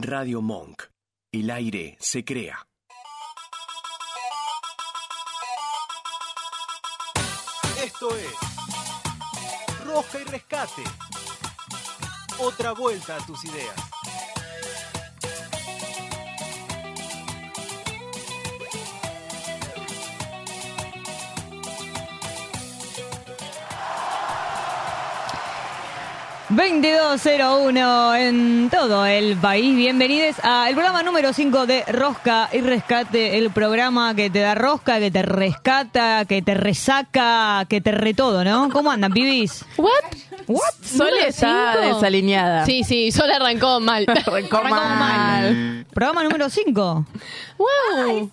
Radio Monk. El aire se crea. Esto es Rosca y Rescate. Otra vuelta a tus ideas. ...2201 en todo el país. Bienvenidos al programa número 5 de Rosca y Rescate. El programa que te da rosca, que te rescata, que te resaca, que te re todo, ¿no? ¿Cómo andan, pibis? ¿What? ¿What? Sol ¿Número está cinco? desalineada. Sí, sí, Sol arrancó mal. Arrancó mal. Programa número 5. ¡Wow!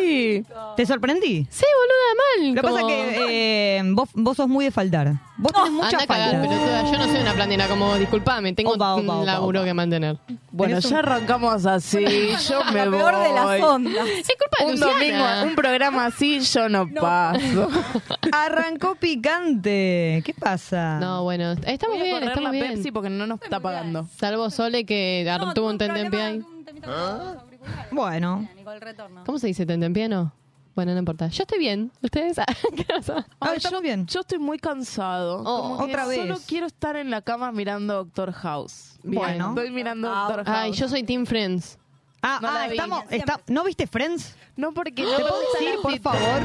Sí. ¿Te sorprendí? Sí, boluda, mal. Lo que pasa como- es que eh, vos, vos sos muy de faltar. Vos tenés mucha Anda a cagar, falta. pelotuda. Yo no soy una planera como vos, disculpame. Tengo Opa, opa, un laburo opa. que mantener. Bueno, ya un- arrancamos así. Yo me la voy. peor de las ondas. Es culpa de Un Luciana. domingo, un programa así, yo no, paso. Arrancó picante. ¿Qué pasa? No, bueno, estamos Voy a bien, correr estamos la bien. Pepsi porque no nos está pagando. Salvo Sole que No, tuvo un tentempié problema, ahí. un temita con los auriculares. Bueno. Nico, el retorno. ¿Cómo se dice tentempié no? Bueno, no importa. Yo estoy bien. ¿Ustedes? ¿Qué pasa? Ah, Ay, estamos yo, bien. yo estoy muy cansado. Oh, Como que otra vez. Solo quiero estar en la cama mirando Doctor House. Bien, Bueno. Estoy mirando Ah, Doctor House. Ay, yo soy Team Friends. Ah, No la ah, vi. estamos, está- ¿no viste Friends? No, porque ¿Te no puedo gusta decir, la por favor?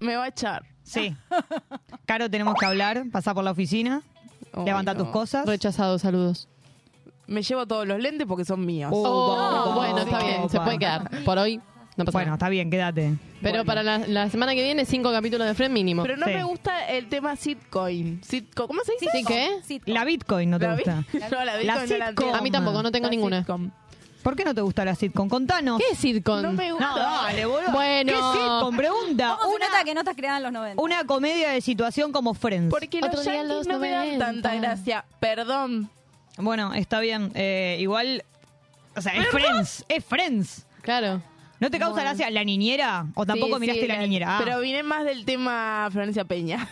Me va a echar. Sí. Caro, tenemos que hablar. Pasá por la oficina. Ay, levanta no. tus cosas. Rechazado, saludos. Me llevo todos los lentes porque son míos. Oh, Oh, bueno, está bien. Se puede quedar. Por hoy no pasa Bueno, nada. está bien, quédate. Pero para la, la semana que viene, cinco capítulos de Friends mínimo. Pero no Sí. me gusta el tema sitcoin. ¿Cómo se dice? ¿Sí qué? Sitcom. La Bitcoin no te gusta. No, la, La Bitcoin no la. A mí tampoco, no tengo La ninguna. sitcom. ¿Por qué no te gusta la sitcom? Contanos. ¿Qué es sitcom? No me gusta. No, dale, boludo. Bueno. ¿Qué sitcom? Pregunta. ¿Cómo se Una, nota que no te creadas en los 90? una comedia de situación como Friends. Porque los Otro día yankees los no me dan 90. tanta gracia. Perdón. Bueno, está bien. Eh, igual. O sea, es Friends. Es Friends. Claro. ¿No te causa gracia la niñera? ¿O tampoco Sí, miraste sí, la, niñera? Ah, Pero vine más del tema Florencia Peña.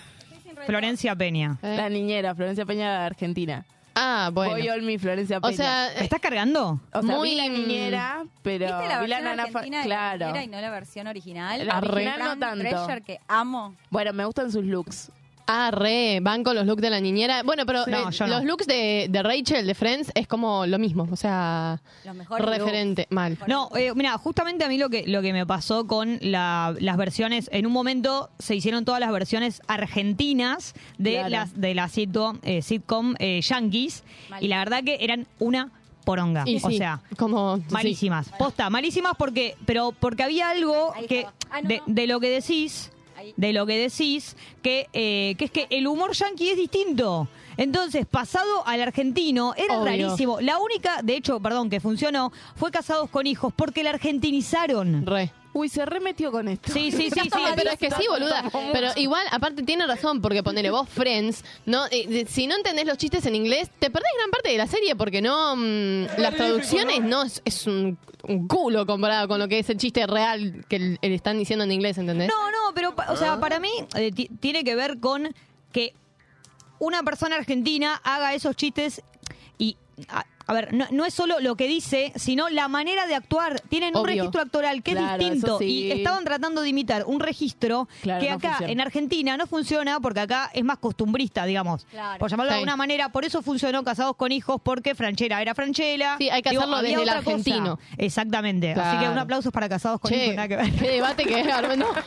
Florencia Peña. Eh. La niñera, Florencia Peña de Argentina. Ah, bueno. Voy all me Florencia Peña. O sea, ¿Me estás cargando? O sea, muy- vi la niñera, pero ¿Viste la vi la nana argentina de claro. la niñera y no la versión original? La De original no tanto. Drescher, que amo. Bueno, me gustan sus looks. Ah, re, banco los looks de la niñera. Bueno, pero. No, eh, yo no. los looks de, de Rachel, de Friends, es como lo mismo. O sea, Los mejores referente. Mal. No, eh, mira, justamente a mí lo que, lo que me pasó con la- las versiones, en un momento se hicieron todas las versiones argentinas de Claro. las de la sitcom, eh, sitcom eh, Yankees y la verdad que eran una poronga, Y o sí, sea, como sí. malísimas. Posta, malísimas porque pero porque había algo Ahí que estaba. Ah, no, de, no. de lo que decís. De lo que decís, que, eh, que es que el humor yankee es distinto. Entonces, pasado al argentino, era Obvio. rarísimo. La única, de hecho, perdón, que funcionó, fue Casados con Hijos, porque la argentinizaron. Re. Uy, se remetió con esto. Sí, sí, sí, sí. pero es que sí, boluda. Pero igual, aparte, tiene razón, porque ponele vos Friends, ¿no? Eh, de- si no entendés los chistes en inglés, te perdés gran parte de la serie, porque no. mm, las traducciones no es, es un, un culo comparado con lo que es el chiste real que le le están diciendo en inglés, ¿entendés? No, no, pero, pa- o sea, para mí eh, ti- tiene que ver con que una persona argentina haga esos chistes y. A, a ver, no, no es solo lo que dice, sino la manera de actuar. Tienen un registro actoral que Claro, es distinto. sí. Y estaban tratando de imitar un registro Claro, que no acá funciona. en Argentina no funciona porque acá es más costumbrista, digamos. Claro. Por llamarlo de alguna manera. Por eso funcionó Casados con Hijos, porque Franchera era Franchera. Sí, hay que hacerlo había desde el otra cosa. argentino. Exactamente. Así que un aplauso para Casados con Che, Hijos. Nada que ver. qué debate que es, Armando.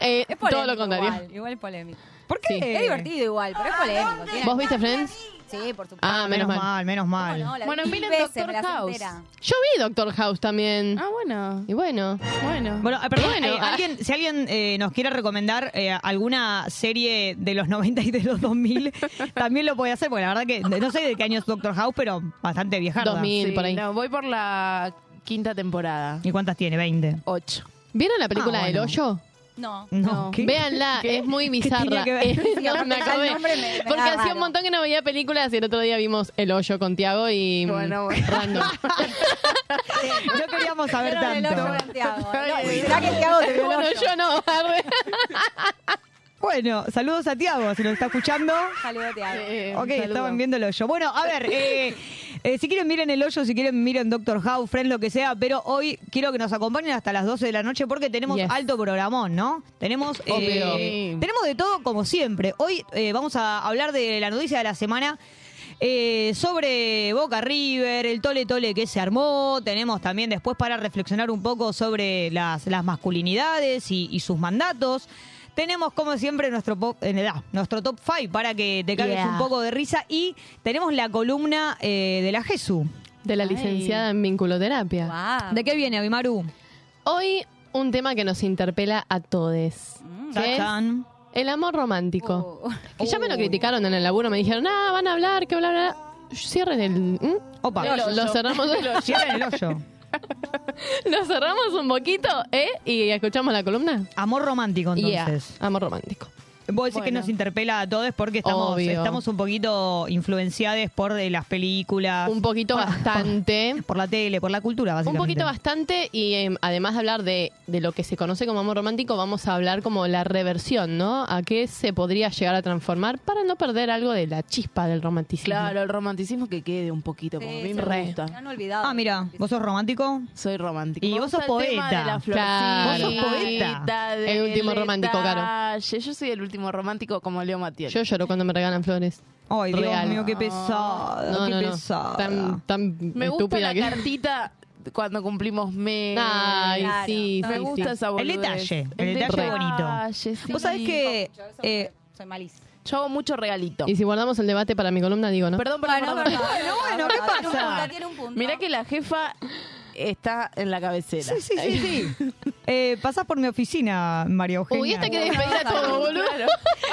Eh, Es polémico todo lo contrario. Igual, igual es polémico. ¿Por qué? Sí. Es divertido igual, pero es polémico. tiene- ¿Vos viste Friends? Sí, por supuesto. Ah, menos menos mal. mal, menos mal. ¿Cómo no? La Bueno, vi mil miren veces, Doctor me la sé House. entera. Yo vi Doctor House también. Ah, bueno. Y bueno. Bueno. Bueno, eh, perdón, Bueno, eh, ah. alguien, si alguien eh, nos quiere recomendar eh, alguna serie de los 90 y de los 2000, también lo puede hacer, porque la verdad que no sé de qué año es Doctor House, pero bastante viejarda. 2000. Sí, por ahí. No, voy por la quinta temporada. ¿Y cuántas tiene? 20. Ocho. ¿Vieron la película Ah, del bueno. hoyo? No. No, ¿qué? Véanla, ¿Qué? es muy ¿Qué tiene bizarra. que ver? Sí, no, me el acordé. nombre me- me Porque hacía un montón que no veía películas y el otro día vimos El Hoyo con Tiago y mm, Bueno, bueno. Random. No queríamos saber Pero el tanto. otro Santiago. No, ¿Será que Tiago te vio el bueno, yo no. Bueno, saludos a Tiago, si nos está escuchando. Saludos, Tiago. Eh, Ok, saludo. estaban viéndolo yo. Bueno, a ver, eh, Eh, si quieren miren El Hoyo, si quieren miren Doctor House, Friends, lo que sea, pero hoy quiero que nos acompañen hasta las 12 de la noche porque tenemos Yes. alto programón, ¿no? Tenemos, eh, tenemos de todo como siempre. Hoy eh, vamos a hablar de la noticia de la semana. eh, sobre Boca River, el tole tole que se armó, tenemos también después para reflexionar un poco sobre las, las masculinidades y, y sus mandatos. Tenemos, como siempre, nuestro, pop- eh, nuestro top 5 para que te cagues Yeah. un poco de risa. Y tenemos la columna eh, de la Jesu. De la licenciada en vinculoterapia. Wow. ¿De qué viene, Abimaru? Hoy un tema que nos interpela a todos. que es Tachan. el amor romántico. Oh. Que ya me lo criticaron en el laburo, me dijeron, ah, van a hablar, que bla, bla, bla. Cierren el... ¿Mm? Opa. Lo, lo cerramos, Cierren el hoyo. Lo cerramos un poquito, ¿eh? Y escuchamos la columna. Amor romántico, Yeah, entonces. Amor romántico. Vos decís que Bueno. nos interpela a todos porque estamos, Obvio. estamos un poquito influenciados por eh, las películas. Un poquito por- bastante. Por, por la tele, por la cultura, Un básicamente. poquito bastante y eh, además de hablar de, de lo que se conoce como amor romántico, vamos a hablar como la reversión, ¿no? A qué se podría llegar a transformar para no perder algo de la chispa del romanticismo. Claro, el romanticismo que quede un poquito, como a mí me sí. gusta. Me han olvidado. Ah, mira, ¿vos sos romántico? Soy romántico. Y Me vos gusta sos el tema poeta. de la Claro. Vos sos poeta. del El último romántico, claro. detalle. Yo soy el último romántico como Leo Matiel. Yo lloro cuando me regalan flores. Ay, Dios Real. mío, qué pesada, No, qué no, no. pesada. Tan, tan me gusta estúpida la que... cartita cuando cumplimos meses. Ay, Claro. sí, me sí, gusta sí. esa El boludez. detalle, el detalle bonito. sí. Vos sabés que... Eh, soy malísima. Yo hago mucho regalito. Y si guardamos el debate para mi columna, digo, ¿no? Perdón, perdón, Bueno, perdón. bueno, bueno, ¿qué pasa? Tiene un punto, tiene un punto. Mirá que la jefa está en la cabecera. sí, sí, sí, sí. Eh, pasás por mi oficina, María Eugenia. Uy, esta que despedir a todo, boludo.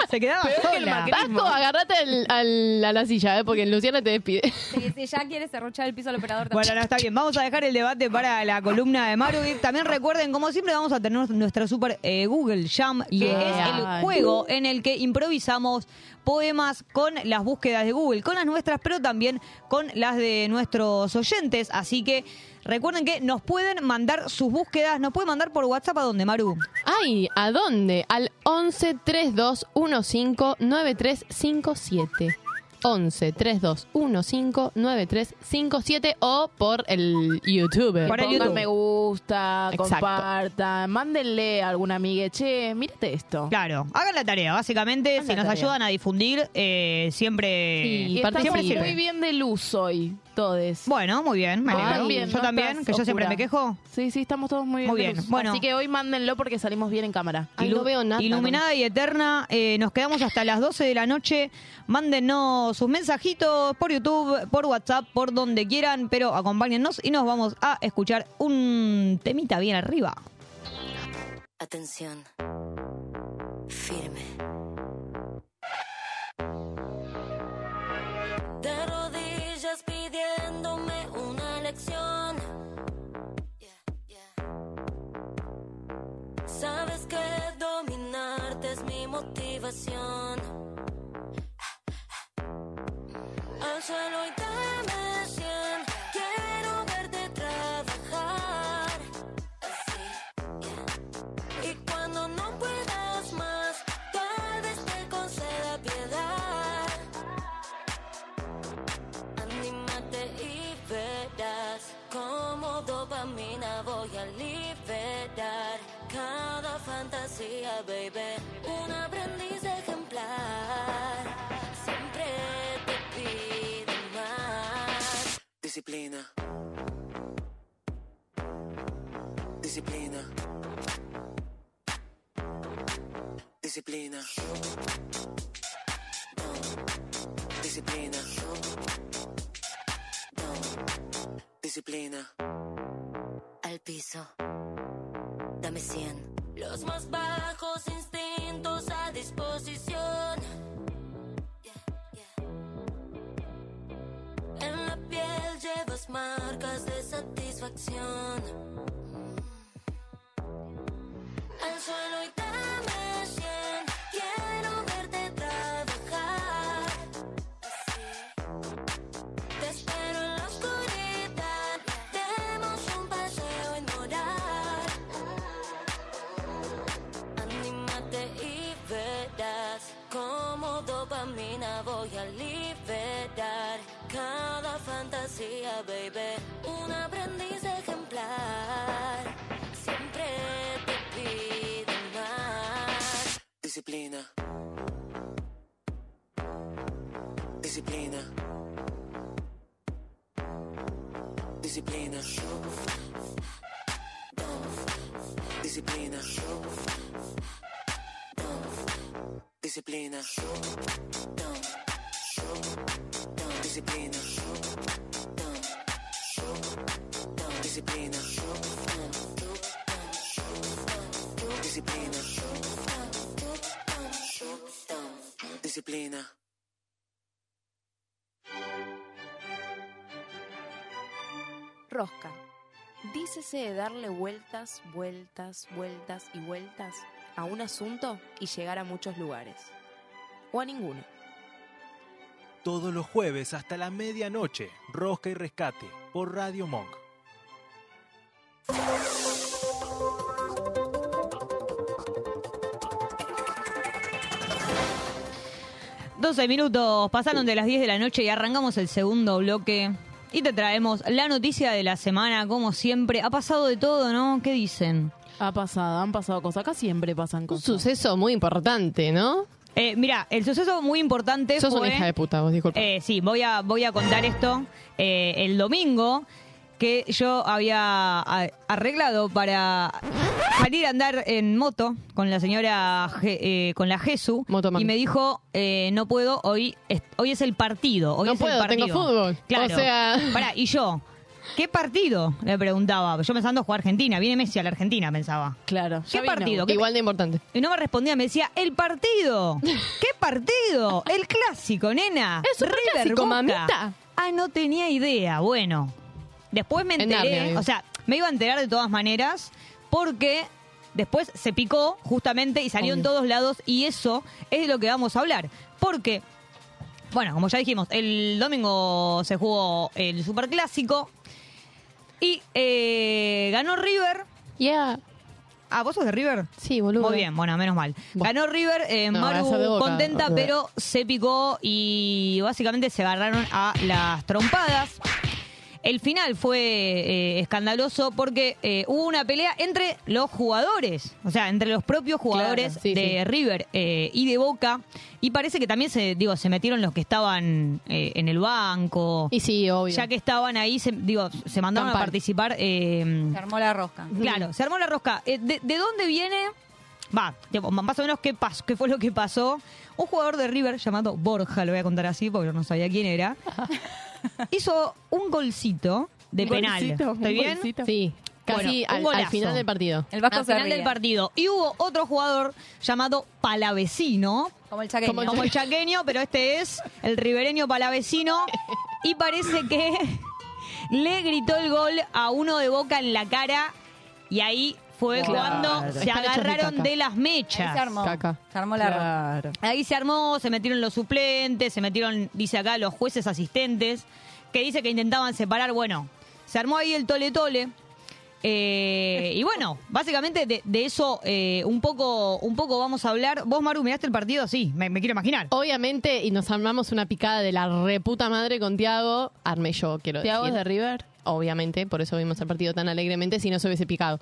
Se quedaba que sola. macrismo. Vasco, agarrate al- al- a la silla, ¿eh? Porque Luciana te despide. Si, si ya quieres cerruchar el piso al operador Bueno, también. no, está bien. Vamos a dejar el debate para la columna de Maru. Y también recuerden, como siempre, vamos a tener nuestra super eh, Google Jam, que Yeah. es el juego en el que improvisamos poemas con las búsquedas de Google, con las nuestras, pero también con las de nuestros oyentes. Así que recuerden que nos pueden mandar sus búsquedas, nos pueden mandar por WhatsApp a donde, Maru. Ay, ¿a dónde? Al 11 32 15 9357. 11 32 15 9357 o por el YouTube. Por el YouTube. me gusta, Exacto. compartan, mándenle a alguna amiga, che, mírate esto. Claro, hagan la tarea, básicamente, Hagan si la nos tarea. ayudan a difundir, eh, siempre... Sí, Y estamos siempre muy bien de luz hoy, todes. Bueno, muy bien, me Vos alegro. Yo no también, estás que yo siempre oscura. me quejo. Sí, sí, estamos todos muy bien. Muy de bien, luz. bueno. Así que hoy mándenlo porque salimos bien en cámara. Ay, no veo nada. Iluminada y eterna, eh, nos quedamos hasta las 12 de la noche. Mándenos sus mensajitos por YouTube, por WhatsApp, por donde quieran, pero acompáñennos y nos vamos a escuchar un temita bien arriba. Atención. Firme. De rodillas pidiéndome una lección. Sabes que dominarte es mi motivación. Suelo y dame cien. Quiero verte trabajar. Y cuando no puedas más, tal vez te conceda piedad. Anímate y verás cómo dopamina voy a liberar. Cada fantasía, baby, Disciplina. Disciplina. Disciplina. Disciplina. Disciplina. Al piso. Dame 100. Los más bajos llevas marcas de satisfacción. Al suelo y dame Disciplina. Disciplina. Disciplina. Disciplina. Disciplina. Disciplina. Disciplina. Disciplina. Disciplina. Rosca. Dícese de darle vueltas, vueltas, vueltas y vueltas a un asunto y llegar a muchos lugares. O a ninguno. Todos los jueves hasta la medianoche, Rosca y Rescate por Radio Monk. Doce minutos pasaron de las 10 de la noche y arrancamos el segundo bloque. Y te traemos la noticia de la semana, como siempre. Ha pasado de todo, ¿no? ¿Qué dicen? Ha pasado, han pasado cosas. Acá siempre pasan Un cosas. suceso muy importante, ¿no? Eh, mira, el suceso muy importante Sos fue... una hija de puta, vos disculpa. Eh, sí, voy a, voy a contar esto. Eh, el domingo que yo había arreglado para salir a andar en moto con la señora, eh, con la Jesu, Motoman. y me dijo, eh, no puedo, hoy es, hoy es el partido. Hoy No es el puedo, tengo partido". fútbol. Claro. O sea- Pará, y yo, ¿qué partido? Le preguntaba. Yo pensando jugar Argentina, viene Messi a la Argentina, pensaba. Claro. ¿Qué partido? ¿Qué- Igual de importante. y no me respondía, me decía, el partido. ¿Qué partido? El clásico, nena. Es un River clásico, mamita. Ah, no tenía idea. Bueno, después me En enteré, o sea, me iba a enterar de todas maneras, porque después se picó justamente y salió en todos lados, y eso es de lo que vamos a hablar. Porque, bueno, como ya dijimos, el domingo se jugó el superclásico y eh, ganó River. Yeah. Ah, ¿vos sos de River? Sí, boludo. Muy bien, bueno, menos mal. Ganó River, eh, No, Maru Boca. contenta, pero se picó y básicamente se agarraron a las trompadas. El final fue eh, escandaloso porque eh, hubo una pelea entre los jugadores, o sea, entre los propios jugadores Claro, sí, de sí. River eh, y de Boca. Y parece que también se, digo, se metieron los que estaban eh, en el banco. Y sí, obvio. ya que estaban ahí, se, digo, se mandaron a participar. eh, Se armó la rosca. Claro, se armó la rosca. Eh, ¿De, de dónde viene? Va, más o menos qué, pasó, qué fue lo que pasó. Un jugador de River llamado Borja, lo voy a contar así porque yo no sabía quién era, hizo un golcito de Un penal. golcito, ¿Estoy bien? golcito. Sí, casi Bueno, al- final del partido. El Vasco Al se final ríe. del partido. Y hubo otro jugador llamado Palavecino, Como el chaqueño. como el chaqueño, pero este es el ribereño palavecino. Y parece que le gritó el gol a uno de Boca en la cara. Y ahí fue Claro. cuando se agarraron de las Ahí mechas. se armó. Caca. Se armó la. Claro. Ahí se armó, se metieron los suplentes, se metieron, dice acá, los jueces asistentes, que dice que intentaban separar. Bueno, se armó ahí el tole-tole. Eh, y bueno, básicamente de, de eso eh, un poco un poco vamos a hablar. ¿Vos, Maru, miraste el partido? Sí, me, me quiero imaginar. Obviamente, y nos armamos una picada de la reputa madre con Tiago. Armé yo, quiero ¿Tiago es decir. de River? Obviamente, por eso vimos el partido tan alegremente, si no se hubiese picado.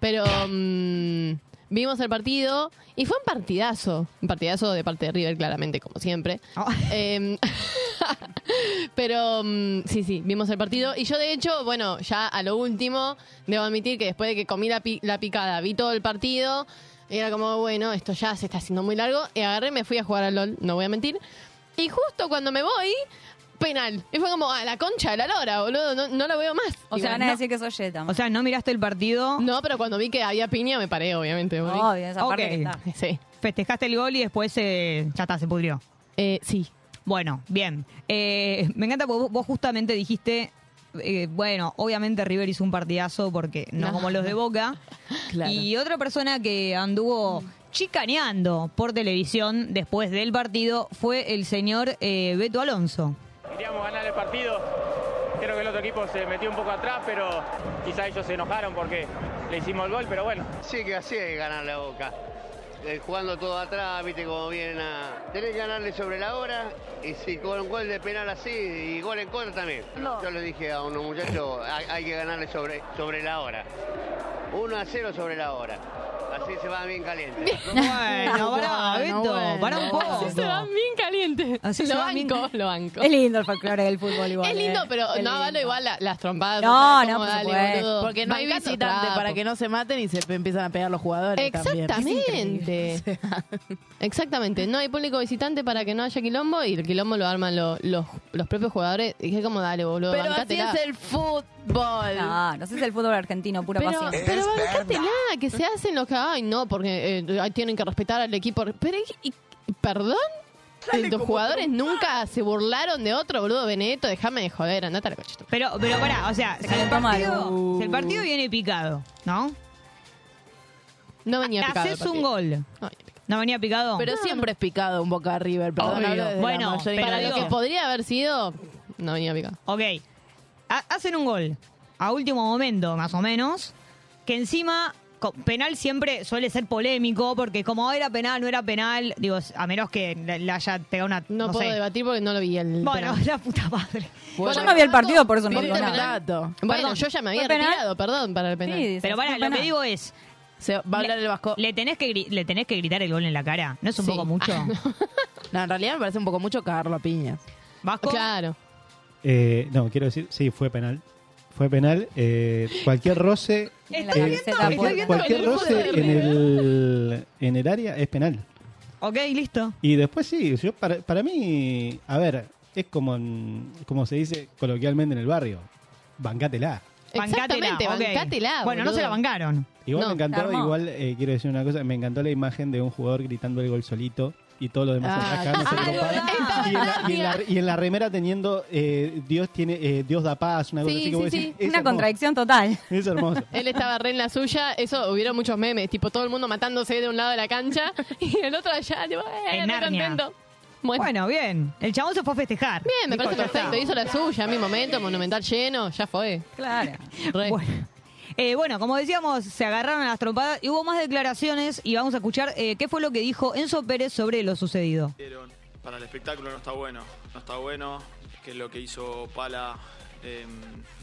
Pero mm, vimos el partido y fue un partidazo. Un partidazo de parte de River, claramente, como siempre. Ah. Em, pero mm, sí, sí, vimos el partido. Y yo, de hecho, bueno, ya a lo último, debo admitir que después de que comí la, pi- la picada, vi todo el partido. Y era como, bueno, esto ya se está haciendo muy largo. Y agarré me fui a jugar al LOL, no voy a mentir. Y justo cuando me voy, penal. Y fue como, a la concha de la lora, boludo, no, no la veo más. O sea, van a no. decir que soy Jetta. O sea, no miraste el partido, No, pero cuando vi que había piña me paré, obviamente. Obvio, esa parte Ok. que está. Sí. festejaste el gol y después eh, ya está, se pudrió. Eh, sí. Bueno, bien. Eh, me encanta porque vos- vos justamente dijiste, eh, bueno, obviamente River hizo un partidazo porque no, No. como los de Boca. Claro. Y otra persona que anduvo chicaneando por televisión después del partido fue el señor eh, Beto Alonso. Queríamos ganar el partido. Creo que el otro equipo se metió un poco atrás, pero quizá ellos se enojaron porque le hicimos el gol, pero bueno. Sí, que así que ganar la boca. Eh, jugando todo atrás, viste cómo vienen a... Tenés que ganarle sobre la hora y si con un gol de penal así y gol en contra también. Yo le dije a unos muchachos, hay, hay que ganarle sobre, sobre la hora. 1 a 0 sobre la hora. Así se va bien caliente. Bueno, pará, Beto, pará un poco. Así se va bien caliente. Así se lo va bien banco, lo banco. Es lindo el folclore del fútbol igual. Es lindo, eh. pero Es no vale igual la- las trompadas. No, no, por dale. Porque no hay visitante para que no se maten y se empiezan a pegar los jugadores. también. Exactamente. No hay público visitante para que no haya quilombo y el quilombo lo arman lo- los, los propios jugadores. Y es como, dale, boludo, Pero así es el fútbol. No, no sé si es el fútbol argentino, pura Pero, pasión. pero bancátela, que se hacen los que, ay, no, porque eh, tienen que respetar al equipo. Pero, y- y- ¿perdón? Tus jugadores nunca se burlaron de otro, boludo, Benedetto, déjame de joder, andate a la cochita. Pero, pero pará, o sea, si el, partido, si el partido viene picado, ¿no? No venía picado. el Haces un partido. gol. ¿No venía picado? Pero siempre es picado un Boca River. Perdón, Obvio. hablo desde la Bueno, mayoría pero Para lo que podría haber sido, no venía picado. Ok. Ha- hacen un gol a último momento, más o menos, que encima co- penal siempre suele ser polémico porque como era penal, no era penal, digo, a menos que le, le haya pegado una... No, puedo sé. debatir porque no lo vi el Bueno, penal. la puta madre. Yo no vi el partido, por eso no ¿Viste digo el nada. penal? Bueno, Perdón, yo ya me había ¿fue penal? retirado, perdón, para el penal. Sí, Pero para, lo que digo es, Se va a hablar Le- el Vasco. le tenés, que, le tenés que gritar el gol en la cara. ¿No es un Sí. poco mucho? No, en realidad me parece un poco mucho cagarlo a piñas. ¿Vasco? Claro. Eh, no, quiero decir, sí, fue penal. Fue penal. eh, cualquier roce, Está eh, viendo- cualquier- cualquier roce en el, en el área es penal. Ok, listo. Y después sí, yo para, para mí, a ver, es como, en- como se dice coloquialmente en el barrio. Bancátela. Exactamente, Bancátela, ok. bancátela, Bueno, no se la bancaron. Igual No, me armó. igual eh, quiero decir una cosa, me encantó la imagen de un jugador gritando el gol solito y todo lo demás Ah, ah, trompadas. verdad. y, en la, y, en la, y en la remera teniendo eh, Dios tiene eh, Dios da paz, una cosa Sí, así que sí, sí. decís, Una contradicción total. Es hermoso. Él estaba re en la suya, eso hubieron muchos memes, tipo todo el mundo matándose de un lado de la cancha y el otro allá, tipo, eh, En Narnia. contento. Bueno, Bueno, bien. El chabón se fue a festejar. bien, me Dijo, parece "Ya está". perfecto, hizo la suya, mi momento, monumental lleno, ya fue. Claro. Re. Bueno. Eh, bueno, como decíamos, se agarraron a las trompadas y hubo más declaraciones y vamos a escuchar eh, qué fue lo que dijo Enzo Pérez sobre lo sucedido. Para el espectáculo no está bueno, no está bueno, que lo que hizo Pala eh,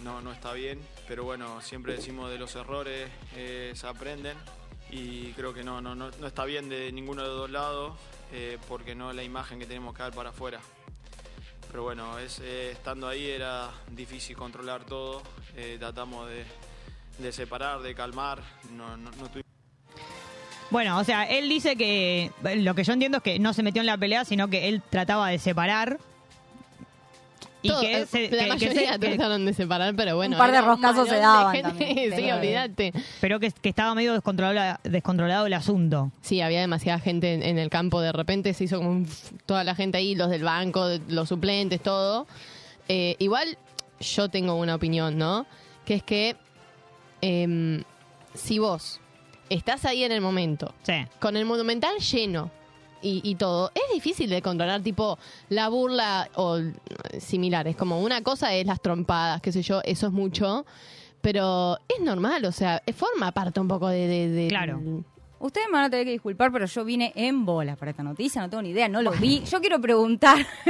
no, no está bien, pero bueno, siempre decimos de los errores eh, se aprenden y creo que no, no, no, no está bien de ninguno de los dos lados eh, porque no la imagen que tenemos que dar para afuera. Pero bueno, es, eh, estando ahí era difícil controlar todo, eh, tratamos de, de separar, de calmar, no, no, no tuvimos Bueno, o sea, él dice que lo que yo entiendo es que no se metió en la pelea, sino que él trataba de separar. Y Todo, que, eh, se- la que- que mayoría se- que- trataron de separar, pero bueno. Un par de roscazos se daban gente. también. sí, olvídate. pero que, que estaba medio descontrolado, descontrolado el asunto. Sí, había demasiada gente en, en el campo. De repente se hizo como un toda la gente ahí, los del banco, los suplentes, todo. Eh, igual yo tengo una opinión, ¿no? Que es que em, si vos estás ahí en el momento, Sí. con el monumental lleno y, y todo, es difícil de controlar, tipo, la burla o eh, similares. Como una cosa es las trompadas, qué sé yo, eso es mucho. Pero es normal, o sea, forma parte un poco de- de- Claro. Ustedes me van a tener que disculpar, pero yo vine en bola para esta noticia, no tengo ni idea, no lo vi. Yo quiero preguntar,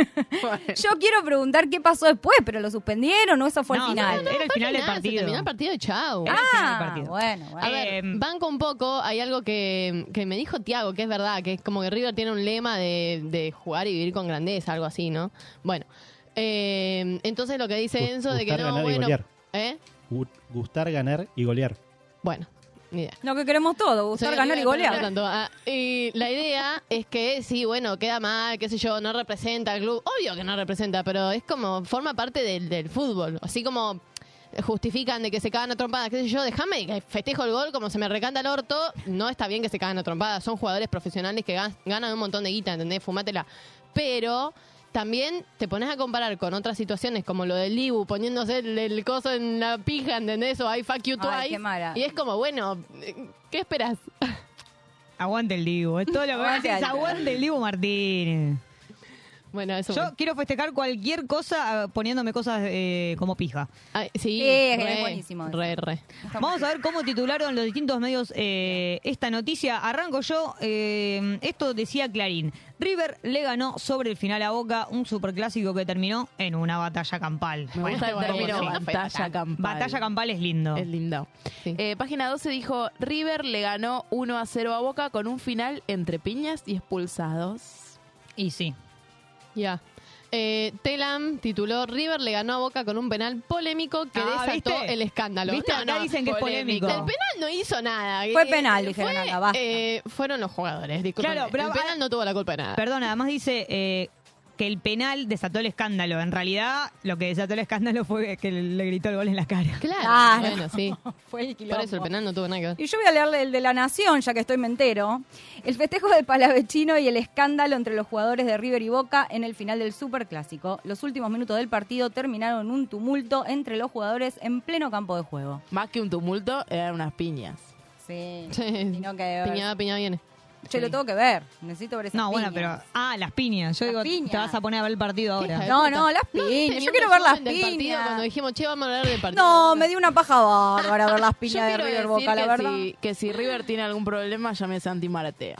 yo quiero preguntar qué pasó después, pero lo suspendieron o eso fue No, el final. no, Era el fue final del final, se partido. terminó el partido y chau. Era el final del Ah, partido. bueno, bueno. A ver, Eh, banco un poco, hay algo que, que me dijo Tiago, que es verdad, que es como que River tiene un lema de, de jugar y vivir con grandeza, algo así, ¿no? Bueno, eh, entonces lo que dice Enzo de que no, ganar y bueno... golear. ¿Eh? Gu- Gustar, ganar y golear. Bueno, idea. Lo que queremos todos, gustar, Sí, ganar y golear. tanto. Ah, y la idea es que sí, bueno, queda mal, qué sé yo, no representa al club. Obvio que no representa, pero es como, forma parte del, del fútbol. Así como justifican de que se cagan a trompadas, qué sé yo, déjame que festejo el gol como se me recanta el orto. No está bien que se cagan a trompadas. Son jugadores profesionales que gan- ganan un montón de guita, ¿entendés? Fumátela. Pero también te pones a comparar con otras situaciones como lo del Libu poniéndose el, el coso en la pija, ¿entendés? O I fuck you Ay, twice. qué mala. Y es como, bueno, ¿qué esperas? Aguante el Dibu. Es todo lo que Aguante haces. Aguante el Dibu Martínez. Bueno, eso. Yo quiero festejar cualquier cosa eh, poniéndome cosas eh, como pija. Ay, sí, Sí, es re, buenísimo. Re, re. Vamos a ver cómo titularon los distintos medios eh, esta noticia. Arranco yo. eh, esto decía Clarín. River le ganó sobre el final a Boca un superclásico que terminó en una batalla campal. Me gusta el término sí. batalla campal. Batalla campal es lindo. Es lindo. Eh, página 12 dijo, River le ganó 1 a 0 a Boca con un final entre piñas y expulsados. Y sí. Ya. Eh, Telam tituló River le ganó a Boca con un penal polémico que Ah, desató ¿viste? el escándalo. ¿Viste? Acá dicen que es polémico. El penal no hizo nada. Fue Eh, penal, dijeron fue, acá, basta. eh, fueron los jugadores, disculpen. Claro, el penal no tuvo la culpa de nada. Perdón, además dice eh, que el penal desató el escándalo. En realidad, lo que desató el escándalo fue que le gritó el gol en la cara. Claro, Claro. bueno, sí. Fue el Por quilombo. eso el penal no tuvo nada que ver. Y yo voy a leerle el de La Nación, ya que estoy mentero. El festejo de Palavecino y el escándalo entre los jugadores de River y Boca en el final del Superclásico. Los últimos minutos del partido terminaron en un tumulto entre los jugadores en pleno campo de juego. Más que un tumulto, eran unas piñas. Sí. Sí. Piñada, piñada viene. Che, lo tengo que ver. Necesito ver esas No, bueno, piñas. pero. Ah, las piñas. Yo Las digo, piñas. te vas a poner a ver el partido ahora. No, no, las piñas. Yo quiero ver las piñas. Cuando dijimos, che, vamos a hablar del partido. No, me dio una paja bárbara ver las Yo piñas de River decir Boca, la que verdad. Si, que si River tiene algún problema, llame a Santi Maratea.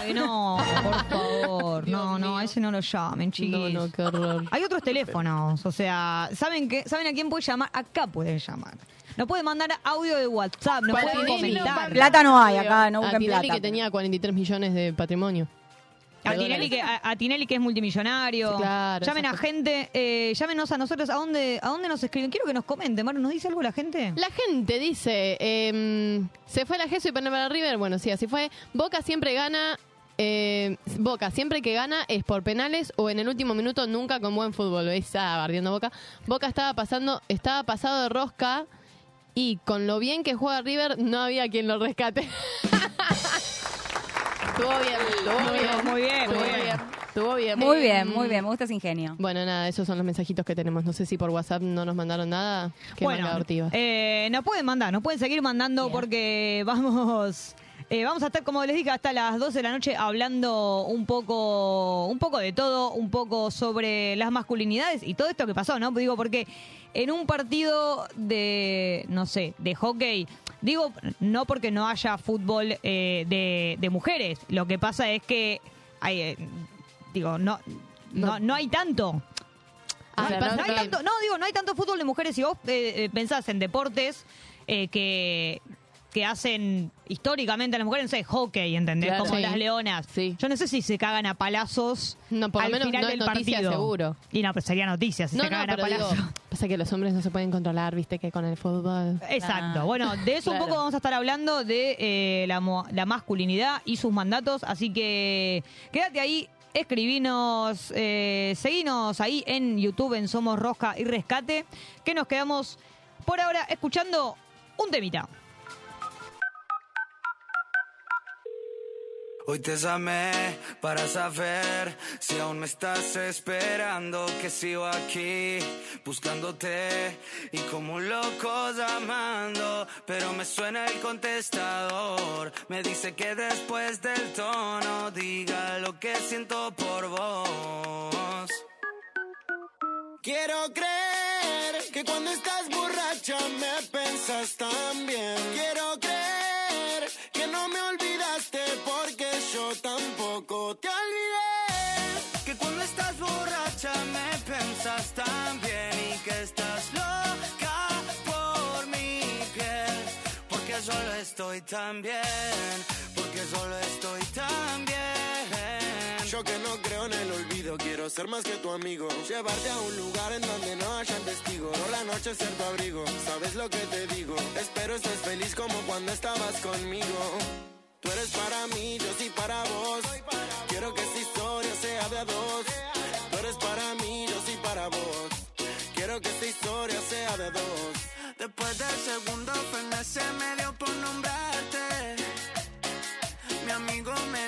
Ay, no, por favor. No, no, a ese no lo llamen, No, chiquis. no, qué horror. Hay otros teléfonos, o sea, ¿saben qué? ¿Saben a quién puede llamar? Acá pueden llamar. No pueden mandar audio de WhatsApp, no pueden Tinelli, comentar. Plata no hay acá, no a busquen Tinelli plata. que tenía 43 millones de patrimonio. A Tinelli, que, dólares. a, a Tinelli que es multimillonario. Sí, claro, Llamen a gente, eh, llámenos a nosotros. ¿A dónde, ¿A dónde nos escriben? Quiero que nos comenten. Maru, ¿nos dice algo la gente? La gente dice, em, se fue la Gesso y para River. Bueno, sí, así fue. Boca siempre gana. eh, Boca siempre que gana es por penales o en el último minuto nunca con buen fútbol. ¿Veis? Ah, bardeando Boca. Boca estaba pasando, estaba pasado de rosca y con lo bien que juega River no había quien lo rescate. Estuvo bien, estuvo Muy bien. bien, muy bien, Estuvo muy bien. Estuvo bien. Muy bien, Mm. muy bien. Me gusta ese ingenio. Bueno, nada, esos son los mensajitos que tenemos. No sé si por WhatsApp no nos mandaron nada. Qué bueno, ortiva. eh, nos pueden mandar, nos pueden seguir mandando porque vamos... eh, vamos a estar, como les dije, hasta las 12 de la noche hablando un poco, un poco de todo, un poco sobre las masculinidades y todo esto que pasó, ¿no? Digo, porque en un partido de, no sé, de hockey, digo, no porque no haya fútbol eh, de, de mujeres, lo que pasa es que, hay, eh, digo, no, no, no hay tanto. Ah, No, hay- no tanto, no, digo, no hay tanto fútbol de mujeres. Si vos eh, eh, pensás en deportes eh, que, que hacen históricamente a las mujeres, no sé, hockey, ¿entendés? Claro. Como Sí. las leonas. Yo no sé si se cagan a palazos No, por lo al menos final no es del noticia partido. seguro. Y no, pero sería noticia si No, se no, cagan a pero digo, palazos. pasa que los hombres no se pueden controlar, viste, que con el fútbol. Exacto. Ah. Bueno, de eso Claro. un poco vamos a estar hablando de eh, la, mo- la masculinidad y sus mandatos. Así que quédate ahí, escribinos, eh, seguinos ahí en YouTube en Somos Rosca y Rescate, que nos quedamos por ahora escuchando un temita. Hoy te llamé para saber si aún me estás esperando, que sigo aquí buscándote y como un loco llamando, pero me suena el contestador, me dice que después del tono diga lo que siento por vos. Quiero creer que cuando estás borracha me pensas tan bien. Quiero creer me olvidaste porque yo tampoco te olvidé. Que cuando estás borracha me pensas tan bien y que estás loca por mi piel. Porque solo estoy tan bien, porque solo estoy tan bien. Yo que no creo en el quiero ser más que tu amigo. Llevarte a un lugar en donde no hayan testigos. Por la noche ser tu abrigo, sabes lo que te digo. Espero estés feliz como cuando estabas conmigo. Tú eres para mí, yo sí para vos. Quiero que esta historia sea de dos. Tú eres para mí, yo sí para vos. Quiero que esta historia sea de dos. Después del segundo se me dio por nombrarte.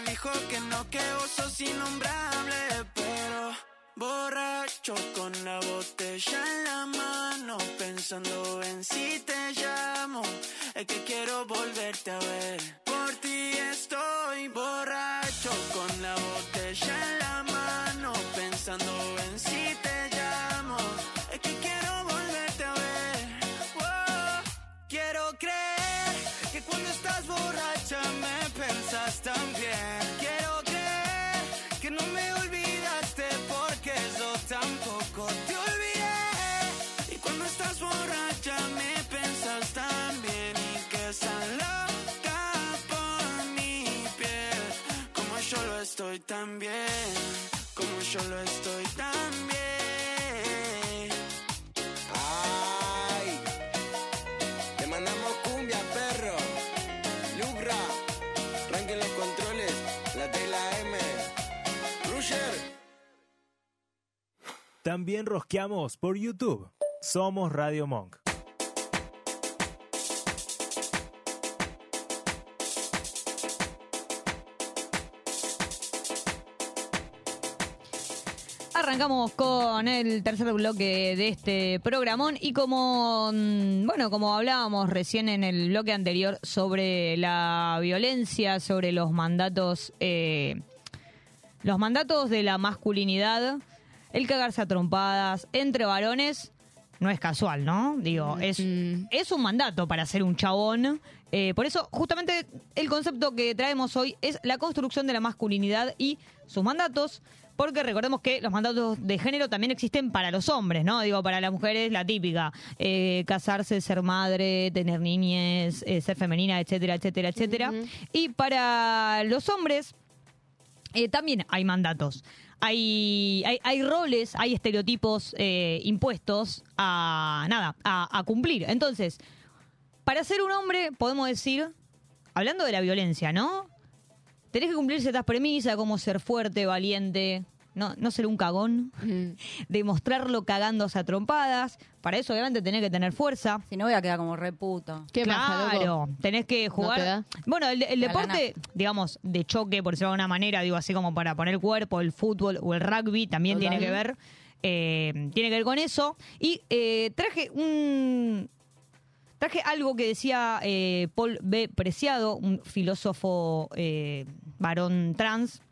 Me dijo que no, que vos sos innombrable, pero borracho con la botella en la mano, pensando en si te llamo, es que quiero volverte a ver. Por ti estoy borracho con la botella en la mano, pensando también, como yo lo estoy también. Ay, te mandamos cumbia, perro. Lucra, ranquen los controles, la tela M. Rusher. También rosqueamos por YouTube. Somos Radio Monk. Arrancamos con el tercer bloque de este programón y como mm, bueno, como hablábamos recién en el bloque anterior sobre la violencia, sobre los mandatos, eh, los mandatos de la masculinidad, el cagarse a trompadas entre varones no es casual, ¿no? Digo, es, es un mandato para ser un chabón. Eh, por eso, justamente, el concepto que traemos hoy es la construcción de la masculinidad y sus mandatos. Porque recordemos que los mandatos de género también existen para los hombres, ¿no? Digo, para las mujeres la típica, eh, casarse, ser madre, tener niñez, eh, ser femenina, etcétera, etcétera, etcétera. Y para los hombres eh, también hay mandatos. Hay, hay, hay roles, hay estereotipos eh, impuestos a nada, a, a cumplir. Entonces, para ser un hombre, podemos decir, hablando de la violencia, ¿no? Tenés que cumplir ciertas premisas, como ser fuerte, valiente, no, no ser un cagón, demostrarlo cagándose a trompadas. Para eso, obviamente, tenés que tener fuerza. Si no, voy a quedar como reputo. claro, tenés que te jugar. da? bueno, el, el deporte, digamos, de choque, por decirlo de alguna manera, digo así como para poner cuerpo, el fútbol o el rugby también Total. tiene que ver. eh, tiene que ver con eso. Y eh, traje un. Traje algo que decía eh, Paul B. Preciado, un filósofo eh, varón trans,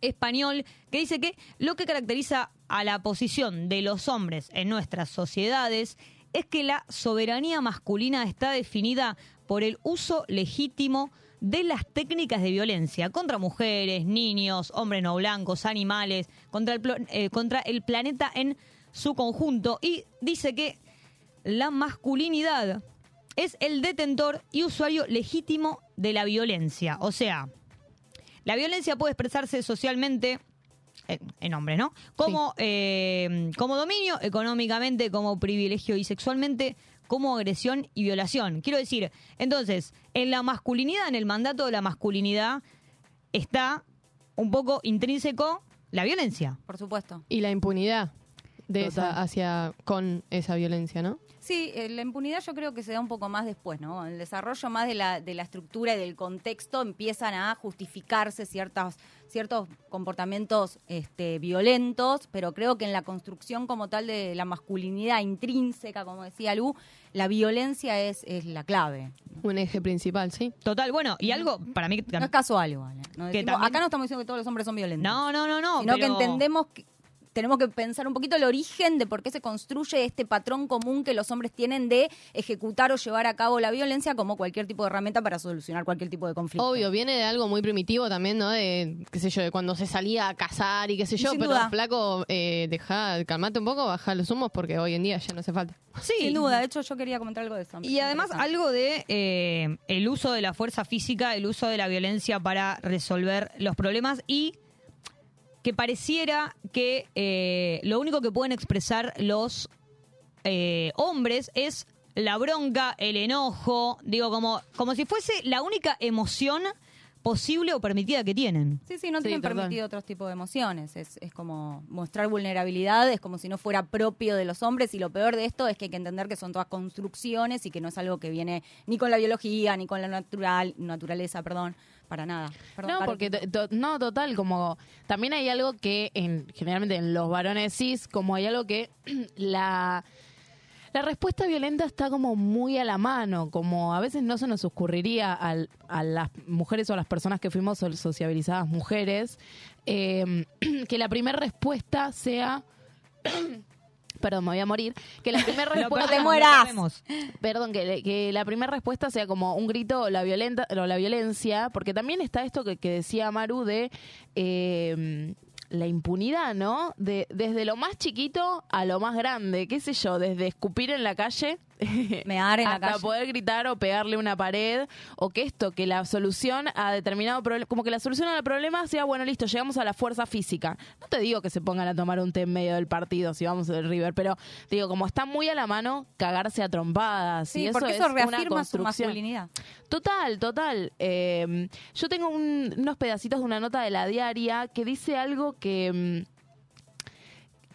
español que dice que lo que caracteriza a la posición de los hombres en nuestras sociedades es que la soberanía masculina está definida por el uso legítimo de las técnicas de violencia contra mujeres, niños, hombres no blancos, animales, contra el, eh, contra el planeta en su conjunto. Y dice que la masculinidad es el detentor y usuario legítimo de la violencia. O sea, la violencia puede expresarse socialmente en, en hombres, ¿no? Como, eh, como dominio, económicamente, como privilegio y sexualmente, como agresión y violación. Quiero decir, entonces, en la masculinidad, en el mandato de la masculinidad, está un poco intrínseco la violencia. Por supuesto. Y la impunidad de Total. esa, hacia con esa violencia, ¿no? Sí, eh, la impunidad yo creo que se da un poco más después, ¿no? El desarrollo más de la, de la estructura y del contexto empiezan a justificarse ciertas, ciertos comportamientos este, violentos, pero creo que en la construcción como tal de la masculinidad intrínseca, como decía Lu, la violencia es, es la clave. Un eje principal, sí. Total, bueno, y algo para mí... No es casual igual. ¿eh? No Que decimos- también- Acá no estamos diciendo que todos los hombres son violentos. No, no, no, no. Sino pero- que entendemos que tenemos que pensar un poquito el origen de por qué se construye este patrón común que los hombres tienen de ejecutar o llevar a cabo la violencia como cualquier tipo de herramienta para solucionar cualquier tipo de conflicto. Obvio, viene de algo muy primitivo también, ¿no? De, qué sé yo, de cuando se salía a cazar y qué sé yo, Sin pero duda. flaco, eh, deja, calmate un poco, baja los humos porque hoy en día ya no hace falta. Sí. Sin duda, de hecho yo quería comentar algo de eso. Y además algo de eh, el uso de la fuerza física, el uso de la violencia para resolver los problemas y que pareciera que eh, lo único que pueden expresar los eh, hombres es la bronca, el enojo, digo, como, como si fuese la única emoción posible o permitida que tienen. Sí, sí, no Sí, tienen total. permitido otros tipos de emociones. Es, es como mostrar vulnerabilidad, es como si no fuera propio de los hombres. Y lo peor de esto es que hay que entender que son todas construcciones y que no es algo que viene ni con la biología, ni con la natural, naturaleza, perdón, para nada. Perdón, No, porque no, total, como también hay algo que en, generalmente en los varones cis, como hay algo que la la respuesta violenta está como muy a la mano, como a veces no se nos ocurriría al- a las mujeres o a las personas que fuimos so- sociabilizadas mujeres, eh, que la primera respuesta sea... Perdón, me voy a morir. Que la primera respuesta... lo perdemos. Perdón, que, que la primera respuesta sea como un grito la, violenta, o la violencia, porque también está esto que, que decía Maru de eh, la impunidad, ¿no? De, desde lo más chiquito a lo más grande, qué sé yo, desde escupir en la calle. Mear en la hasta calle. poder gritar o pegarle una pared o que esto que la solución a determinado problema como que la solución al problema sea bueno listo llegamos a la fuerza física no te digo que se pongan a tomar un té en medio del partido si vamos del River pero digo como está muy a la mano cagarse a trompadas Sí, y eso porque es eso una reafirma su construcción. masculinidad. Total, total. Eh, yo tengo un- unos pedacitos de una nota de la diaria que dice algo que, mm,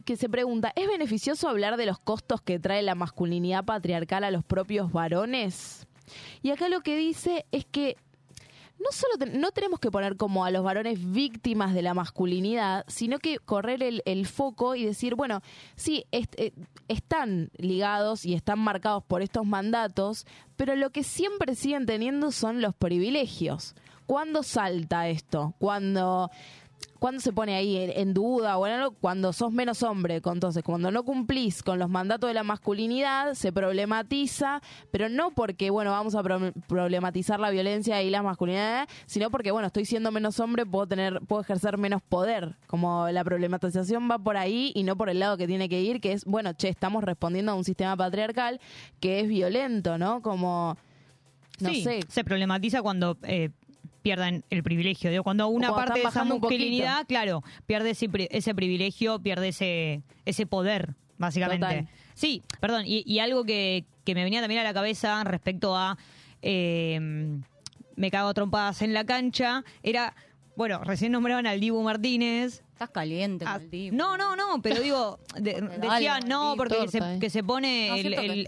que se pregunta, ¿es beneficioso hablar de los costos que trae la masculinidad patriarcal a los propios varones? Y acá lo que dice es que no solo no tenemos que poner como a los varones víctimas de la masculinidad, sino que correr el, foco y decir, bueno, sí, eh, están ligados y están marcados por estos mandatos, pero lo que siempre siguen teniendo son los privilegios. ¿Cuándo salta esto? Cuando cuando se pone ahí en, en duda o en algo? Cuando sos menos hombre. Entonces, cuando no cumplís con los mandatos de la masculinidad, se problematiza, pero no porque, bueno, vamos a pro- problematizar la violencia y la masculinidad, sino porque, bueno, estoy siendo menos hombre, puedo tener, puedo ejercer menos poder. Como la problematización va por ahí y no por el lado que tiene que ir, que es, bueno, che, estamos respondiendo a un sistema patriarcal que es violento, ¿no? Como, no Sí, sé. se problematiza cuando eh, pierdan el privilegio. Digo, cuando una cuando parte de esa masculinidad, claro, pierde ese, ese privilegio, pierde ese, ese poder, básicamente. Total. Sí, perdón, y, y algo que, que me venía también a la cabeza respecto a eh, me cago trompadas en la cancha, era, bueno, recién nombraban al Dibu Martínez. Estás caliente Ah, con el Dibu. No, no, no, pero digo, de- decía no porque se, eh. que se pone No,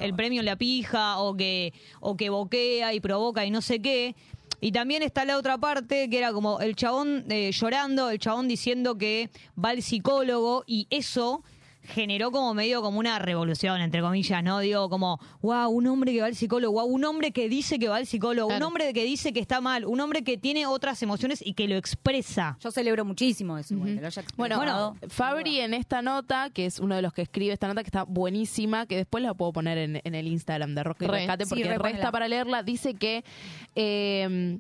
el premio en la pija o que, o que boquea y provoca y no sé qué. Y también está la otra parte que era como el chabón eh, llorando, el chabón diciendo que va al psicólogo y eso generó como medio como una revolución, entre comillas, ¿no? Digo, como, wow, un hombre que va al psicólogo, wow, un hombre que dice que va al psicólogo, un hombre que dice que está mal, un hombre que tiene otras emociones y que lo expresa. Yo celebro muchísimo eso, lo haya Bueno, expresado. Fabri en esta nota, que es uno de los que escribe esta nota, que está buenísima, que después la puedo poner en, en el Instagram de Rosca y Re. Rescate, Sí, porque re, resta para leerla, dice que eh,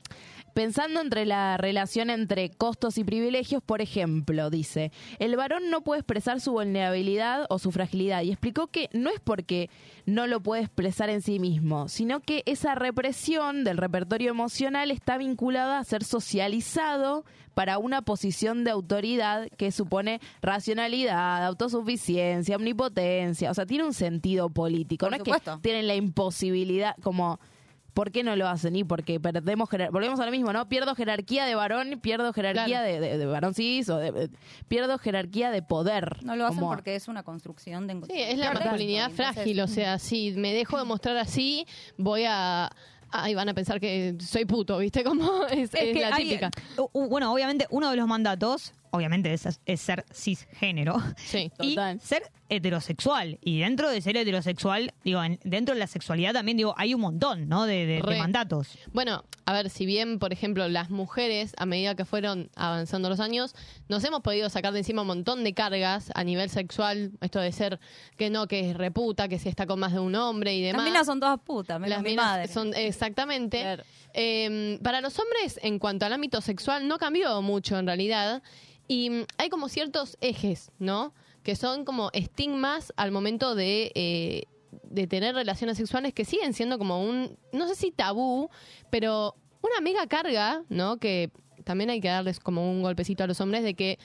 pensando entre la relación entre costos y privilegios, por ejemplo, dice, el varón no puede expresar su vulnerabilidad o su fragilidad, y explicó que no es porque no lo puede expresar en sí mismo, sino que esa represión del repertorio emocional está vinculada a ser socializado para una posición de autoridad que supone racionalidad, autosuficiencia, omnipotencia, o sea, tiene un sentido político, Por no supuesto. es que tienen la imposibilidad como ¿Por qué no lo hacen? Y porque perdemos volvemos a lo mismo, ¿no? Pierdo jerarquía de varón, pierdo jerarquía de, de- de varón cis, o de- de- pierdo jerarquía de poder. No lo hacen Como- porque es una construcción de... Sí, es la masculinidad frágil, o sea, si me dejo de mostrar así, voy a... Ahí van a pensar que soy puto, ¿viste? Como es, es que la típica. u- bueno, obviamente uno de los mandatos, obviamente es, es ser cisgénero Sí, y ser heterosexual. Y dentro de ser heterosexual, digo, en- dentro de la sexualidad también digo, hay un montón, ¿no? De, de- de mandatos. Bueno, a ver, si bien, por ejemplo, las mujeres, a medida que fueron avanzando los años, nos hemos podido sacar de encima un montón de cargas a nivel sexual, esto de ser que no, que es reputa, que si está con más de un hombre y demás. Las minas son todas putas, menos Las mi minas madre. son exactamente. Eh, para los hombres, en cuanto al ámbito sexual, no cambió mucho en realidad. Y mm, hay como ciertos ejes, ¿no? Que son como estigmas al momento de, eh, de tener relaciones sexuales que siguen siendo como un, no sé si tabú, pero una mega carga, ¿no? Que también hay que darles como un golpecito a los hombres de que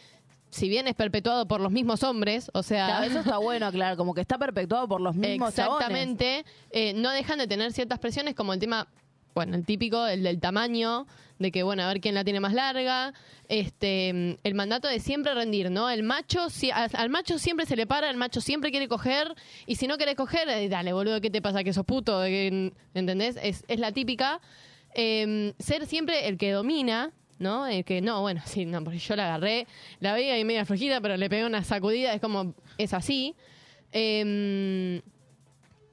si bien es perpetuado por los mismos hombres, o sea... Claro, eso está bueno, claro, como que está perpetuado por los mismos chabones. Exactamente. Eh, no dejan de tener ciertas presiones como el tema, bueno, el típico, el del tamaño, de que, bueno, a ver quién la tiene más larga. Este, el mandato de siempre rendir, ¿no? El macho, si, al, macho siempre se le para, el macho siempre quiere coger, y si no querés coger, eh, dale, boludo, ¿qué te pasa? Que sos puto, ¿entendés? Es, es la típica. Eh, ser siempre el que domina, ¿no? El que, no, bueno, sí, no, porque yo la agarré, la veía ahí media flojita, pero le pegué una sacudida, es como, es así. Eh,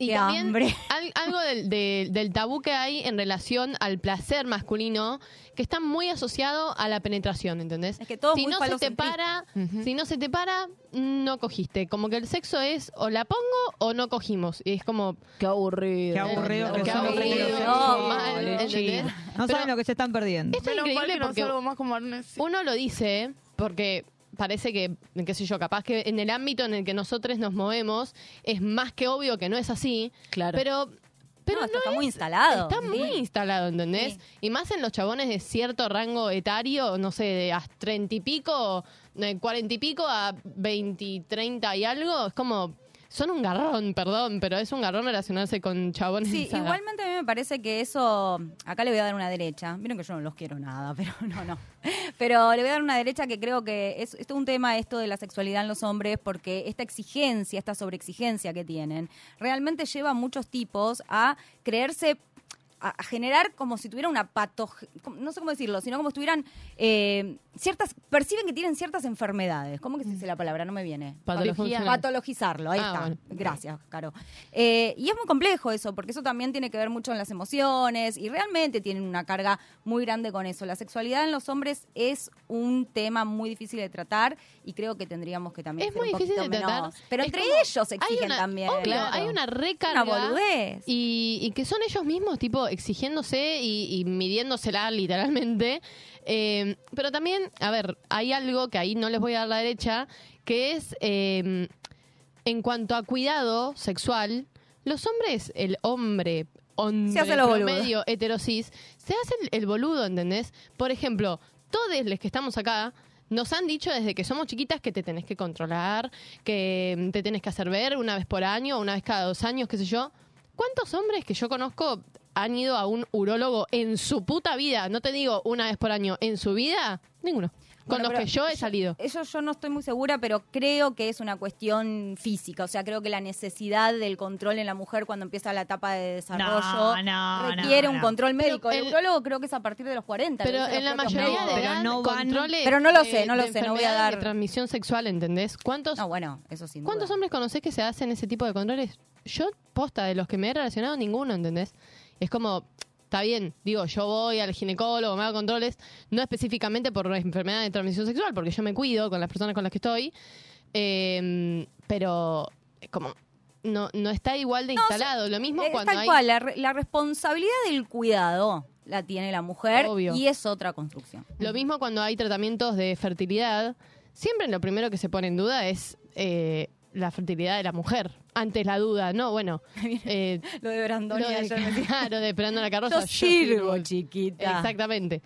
y Qué también hambre. al- algo del, de- del tabú que hay en relación al placer masculino, que está muy asociado a la penetración, ¿entendés? Es que todo si muy no se te para, si no se te para, no cogiste. Como que el sexo es o la pongo o no cogimos. Y es como Qué aburrido. Qué aburrido Qué aburrido, heterosexuales. mal, ¿entendés? No Pero- saben lo que se están perdiendo. esto es increíble porque más como Arnes. uno lo dice porque parece que, qué sé yo, capaz que en el ámbito en el que nosotros nos movemos es más que obvio que no es así. Claro. Pero, pero No, esto no está es- muy instalado. Está Sí. muy instalado, ¿entendés? Y más en los chabones de cierto rango etario, no sé, de a treinta y pico, cuarenta y pico a veinte, treinta y algo, es como... Son un garrón, perdón, pero es un garrón relacionarse con chabones. Sí, igualmente a mí me parece que eso, acá le voy a dar una derecha, vieron que yo no los quiero nada, pero no, no. Pero le voy a dar una derecha que creo que es, es un tema esto de la sexualidad en los hombres, porque esta exigencia, esta sobreexigencia que tienen, realmente lleva a muchos tipos a creerse a, a generar como si tuviera una patología, no sé cómo decirlo, sino como si tuvieran eh, ciertas, perciben que tienen ciertas enfermedades. ¿Cómo que se dice la palabra? No me viene. Patología. Patologizarlo, ahí Ah, está. bueno. Gracias, Caro. Eh, y es muy complejo eso, porque eso también tiene que ver mucho en las emociones y realmente tienen una carga muy grande con eso. La sexualidad en los hombres es un tema muy difícil de tratar y creo que tendríamos que también Es muy un difícil de tratar. menos. Pero Es entre como- ellos exigen una- también. obvio, Claro. hay una recarga. Una boludez. Y, y que son ellos mismos, tipo, exigiéndose y, y midiéndosela literalmente. Eh, pero también, a ver, hay algo que ahí no les voy a dar la derecha, que es eh, en cuanto a cuidado sexual, los hombres, el hombre, hombre Se hace lo boludo. promedio, heterosis, se hace el, el boludo, ¿entendés? Por ejemplo, todos los que estamos acá nos han dicho desde que somos chiquitas que te tenés que controlar, que mm, te tenés que hacer ver una vez por año, una vez cada dos años, qué sé yo. ¿Cuántos hombres que yo conozco han ido a un urólogo en su puta vida? No te digo una vez por año, en su vida, ninguno. Con Bueno, los que yo he salido. Eso yo no estoy muy segura, pero creo que es una cuestión física. O sea, creo que la necesidad del control en la mujer cuando empieza la etapa de desarrollo No, no, requiere no, un no. control médico. Pero el, urólogo creo que es a partir de los 40. Pero en la mayoría de edad, no controles Pero no lo sé, no lo sé, no voy a dar- de transmisión sexual, ¿entendés? ¿Cuántos, No, bueno, eso sin ¿Cuántos duda. hombres conocés que se hacen ese tipo de controles? Yo, posta, de los que me he relacionado, ninguno, ¿entendés? Es como, está bien, digo, yo voy al ginecólogo, me hago controles, no específicamente por enfermedad de transmisión sexual, porque yo me cuido con las personas con las que estoy, eh, pero es como, no, no está igual de instalado. Lo mismo Eh, cuando tal hay... cual, la, re- la responsabilidad del cuidado la tiene la mujer Obvio. y es otra construcción. Lo mismo cuando hay tratamientos de fertilidad, siempre lo primero que se pone en duda es eh, la fertilidad de la mujer. Antes la duda, no, bueno. eh, Lo de Brandoni lo de, claro, de carroza. Yo sirvo, chiquita. Exactamente.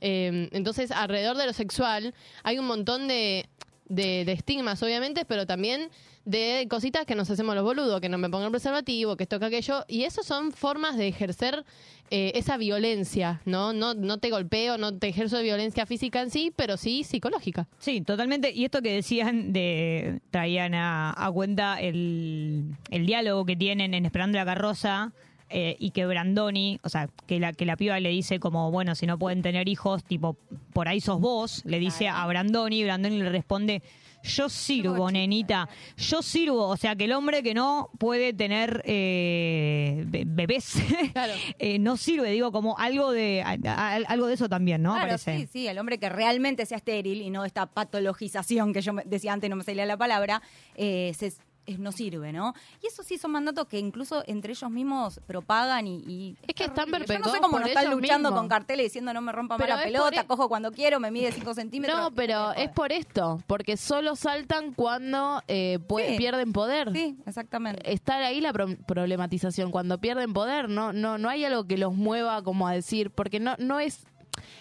Eh, entonces, alrededor de lo sexual hay un montón de, de, de estigmas, obviamente, pero también de cositas que nos hacemos los boludos, que no me pongan preservativo, que esto, que aquello. Y eso son formas de ejercer eh, esa violencia, ¿no? ¿no? No te golpeo, no te ejerzo de violencia física en sí, pero sí psicológica. Sí, totalmente. Y esto que decían de traían a, a cuenta el, el diálogo que tienen en Esperando la carroza eh, y que Brandoni, o sea, que la que la piba le dice como, bueno, si no pueden tener hijos, tipo, por ahí sos vos, le dice a Brandoni, y Brandoni le responde, yo sirvo, nenita, yo sirvo, o sea, que el hombre que no puede tener eh, be- bebés, eh, no sirve, digo, como algo de a- a- algo de eso también, ¿no? Claro, Parece. sí, sí, el hombre que realmente sea estéril y no esta patologización que yo me- decía antes, no me salía la palabra, eh, se- es- no sirve, ¿no? Y eso sí son mandatos que incluso entre ellos mismos propagan y... y Es que están Yo no sé cómo no están luchando mismos. con carteles diciendo no me rompa más Pero la es pelota, e- cojo cuando quiero, me mide 5 centímetros. No, pero es por esto, porque solo saltan cuando eh, Sí. pierden poder. Sí, exactamente. Está ahí la pro- problematización, cuando pierden poder, no, no, no hay algo que los mueva como a decir, porque no, no es,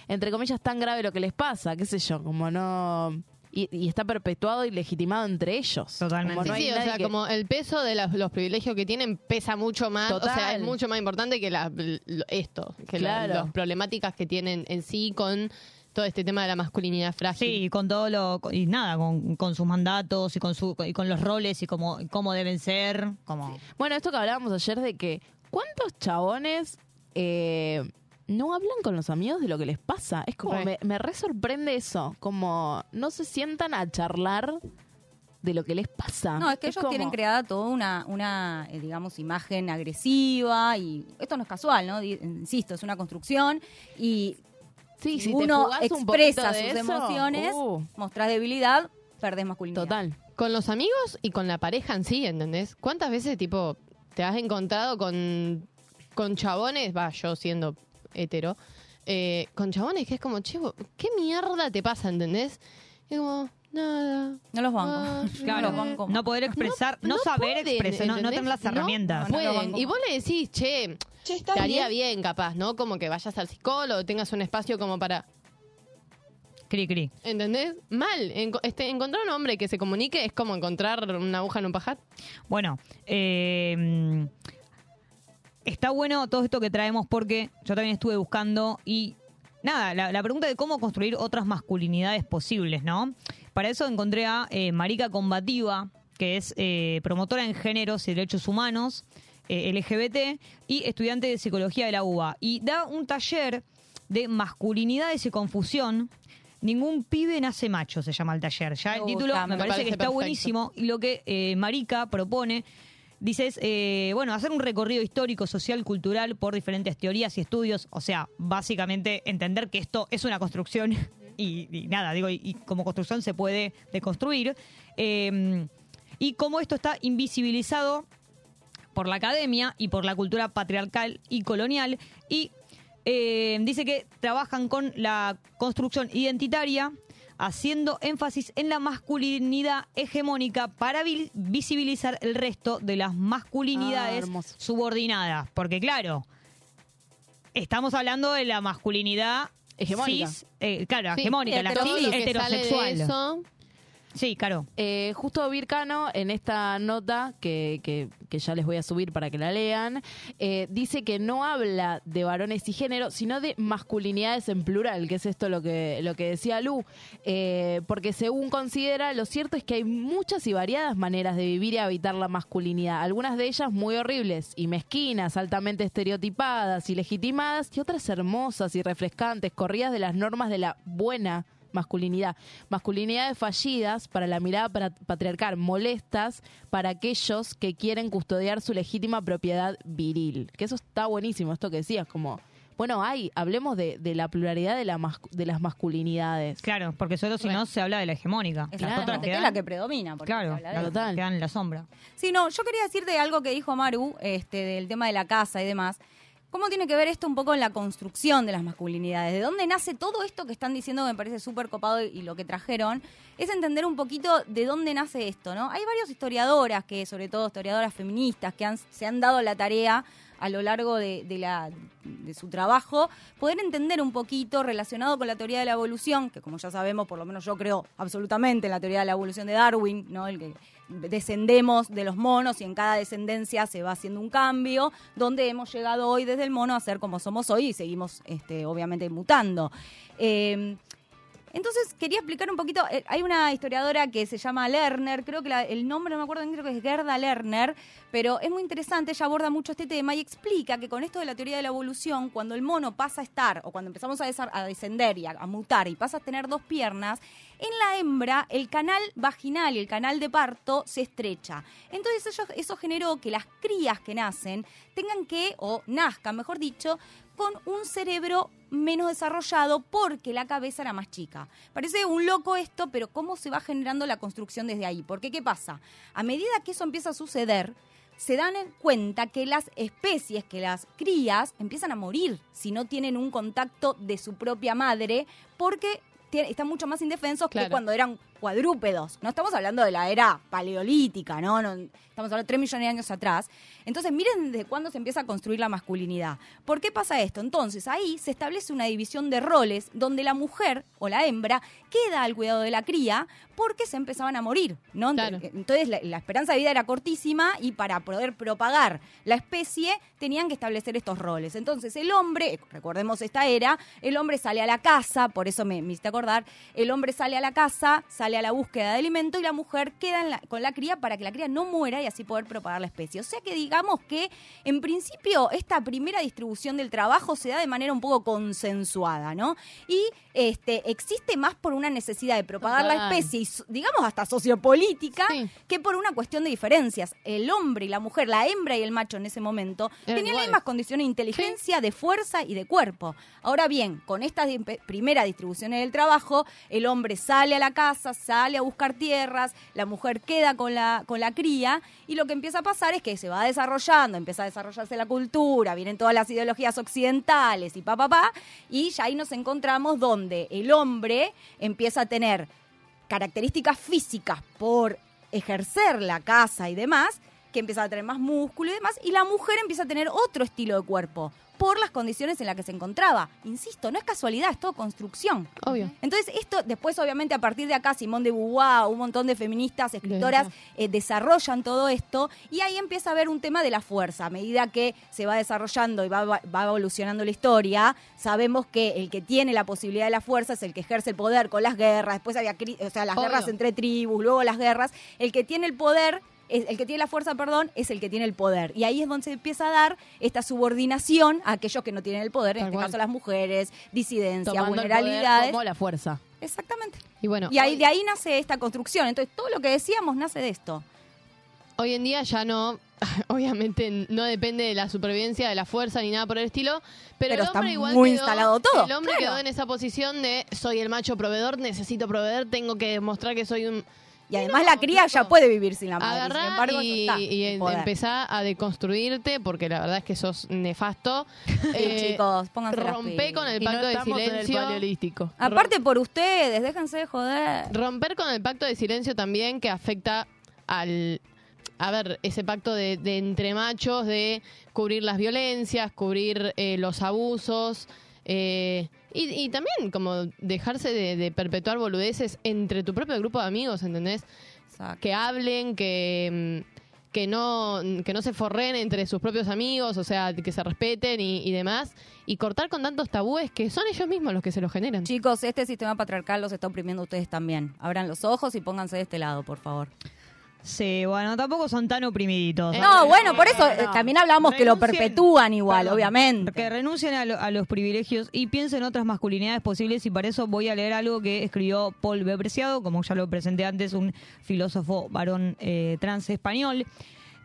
entre comillas, tan grave lo que les pasa, qué sé yo, como no... Y, y está perpetuado y legitimado entre ellos. Totalmente. Como no Sí, sí, o sea, que- como el peso de los privilegios que tienen pesa mucho más, o sea, Total. es mucho más importante que la- esto, que la- las problemáticas que tienen en sí con todo este tema de la masculinidad frágil. Sí, y con todo lo y nada, con, con sus mandatos y con su y con los roles y cómo cómo deben ser, como Bueno, esto que hablábamos ayer de que ¿cuántos chabones eh, no hablan con los amigos de lo que les pasa? Es como, Re. me, me re sorprende eso, como no se sientan a charlar de lo que les pasa. No, es que ellos como- tienen creada toda una, una eh, digamos, imagen agresiva y esto no es casual, ¿no? Insisto, es una construcción y Sí, si te uno un expresa de sus eso, emociones, uh. mostrás debilidad, perdés masculinidad. Total. Con los amigos y con la pareja en sí, ¿entendés? ¿Cuántas veces, tipo, te has encontrado con, con chabones, va, yo siendo hetero, eh, con chabones que es como, che, ¿qué mierda te pasa, ¿entendés? Y como, nada. No los banco. ah, claro, los banco. no poder expresar, no, no saber pueden, expresar, no, tener las herramientas. Pueden. Y vos le decís, che, te haría bien, capaz, ¿no? Como que vayas al psicólogo, tengas un espacio como para... Cri cri. ¿Entendés? Mal. Este, encontrar un hombre que se comunique es como encontrar una aguja en un pajar. Bueno, eh, está bueno todo esto que traemos porque yo también estuve buscando y nada, la, la pregunta de cómo construir otras masculinidades posibles, ¿no? Para eso encontré a eh, Marica Combativa, que es eh, promotora en géneros y derechos humanos, eh, LGBT, y estudiante de psicología de la UBA. Y da un taller de masculinidades y confusión. Ningún pibe nace macho, se llama el taller. Ya Me el título gusta, me, me parece, parece que está perfecto. buenísimo. Y lo que Marica propone Dice, es, eh, bueno, hacer un recorrido histórico, social, cultural por diferentes teorías y estudios. O sea, básicamente entender que esto es una construcción y, nada, digo, y, como construcción se puede deconstruir. Eh, y cómo esto está invisibilizado por la academia y por la cultura patriarcal y colonial. Y eh, dice que trabajan con la construcción identitaria, haciendo énfasis en la masculinidad hegemónica para vi- visibilizar el resto de las masculinidades Ah, subordinadas. Porque claro, estamos hablando de la masculinidad Hegemónica. cis, eh, claro, Sí, hegemónica, la heterosexual. Sí, claro. Eh, justo Vircano, en esta nota que, que- que ya les voy a subir para que la lean, eh, dice que no habla de varones y género, sino de masculinidades en plural, que es esto lo que, lo que decía Lu. Eh, porque según considera, lo cierto es que hay muchas y variadas maneras de vivir y habitar la masculinidad. Algunas de ellas muy horribles y mezquinas, altamente estereotipadas y legitimadas, y otras hermosas y refrescantes, corridas de las normas de la buena masculinidad. Masculinidades fallidas para la mirada para- patriarcal, molestas para aquellos que quieren custodiar su legítima propiedad viril. Que eso está buenísimo, esto que decías, como, bueno, hay, hablemos de, de la pluralidad de, la mas- de las masculinidades. Claro, porque solo si no se habla de la hegemónica. Las Exactamente, otras que es la que predomina. porque Claro, se habla de las otras quedan en la sombra. Sí, no, yo quería decirte algo que dijo Maru, este, del tema de la casa y demás. ¿Cómo tiene que ver esto un poco en la construcción de las masculinidades? ¿De dónde nace todo esto que están diciendo que me parece súper copado y, lo que trajeron? Es entender un poquito de dónde nace esto, ¿no? Hay varias historiadoras, que sobre todo historiadoras feministas, que han- se han dado la tarea a lo largo de, de la, de su trabajo, poder entender un poquito relacionado con la teoría de la evolución, que como ya sabemos, por lo menos yo creo absolutamente en la teoría de la evolución de Darwin, ¿no? El que descendemos de los monos y en cada descendencia se va haciendo un cambio, donde hemos llegado hoy desde el mono a ser como somos hoy y seguimos este, obviamente mutando. Eh, entonces quería explicar un poquito, eh, hay una historiadora que se llama Lerner, creo que el nombre no me acuerdo, creo que es Gerda Lerner, pero es muy interesante, ella aborda mucho este tema y explica que con esto de la teoría de la evolución, cuando el mono pasa a estar, o cuando empezamos a, descender y a, a mutar y pasa a tener dos piernas, en la hembra el canal vaginal y el canal de parto se estrecha. Entonces eso, eso generó que las crías que nacen tengan que, o nazcan, mejor dicho, con un cerebro menos desarrollado porque la cabeza era más chica. Parece un loco esto, pero cómo se va generando la construcción desde ahí. Porque ¿qué pasa? A medida que eso empieza a suceder, se dan en cuenta que las especies, que las crías, empiezan a morir si no tienen un contacto de su propia madre, porque están mucho más indefensos que cuando eran cuadrúpedos. No estamos hablando de la era paleolítica, ¿no? no estamos hablando de 3 millones de años atrás. Entonces, miren desde cuándo se empieza a construir la masculinidad. ¿Por qué pasa esto? Entonces, ahí se establece una división de roles donde la mujer o la hembra queda al cuidado de la cría porque se empezaban a morir, ¿no? Entonces, la, la esperanza de vida era cortísima y para poder propagar la especie tenían que establecer estos roles. Entonces, el hombre, recordemos esta era, el hombre sale a la casa, por eso me, me hiciste acordar, el hombre sale a la casa, sale a la búsqueda de alimento y la mujer queda en la- con la cría para que la cría no muera y así poder propagar la especie. O sea que digamos que en principio esta primera distribución del trabajo se da de manera un poco consensuada, ¿no? Y este existe más por una necesidad de propagar la especie y digamos hasta sociopolítica que por una cuestión de diferencias. El hombre y la mujer, la hembra y el macho en ese momento tenían las mismas condiciones de inteligencia, de fuerza y de cuerpo. Ahora bien, con esta primera distribución del trabajo, el hombre sale a la casa, sale a buscar tierras, la mujer queda con la, con la cría y lo que empieza a pasar es que se va desarrollando, empieza a desarrollarse la cultura, vienen todas las ideologías occidentales y pa, pa, pa, y ya ahí nos encontramos donde el hombre empieza a tener características físicas por ejercer la casa y demás, que empieza a tener más músculo y demás, y la mujer empieza a tener otro estilo de cuerpo por las condiciones en las que se encontraba. Insisto, no es casualidad, es todo construcción. Obvio. Entonces, esto después, obviamente, a partir de acá, Simón de Beauvoir, un montón de feministas, escritoras, eh, desarrollan todo esto y ahí empieza a haber un tema de la fuerza. A medida que se va desarrollando y va, va evolucionando la historia, sabemos que el que tiene la posibilidad de la fuerza es el que ejerce el poder con las guerras. Después había, o sea, las Obvio. guerras entre tribus, luego las guerras. El que tiene el poder es- el que tiene la fuerza, perdón, es el que tiene el poder. Y ahí es donde se empieza a dar esta subordinación a aquellos que no tienen el poder, en este cual. caso las mujeres, disidencias, Tomando vulnerabilidades. como la fuerza. Exactamente. Y bueno, Y ahí, de ahí nace esta construcción. Entonces, todo lo que decíamos nace de esto. Hoy en día ya no, obviamente no depende de la supervivencia, de la fuerza ni nada por el estilo, pero, Pero el está hombre igual muy quedó- instalado todo, El hombre claro. quedó en esa posición de soy el macho proveedor, necesito proveer, tengo que demostrar que soy un Y además la cría ya puede vivir sin la madre. Agarrá sin embargo, y, está, y el empezá a deconstruirte porque la verdad es que sos nefasto. Sí, chicos, pónganse las pilas. con el Y no pacto de el silencio. paleolítico. Aparte por ustedes, déjense de joder. Romper con el pacto de silencio también que afecta al... A ver, ese pacto de, de entre machos, de cubrir las violencias, cubrir eh, los abusos, eh, y, y también como dejarse de, de perpetuar boludeces entre tu propio grupo de amigos, ¿entendés? Que hablen, que, mm, que, no, que no se forren entre sus propios amigos, o sea, que se respeten y, y demás, y cortar con tantos tabúes que son ellos mismos los que se los generan. Chicos, este sistema patriarcal los está oprimiendo ustedes también. Abran los ojos y pónganse de este lado, por favor. Sí, bueno, tampoco son tan oprimiditos. No, bueno, por eso eh, no. también hablamos que lo Renuncien- perpetúan igual, Perdón, obviamente. Que renuncien a, lo- a los privilegios y piensen en otras masculinidades posibles y para eso voy a leer algo que escribió Paul B. Preciado, como ya lo presenté antes, un filósofo varón eh, trans español,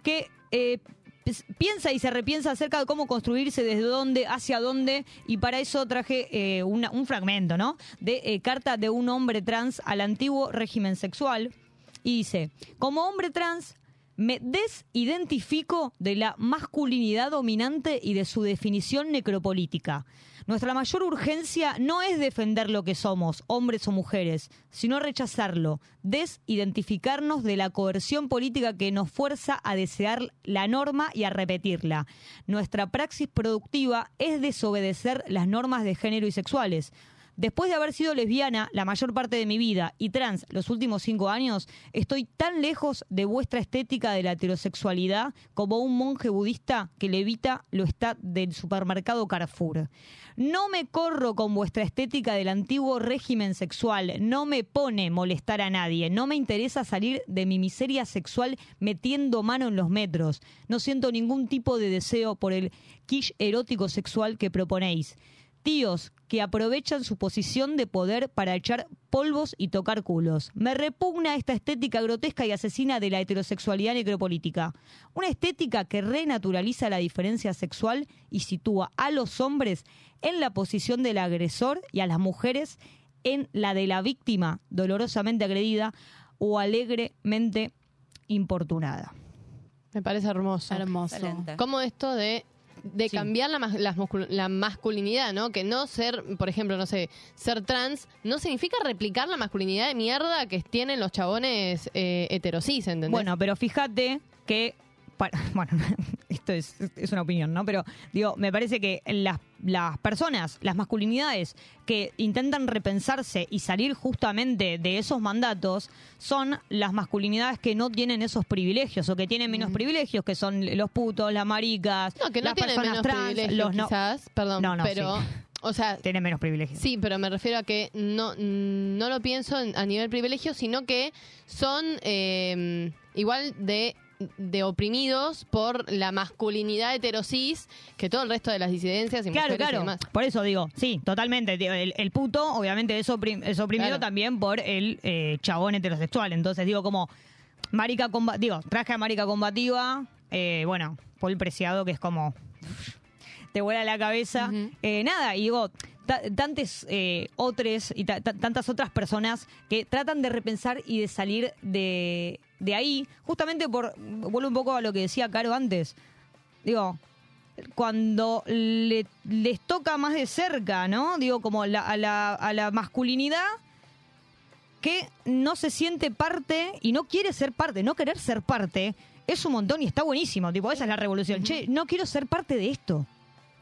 que eh, pes- piensa y se repiensa acerca de cómo construirse, desde dónde, hacia dónde, y para eso traje eh, una- un fragmento, ¿no? De eh, carta de un hombre trans al antiguo régimen sexual, y dice, como hombre trans, me desidentifico de la masculinidad dominante y de su definición necropolítica. Nuestra mayor urgencia no es defender lo que somos, hombres o mujeres, sino rechazarlo, desidentificarnos de la coerción política que nos fuerza a desear la norma y a repetirla. Nuestra praxis productiva es desobedecer las normas de género y sexuales. Después de haber sido lesbiana la mayor parte de mi vida y trans los últimos cinco años, estoy tan lejos de vuestra estética de la heterosexualidad como un monje budista que levita lo está del supermercado Carrefour. No me corro con vuestra estética del antiguo régimen sexual, no me pone molestar a nadie, no me interesa salir de mi miseria sexual metiendo mano en los metros, no siento ningún tipo de deseo por el quiche erótico sexual que proponéis tíos que aprovechan su posición de poder para echar polvos y tocar culos. Me repugna esta estética grotesca y asesina de la heterosexualidad necropolítica. Una estética que renaturaliza la diferencia sexual y sitúa a los hombres en la posición del agresor y a las mujeres en la de la víctima dolorosamente agredida o alegremente importunada. Me parece hermoso. Hermoso. Excelente. Como esto de, de cambiar la, la masculinidad, ¿no? Que no ser, por ejemplo, no sé, ser trans no significa replicar la masculinidad de mierda que tienen los chabones eh, heterosis, ¿entendés? Bueno, pero fíjate que. Bueno, esto es, es una opinión, ¿no? Pero digo, me parece que las, las personas, las masculinidades que intentan repensarse y salir justamente de esos mandatos son las masculinidades que no tienen esos privilegios o que tienen menos privilegios, que son los putos, las maricas, no, que no las tienen personas menos trans, los no. quizás, perdón, No, no, pero, sí. o sea, Tienen menos privilegios. Sí, pero me refiero a que no, no lo pienso en- a nivel privilegio, sino que son eh, igual de, de oprimidos por la masculinidad heterosis que todo el resto de las disidencias y Claro, mujeres y claro. demás. Por eso digo, sí, totalmente. El, el puto, obviamente, es, oprim- es oprimido Claro. también por el eh, chabón heterosexual. Entonces, digo, como marica digo, traje a marica combativa, eh, bueno, Paul Preciado, que es como te vuela la cabeza. Eh, nada, y digo, ta- tantas eh, otras y ta- ta- tantas otras personas que tratan de repensar y de salir de, de ahí, justamente por, vuelvo un poco a lo que decía Caro antes. Digo, cuando le- les toca más de cerca, ¿no? Digo, como la- a, la, a la masculinidad que no se siente parte y no quiere ser parte, no querer ser parte, es un montón y está buenísimo. Tipo, esa es la revolución. Che, no quiero ser parte de esto.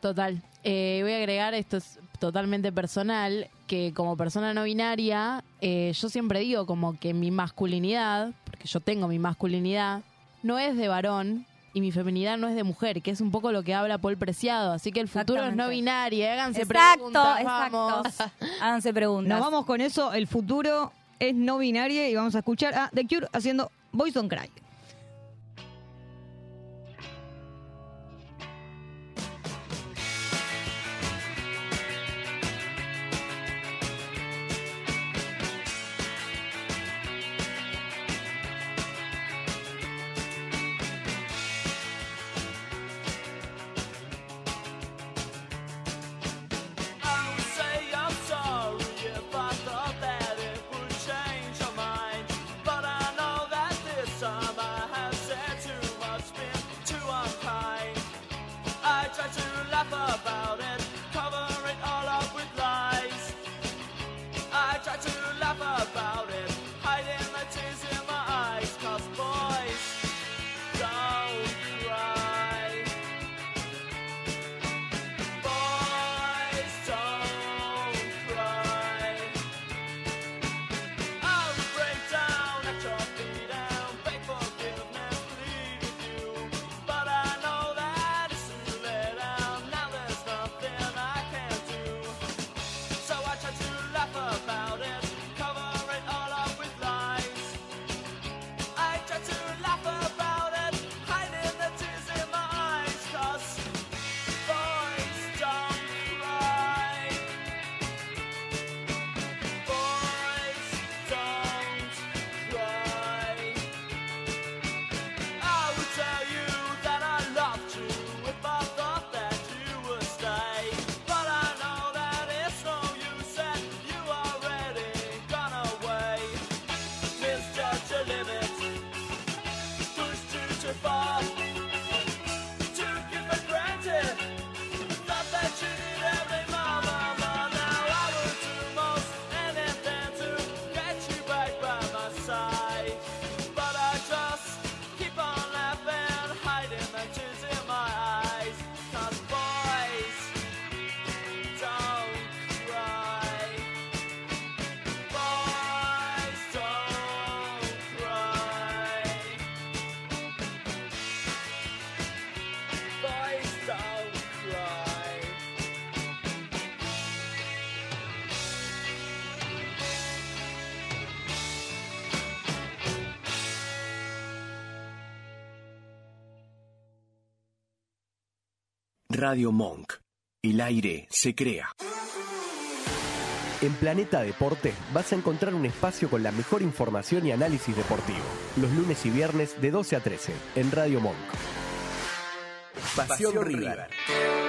Total. Eh, voy a agregar, esto es totalmente personal, que como persona no binaria, eh, yo siempre digo como que mi masculinidad, porque yo tengo mi masculinidad, no es de varón y mi feminidad no es de mujer, que es un poco lo que habla Paul Preciado. Así que el futuro es no binario, háganse Exacto, preguntas, exacto. vamos. Háganse preguntas. Nos vamos con eso. El futuro es no binario y vamos a escuchar a The Cure haciendo Boys Don't Cry. Radio Monk. El aire se crea. En Planeta Deporte vas a encontrar un espacio con la mejor información y análisis deportivo. Los lunes y viernes de 12 a 13 en Radio Monk. Pasión River.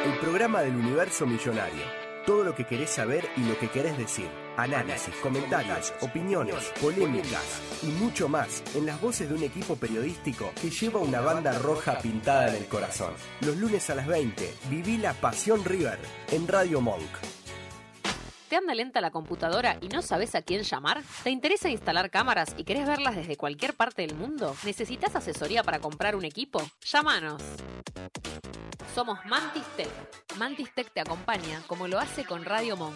El programa del universo millonario. Todo lo que querés saber y lo que querés decir. Análisis, comentarios, opiniones, polémicas y mucho más en las voces de un equipo periodístico que lleva una banda roja pintada en el corazón. Los lunes a las 20, viví la Pasión River en Radio Monk. ¿Te anda lenta la computadora y no sabes a quién llamar? ¿Te interesa instalar cámaras y querés verlas desde cualquier parte del mundo? ¿Necesitas asesoría para comprar un equipo? Llámanos. Somos Mantis Tech. Mantis Tech te acompaña como lo hace con Radio Monk.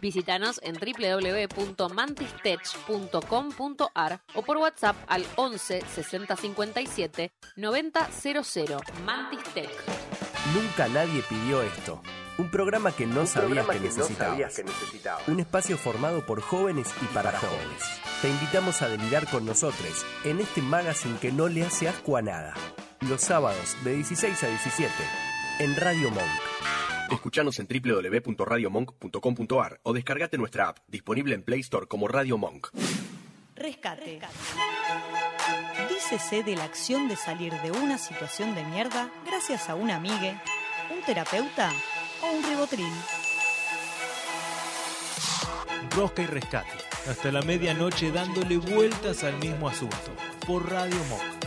Visítanos en www.mantistech.com.ar o por WhatsApp al 11 60 57 90 00. Mantis Tech. Nunca nadie pidió esto. Un programa que no, sabías, programa que que no necesitabas. sabías que necesitabas. Un espacio formado por jóvenes y para, jóvenes. Te invitamos a delirar con nosotros en este magazine que no le hace asco a nada. Los sábados de 16 a 17 en Radio Monk. Escuchanos en www.radiomonk.com.ar o descargate nuestra app, disponible en Play Store como Radio Monk. Rescate. Dícese de la acción de salir de una situación de mierda gracias a un amigue, un terapeuta o un ribotril. Rosca y rescate. Hasta la medianoche dándole vueltas al mismo asunto. Por Radio Monk.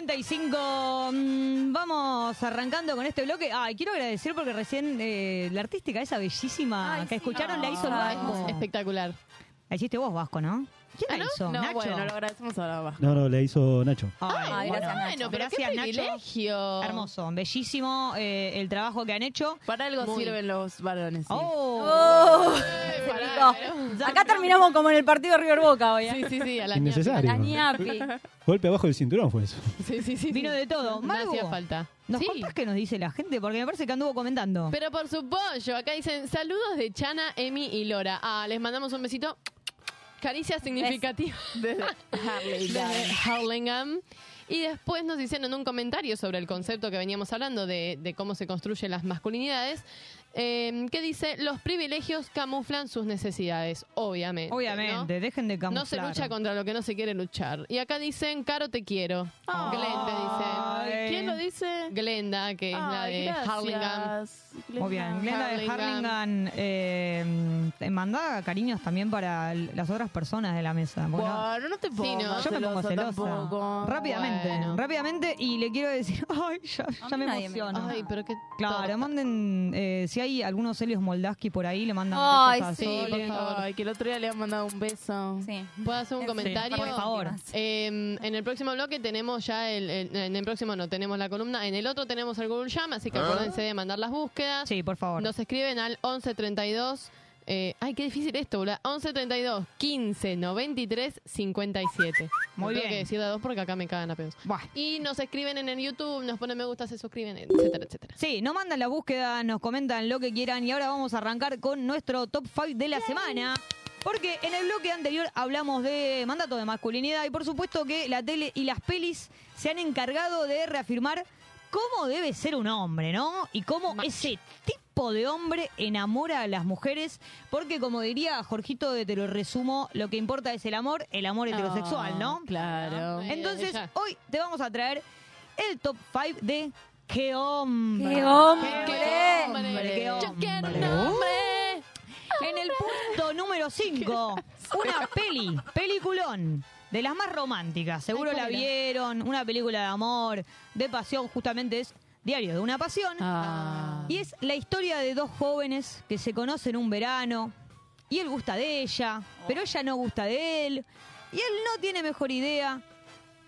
55. mm, Vamos arrancando con este bloque. Ay, quiero agradecer porque recién eh, la artística esa bellísima que escucharon la hizo el Vasco. Espectacular. La hiciste vos, Vasco, ¿no? ¿Quién la ¿Ah, hizo? no? No, ¿Nacho? bueno, lo agradecemos ahora, Vasco. No, no, le hizo Nacho. Ay, gracias, Nacho. Bueno, pero qué Gracias, Nacho. privilegio. Hermoso, bellísimo eh, el trabajo que han hecho. Para algo Muy. sirven los varones. sí. Oh. Oh, Eh, qué pará. Acá terminamos como en el partido River Boca hoy. ¿eh? Sí, sí, sí, a la Innecesario. La ñapi. Golpe abajo del cinturón fue eso. Sí, sí, sí. Vino de todo. No Maru, hacía falta. ¿Nos Sí. contás qué nos dice la gente? Porque me parece que anduvo comentando. Pero por supuesto, acá dicen saludos de Chana, Emi y Lora. Ah, les mandamos un besito. Caricia significativa Desde desde Hurlingham. Y después nos dicen en un comentario sobre el concepto que veníamos hablando de, de cómo se construyen las masculinidades, eh, que dice, los privilegios camuflan sus necesidades, obviamente. Obviamente, ¿no? dejen de No camuflar. se lucha contra lo que no se quiere luchar. Y acá dicen, Caro, te quiero. Glenda dice. ¿Quién lo dice? Glenda, que es la de gracias. Hurlingham. Muy bien, Glenda de Harlingham eh, te manda cariños también para las otras personas de la mesa. no- Bueno, no te Sí, pongas no. yo me pongo celosa. tampoco. Rápidamente, Bueno. rápidamente. Y le quiero decir, ay, ya, ya me emociono. Ay, pero qué Claro, torta. manden, eh, si hay algunos Helios Moldaski por ahí, le mandan Ay, besos a sí, Sole. por favor. Ay, que el otro día le han mandado un beso. Sí. ¿Puedo hacer un Sí, comentario? por favor. Eh, en el próximo bloque tenemos ya, el, el- en el próximo no tenemos la columna, en el otro tenemos el Google Jam, así que acuérdense de mandar las búsquedas. Sí, por favor. Nos escriben al 1132. Eh, ay, qué difícil esto, boludo. 1132 15 93 57. Muy No Tengo bien. que decir de dos porque acá me cagan a pedos. Buah. Y nos escriben en el YouTube, nos ponen me gusta, se suscriben, etcétera, etcétera. Sí, nos mandan la búsqueda, nos comentan lo que quieran y ahora vamos a arrancar con nuestro top 5 de la semana. Porque en el bloque anterior hablamos de mandato de masculinidad y por supuesto que la tele y las pelis se han encargado de reafirmar cómo debe ser un hombre, ¿no? Y cómo ese tipo de hombre enamora a las mujeres, porque como diría Jorgito, de te lo resumo, lo que importa es el amor, el amor heterosexual, ¿no? Ah, Claro. Entonces, hoy te vamos a traer el top 5 de qué hombre. ¡Qué hombre! ¡Qué hombre! ¡Qué Yo quiero un hombre! hombre. En el punto número 5, una peli, peliculón. De las más románticas, seguro Ay, la vieron, una película de amor, de pasión, justamente es Diario de una Pasión. Ah. Y es la historia de dos jóvenes que se conocen un verano y él gusta de ella, pero ella no gusta de él y él no tiene mejor idea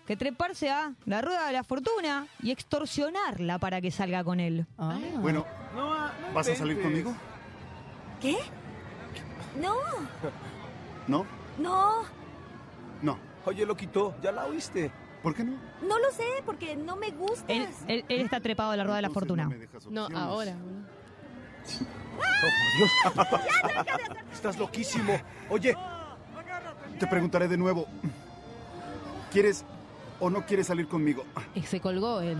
que treparse a la rueda de la fortuna y extorsionarla para que salga con él. Ah. Bueno, ¿vas a salir conmigo? ¿Qué? No, ¿No? no, No. Oye, loquito, ya la oíste. ¿Por qué no? no lo sé porque no me gustas. Él, él- él está trepado a la rueda de la Entonces fortuna. No, me dejas No, opciones. ahora. Oh, por Dios. Estás loquísimo. Oye, Te preguntaré de nuevo. ¿Quieres o no quieres salir conmigo? Y se colgó él.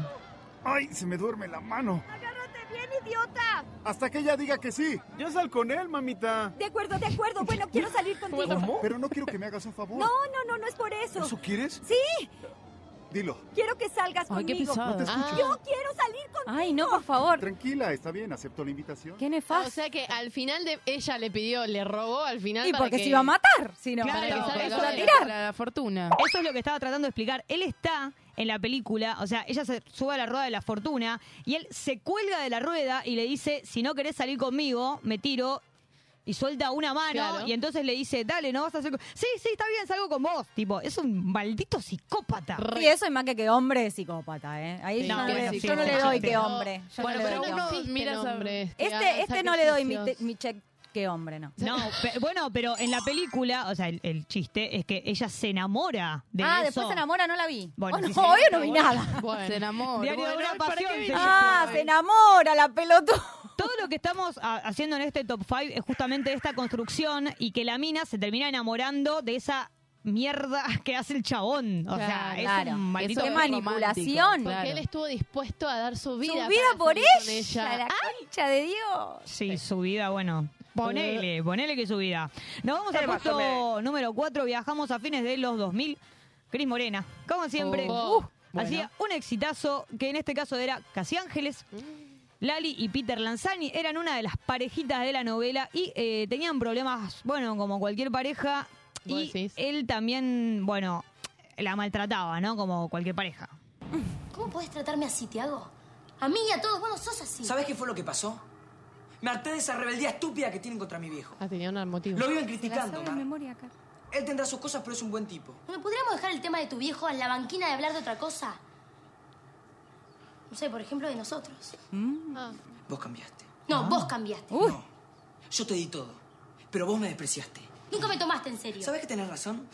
¡Ay, se me duerme la mano! ¡Agárrate bien, idiota! Hasta que ella diga que sí. ya sal con él, mamita. De acuerdo, de acuerdo. Bueno, quiero salir contigo. ¿Cómo? Pero no quiero que me hagas un favor. No, no, no, no es por eso. ¿Eso quieres? Sí, Dilo. quiero que salgas Ay, qué conmigo. pesado. No te escucho. Yo quiero salir contigo. Ay, no, por favor. Tranquila, está bien, acepto la invitación. Qué O nefasto. sea que al final de ella le pidió, le robó al final Y para porque que- se iba a matar. Si no, Claro, para que no, salga se con iba a él. tirar. La, la fortuna. Eso es lo que estaba tratando de explicar. Él está en la película, o sea, ella se sube a la rueda de la fortuna y él se cuelga de la rueda y le dice, si no querés salir conmigo, me tiro y suelta una mano Claro. y entonces le dice, dale, no vas a hacer... co-". Sí, sí, está bien, salgo con vos. Tipo, es un maldito psicópata. Y eso es más que que hombre es psicópata, ¿eh? Ahí Sí, yo, no que le, sí, yo no le doy sí. que hombre. Yo Bueno, no pero doy no que hombre. Este, hagan este no le doy mi, mi check que hombre, no. No, pe- bueno, pero en la película, o sea, el, el chiste es que ella se enamora de ah, eso. después se enamora, no la vi. Bueno, Oh, no, obvio no vi nada. Bueno. Se enamora. Diario de Bueno, una ¿para qué pasión, vine? se Ah, se enamora la pelota. Todo lo que estamos a- haciendo en este top 5 es justamente esta construcción y que la mina se termina enamorando de esa mierda que hace el chabón. O sea, Claro, es un maldito... qué es manipulación. Porque Claro. él estuvo dispuesto a dar su vida. Su vida por con ella, la concha de Dios. Sí, su vida, bueno. Ponele, ponele que su vida. Nos vamos al puesto número 4, viajamos a fines de los 2000. Cris Morena, como siempre, Oh, uh, bueno. hacía un exitazo que en este caso era Casi Ángeles. Lali y Peter Lanzani eran una de las parejitas de la novela y eh, tenían problemas, bueno, como cualquier pareja. ¿Vos Y decís? él también, bueno, la maltrataba, ¿no? Como cualquier pareja. ¿Cómo podés tratarme así, Tiago? A mí y a todos, vos no sos así. ¿Sabes qué fue lo que pasó? Me harté de esa rebeldía estúpida que tienen contra mi viejo. Ah, tenía un motivo. Lo viven la criticando, Mar. memoria acá. Él tendrá sus cosas, pero es un buen tipo. Bueno, ¿podríamos dejar el tema de tu viejo en la banquina de hablar de otra cosa? No sé, por ejemplo, de nosotros. Vos cambiaste. No, vos cambiaste. No. Yo te di todo. Pero vos me despreciaste. Nunca me tomaste en serio. ¿Sabes que tenés razón?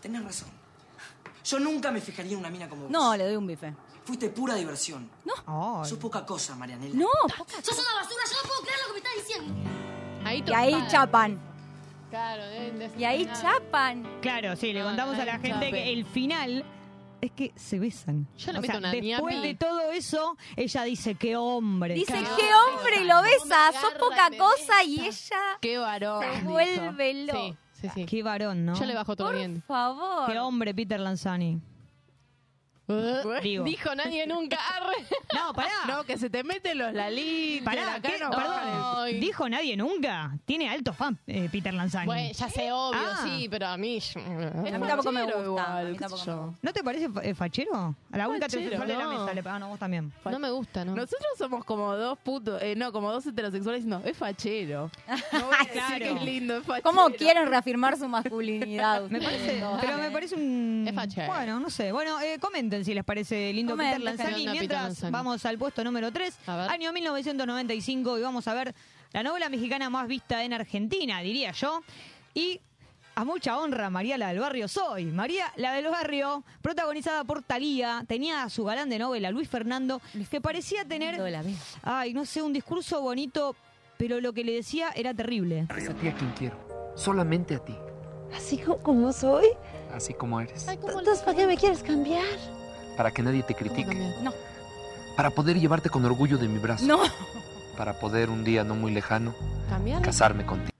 Tenés razón. Yo nunca me fijaría en una mina como vos. No, le doy un bife. Fuiste pura diversión. No. Sos poca cosa, Marianela. No, Sos una basura, yo no puedo creer lo que me estás diciendo. Ahí Y ahí chapan. Claro, deben de Y ahí chapan. Claro, sí, le No, contamos no, a la gente chape. que el final es que se besan. Yo le O meto sea, una después de todo eso, ella dice, qué hombre. Dice, qué qué hombre, y lo besa. Sos poca cosa y ella Qué varón. se dijo. vuelve loca. Sí, sí, sí. Qué varón, ¿no? Yo le bajo todo Por bien. favor. Qué hombre, Peter Lanzani. Digo. Dijo nadie nunca. Arre. No, pará. No, que se te meten los lalitos. Pará, acá ¿qué? no Perdón, dijo nadie nunca. Tiene alto fan eh, Peter Lanzani. Bueno, ya sé, obvio, Ah. sí, pero a mí. A mí tampoco me gusta. igual, a mí qué tampoco sé me yo. gusta. ¿No te parece fa- eh, fachero? A la única Fachero, heterosexual de la no. mesa. Le... Ah, no, vos también. No me gusta, ¿no? Nosotros somos como dos putos, eh, no, como dos heterosexuales diciendo, es fachero. No voy a decir Claro. que es lindo, es fachero. ¿Cómo quieren reafirmar su masculinidad? Me parece, pero me parece un... Es fachero. Bueno, no sé. Bueno, eh, comenten si les parece lindo Comenten, Peter Lanzani. qué onda Peter Mientras Lanzani. vamos al puesto número 3, A ver. año 1995, y vamos a ver la novela mexicana más vista en Argentina, diría yo. Y a mucha honra, María la del Barrio soy. María la del Barrio, protagonizada por Talía, tenía a su galán de novela, Luis Fernando, que parecía tener, ay, no sé, un discurso bonito, pero lo que le decía era terrible. Es a ti a quien quiero. Solamente a ti. Así co- como soy. Así como eres. Entonces, ¿para qué me quieres cambiar? Para que nadie te critique. No. Para poder llevarte con orgullo de mi brazo. No, Para poder un día no muy lejano casarme contigo.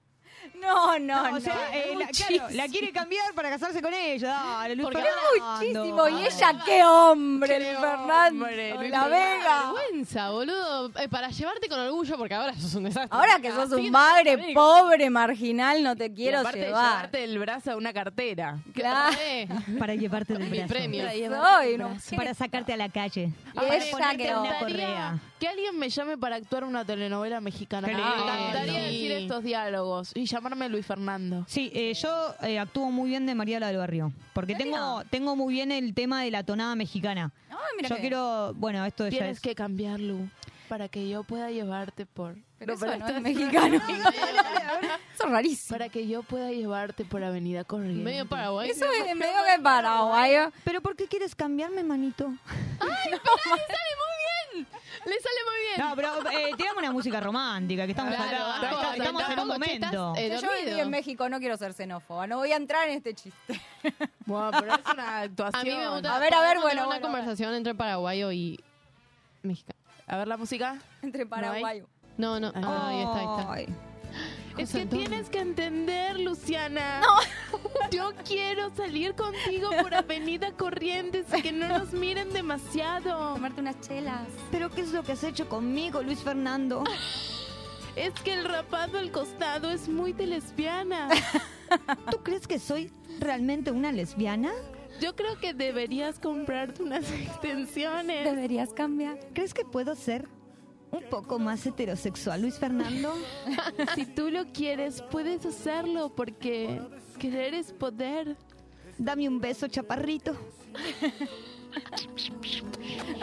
No, no, No, o sea, eh, la, muchísimo. claro, la quiere cambiar para casarse con ella. Dale, Luis Porque Fernando. Muchísimo. Y ella, qué hombre, Luis Fernando. hombre, Luis La Vega. vergüenza, boludo. Eh, para llevarte con orgullo, porque ahora sos un desastre. Ahora que sos un te pobre, marginal, no te quiero aparte de llevar. llevarte el brazo a una cartera. Claro. Para llevarte del brazo. premio. Soy Para sacarte a la calle. Y Para ella que una no. correa. Que alguien me llame para actuar una telenovela mexicana. Me encantaría decir estos diálogos y llamarme Luis Fernando. Sí, eh, yo eh, actúo muy bien de María la del Barrio. Porque tengo, tengo muy bien el tema de la tonada mexicana. Ay, mira Yo quiero, bueno, esto ya Tienes es... que cambiarlo para que yo pueda llevarte por... Pero para eso no esto es mexicano. Eso es rarísimo. Para que yo pueda llevarte por Avenida Corrientes. Medio Paraguay. Eso es medio que paraguayo. ¿Pero por qué quieres cambiarme, manito? ¡Ay, pero le sale muy bien! Le sale muy bien. No, pero eh, tirame una música romántica, que estamos Claro, acá. Estamos en un tampoco, che, momento. estás, eh, Yo viví en México, no quiero ser xenófoba. No voy a entrar en este chiste. Bueno, pero es una actuación. A mí me gusta. A ver, a ver, podemos bueno, tener una bueno, conversación entre paraguayo y mexicano. A ver la música. Entre paraguayo. No, no. Ah, ahí está, ahí está. Ay. Es que tienes que entender, Luciana. Yo quiero salir contigo por Avenida Corrientes y que no nos miren demasiado. Tomarte unas chelas. ¿Pero qué es lo que has hecho conmigo, Luis Fernando? Es que el rapado al costado es muy de lesbiana. ¿Tú crees que soy realmente una lesbiana? Yo creo que deberías comprarte unas extensiones. Deberías cambiar. ¿Crees que puedo ser un poco más heterosexual, Luis Fernando? Si tú lo quieres, puedes hacerlo porque querer es poder. Dame un beso, chaparrito.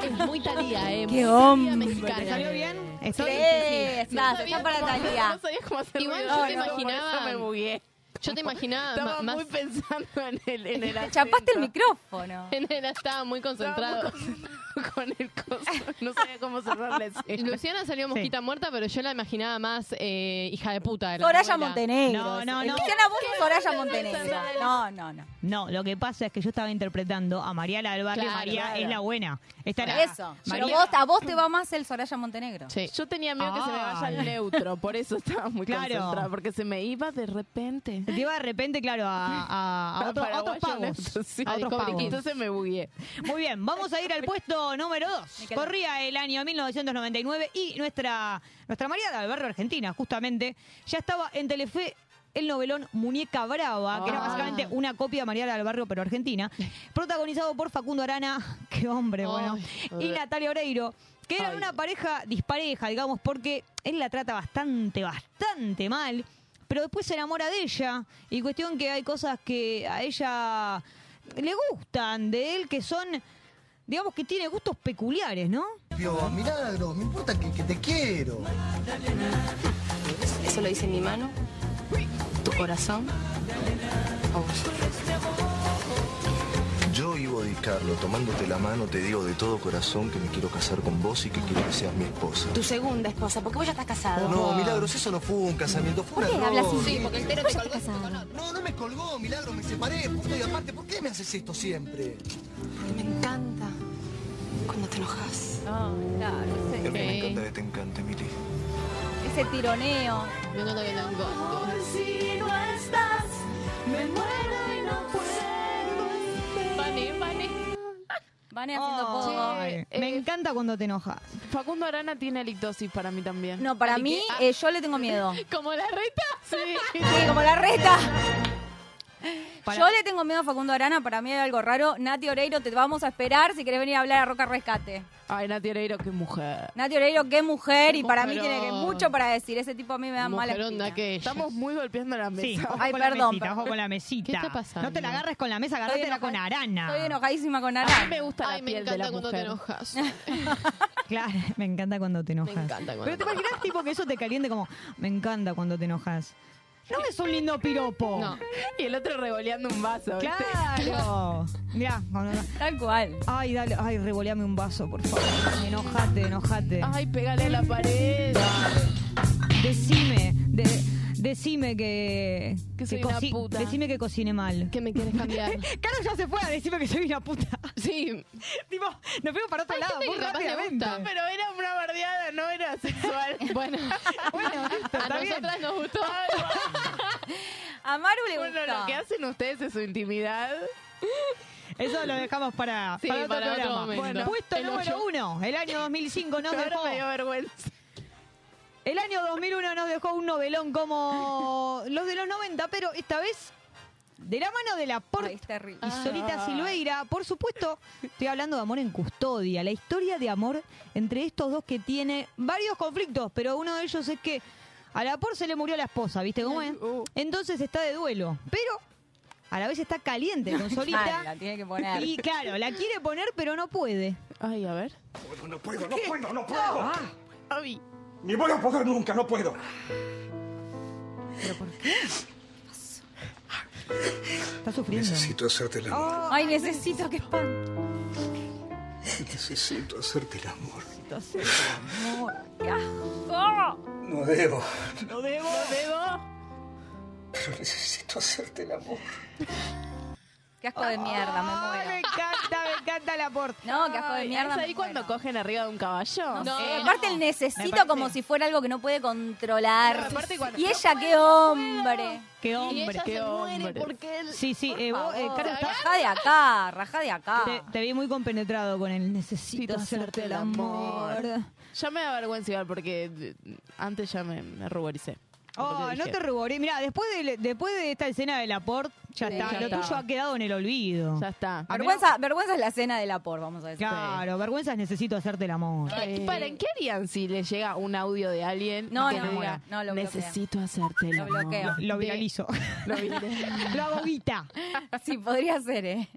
Es muy talía, eh. Qué muy hombre. ¿Te salió bien? Sí, Estoy- estás, sabía está para cómo- Talía. No sabía cómo hacer Igual yo te no, por imaginaba- eso me bugué. Yo te imaginaba Estaba más. muy pensando en el, en el Te chapaste el micrófono. En él estaba muy concentrado. Estaba muy concentrado con el coso. No sabía cómo cerrarle ese. Luciana salió mosquita muerta, pero yo la imaginaba más eh, hija de puta. de la Soraya. Montenegro. No, no, no. Luciana, vos Soraya Montenegro. No, no, no. No, lo que pasa es que yo estaba interpretando a María la del Barrio. Claro, María claro. es la buena. Esta era Eso. Pero vos, a vos te va más el Soraya Montenegro. Sí. Yo tenía miedo que se me vaya Ay. al neutro, por eso estaba muy Claro. concentrada, porque se me iba de repente. Se te iba de repente, claro, a, a- a otro- a otros pagos. sí. A otros pagos. Entonces me bugué. Muy bien, vamos a ir al puesto número 2. Corría el año 1999 y nuestra, nuestra María del Barrio Argentina, justamente, ya estaba en Telefe el novelón Muñeca Brava, que era Ah. básicamente una copia de Mariana del Barrio, pero argentina, protagonizado por Facundo Arana, qué hombre, bueno, y Natalia Oreiro, que eran una pareja dispareja, digamos, porque él la trata bastante, bastante mal, pero después se enamora de ella, y cuestión que hay cosas que a ella le gustan de él, que son, digamos que tiene gustos peculiares, ¿no? Milagro, me importa que, que te quiero. Eso lo dice mi mano, tu corazón, o vos. Yo, Ivo Di Carlo, tomándote la mano, te digo de todo corazón que me quiero casar con vos y que quiero que seas mi esposa. Tu segunda esposa, porque vos ya estás casado. No, Milagros, eso no fue un casamiento, fue ¿Por un qué hablas así? Sí, porque el Tero te colgó. No, no me colgó, Milagro, me separé, punto y aparte. ¿Por qué me haces esto siempre? Me encanta cuando te enojas. No, claro, A mí me ese, encanta que te encante, Mili. ese tironeo. Me encanta que te encante. Si no estás, me muero y no puedo. Vane haciendo poco. Ay, me encanta cuando te enojas. Facundo Arana tiene lictosis para mí también. No, para ¿Y mí, qué? eh, yo le tengo miedo. ¿Como la reta? Sí. Sí, como la reta. Yo le tengo miedo a Facundo Arana, para mí hay algo raro. Nati Oreiro, te vamos a esperar si querés venir a hablar a Roca Rescate. Ay, Nati Oreiro, qué mujer. Nati Oreiro, qué mujer, y para mí tiene que- mucho para decir. Ese tipo a mí me da mala espina. aquella. Estamos muy golpeando la mesa. Sí, ojo Ay, con la perdón, mesita, ojo con la mesita. ¿Qué está pasando? No te la agarres con la mesa, agárratela con arana. Estoy enojadísima con A Arana. mí me gusta Ay, la me piel de encanta la cuando te enojas. Claro, me encanta cuando te enojas. encanta cuando Pero te imaginas tipo que eso te caliente como, me encanta cuando te enojas. No es un lindo piropo. No. Y el otro revoleando un vaso. ¿viste? Claro. Mirá, Tal cual. Ay, dale, ay, revoleame un vaso, por favor. Enojate, enojate. Ay, pégale a la pared. Decime, de- decime que. Que soy una coci- puta. Decime que cocine mal. ¿Qué me quieres cambiar? Carlos ya se fue a decirme que soy una puta. Sí. tipo, nos fuimos para otro Hay lado, gente muy que capaz le rápidamente. gusta. Pero era una bardeada, no era sexual. Bueno, Bueno, listo, a está bien. nosotras nos gustó. A Maru le Bueno, lo que hacen ustedes es su intimidad. Eso lo dejamos para, Sí, para otro para otro programa. momento. Bueno, puesto El número ocho. uno, el año 2005 nos Ahora dejó. me dio vergüenza. El año 2001 nos dejó un novelón como los de los 90, pero esta vez de la mano de la Porta y Solita Silveira. Por supuesto, estoy hablando de amor en custodia, la historia de amor entre estos dos que tiene varios conflictos, pero uno de ellos es que a la Por se le murió la esposa, ¿viste cómo es? Uh. Entonces está de duelo, pero a la vez está caliente con Ay, Solita. la tiene que poner. Y claro, la quiere poner, pero no puede. Ay, a ver. No puedo, no puedo, no puedo. Ay. Ni voy a poder nunca, no puedo. Está sufriendo. Necesito hacerte el amor. Ay, necesito que espanto. Necesito hacerte el amor. Amor, qué asco. No debo, No debo. No debo. pero necesito hacerte el amor. Qué asco de mierda, me Ay, me muero. encanta, me encanta la Porta. No, qué asco de Ay, mierda. ¿Es me ahí cuando muero. cogen arriba de un caballo? No, sé, aparte el necesito parece- como si fuera algo que no puede controlar. No, aparte cuando- y ella, qué hombre. Qué Y hombre. ella qué se muere hombre. porque él... Sí, sí, eh, vos, eh, Caro, está- Rajá de acá, rajá de acá. te, te vi muy compenetrado con el necesito hacerte el amor. Ya me da vergüenza igual porque eh, antes ya me, me ruboricé. Oh, no te ruboré. Mira, después de, después de esta escena de Laporte, ya Sí, está. ya Lo está. tuyo ha quedado en el olvido. Ya está. Vergüenza, vergüenza es la cena de la por, vamos a decir. Claro, vergüenza es necesito hacerte el amor. ¿Qué, ¿Para qué harían si les llega un audio de alguien No, que no, diga, no, lo bloquea. necesito hacerte el Lo amor"? bloqueo. Lo De- viralizo. Lo viré. Lo hago guita. Sí, podría ser, ¿eh?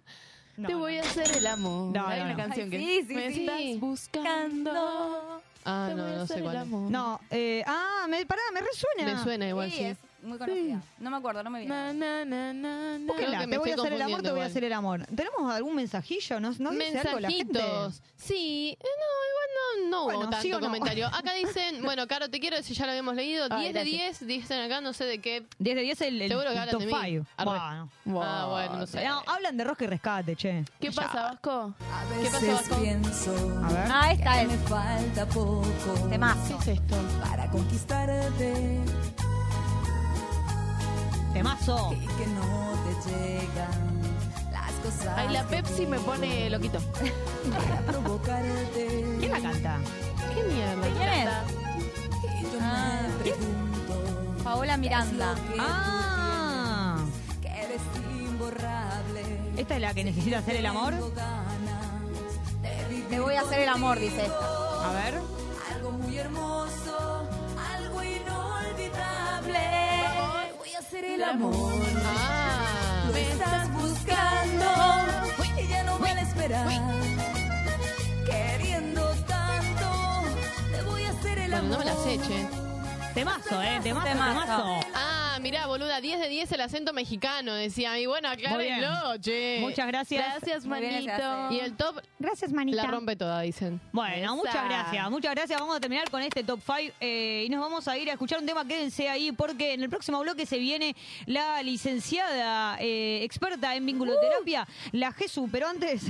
No, Te no. voy a hacer el amor. No, Hay no, una no. canción Ay, que sí, sí, me sí. estás buscando. Ah, no, no sé cuál. No, eh, ah, me, pará, me resuena. Me suena igual, sí, sí. es muy conocida. No me acuerdo, no me viene. Na, na, na, na, na. Búsquenla, Creo que me te voy a estoy hacer el amor, te voy a confundiendo hacer el amor. ¿Tenemos algún mensajillo? ¿No, no dice algo la gente? Mensajitos. Sí, eh, no, igual no, no Bueno, hubo ¿sí tanto o no? comentario. Acá dicen, bueno, Caro, te quiero decir, ya lo habíamos leído. Ay, 10 de gracias. 10, dicen acá, no sé de qué. 10 de 10 el, el, Seguro que el hablan top de mí. 5. Arre. Wow. Ah, bueno, no sé. No, hablan de rosca y rescate, che. ¿Qué pasa, Vasco? ¿Qué pasó, Vasco? A ver. Ah, esta es. falta poco Temazo. ¿Qué es esto? para conquistarte Temazo. Que, no te llegan las cosas. Ay, la Pepsi me pone loquito. ¿Quién la canta? ¿Qué mierda? ¿Quién es? Ah, ¿Quién? Paola Miranda. Ah. ¿Esta es la que necesita hacer el amor? Te voy a hacer el amor, dice. A ver. Algo muy hermoso. Hacer el amor. Ah. Lo estás buscando y ya no van a esperar. Queriendo tanto, te voy a hacer el amor. no me la sé, che. Temazo, eh, temazo, temazo. Ah, mirá, boluda, 10 de 10 el acento mexicano, decía. Y bueno, aclárenlo, che. Muchas gracias. Gracias, Muy bien ese manito. hace. Y el top Gracias, manita. la rompe toda, dicen. Bueno, Esa. muchas gracias, muchas gracias. Vamos a terminar con este top 5 y nos vamos a ir a escuchar un tema. Quédense ahí porque en el próximo bloque se viene la licenciada eh, experta en vinculoterapia, la Jesús. Pero antes,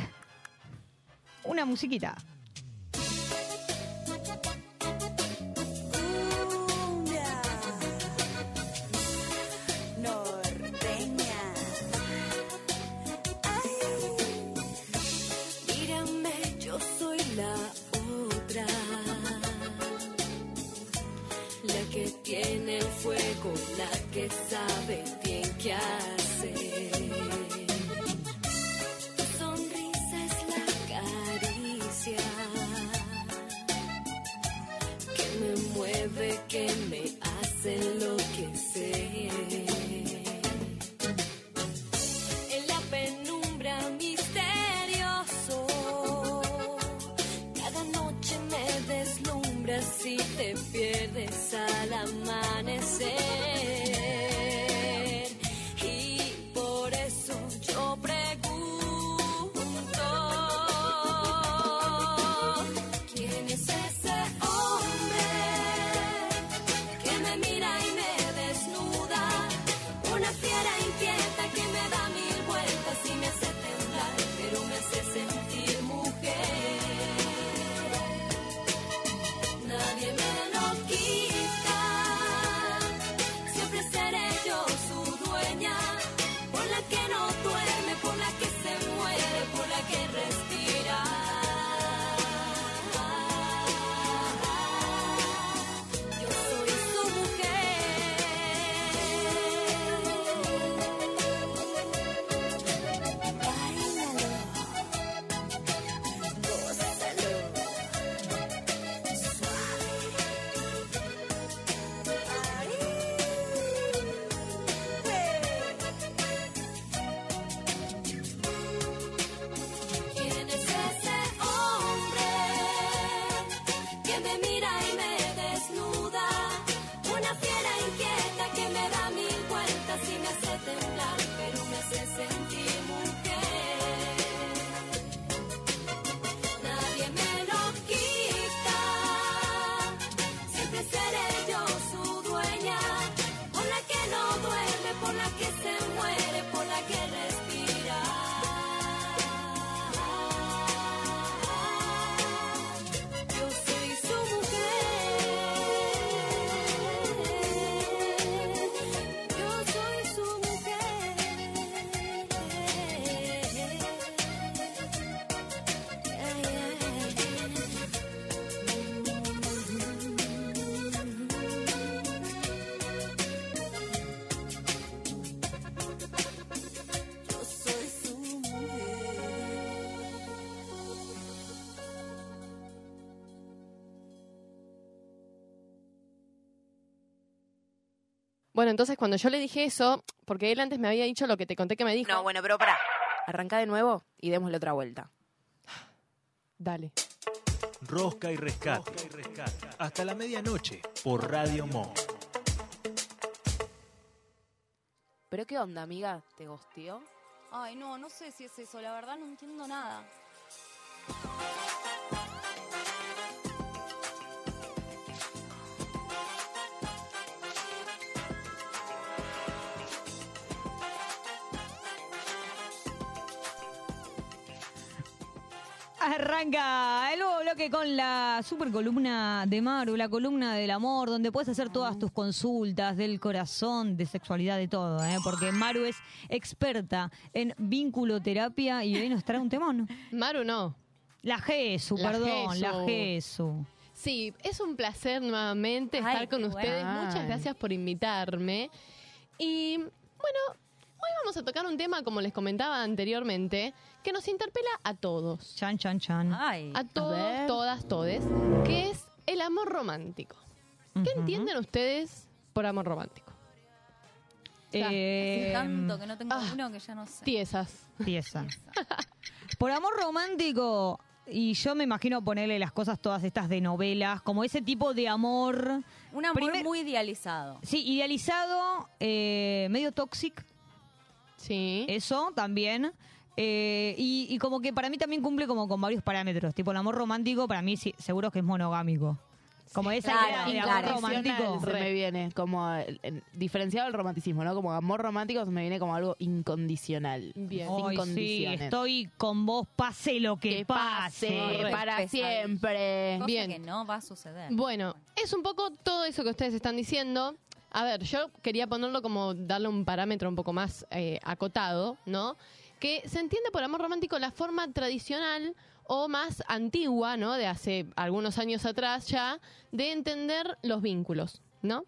una musiquita. Que sabe bien qué hacer. Tu sonrisa es la caricia que me mueve, que me hace enloquecer. En la penumbra misterioso, cada noche me deslumbras y te pierdes al amanecer. Bueno, entonces cuando yo le dije eso, porque él antes me había dicho lo que te conté que me dijo. No, bueno, pero pará. Arranca de nuevo y démosle otra vuelta. Dale. Rosca y rescate. Hasta la medianoche por Radio Monk. ¿Pero qué onda, amiga? ¿Te gosteó? Ay, no, no sé si es eso, la verdad no entiendo nada. Arranca el nuevo bloque con la super columna de Maru, la columna del amor, donde puedes hacer todas tus consultas del corazón, de sexualidad, de todo, ¿eh? porque Maru es experta en vinculoterapia y hoy nos trae un temón. Maru no. La Jesu, La perdón, Jesu. la Jesu. Sí, es un placer nuevamente Ay, estar con ustedes. Muchas gracias por invitarme. Y bueno, hoy vamos a tocar un tema, como les comentaba anteriormente, que nos interpela a todos. Chan, chan, chan. A todos, todas, todes, que es el amor romántico. ¿Qué entienden ustedes por amor romántico? Eh, Hace tanto que no tengo uno que ya no sé. Tiesas. Tiesa. Por amor romántico, y yo me imagino ponerle las cosas todas estas de novelas, como ese tipo de amor. Un amor Primer- muy idealizado. Sí, idealizado, eh, medio tóxico. Sí. Eso también. Eh, y, y como que para mí también cumple como con varios parámetros. Tipo, el amor romántico para mí sí, seguro que es monogámico. Como esa Claro, idea de claro. amor romántico. Se me viene como el- el- diferenciado del romanticismo, ¿no? Como amor romántico se me viene como algo incondicional. Bien. Sin sí, estoy con vos, pase lo que, Que pase. pase, para Pesadilla. siempre. Cosa Bien. que no va a suceder. Bueno, es un poco todo eso que ustedes están diciendo. A ver, yo quería ponerlo como darle un parámetro un poco más eh, acotado, ¿no? Que se entiende por amor romántico la forma tradicional o más antigua, ¿no? De hace algunos años atrás ya, de entender los vínculos, ¿no?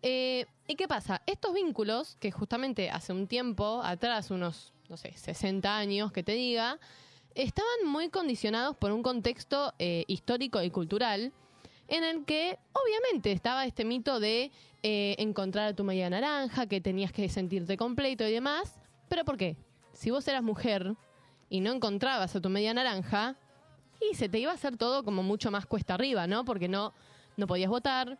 Eh, ¿Y qué pasa? Estos vínculos, que justamente hace un tiempo atrás, unos, no sé, 60 años, que te diga, estaban muy condicionados por un contexto eh, histórico y cultural en el que obviamente estaba este mito de eh, encontrar a tu media naranja, que tenías que sentirte completo y demás. ¿Pero por qué? Si vos eras mujer y no encontrabas a tu media naranja, y se te iba a hacer todo como mucho más cuesta arriba, ¿no? Porque no, no podías votar,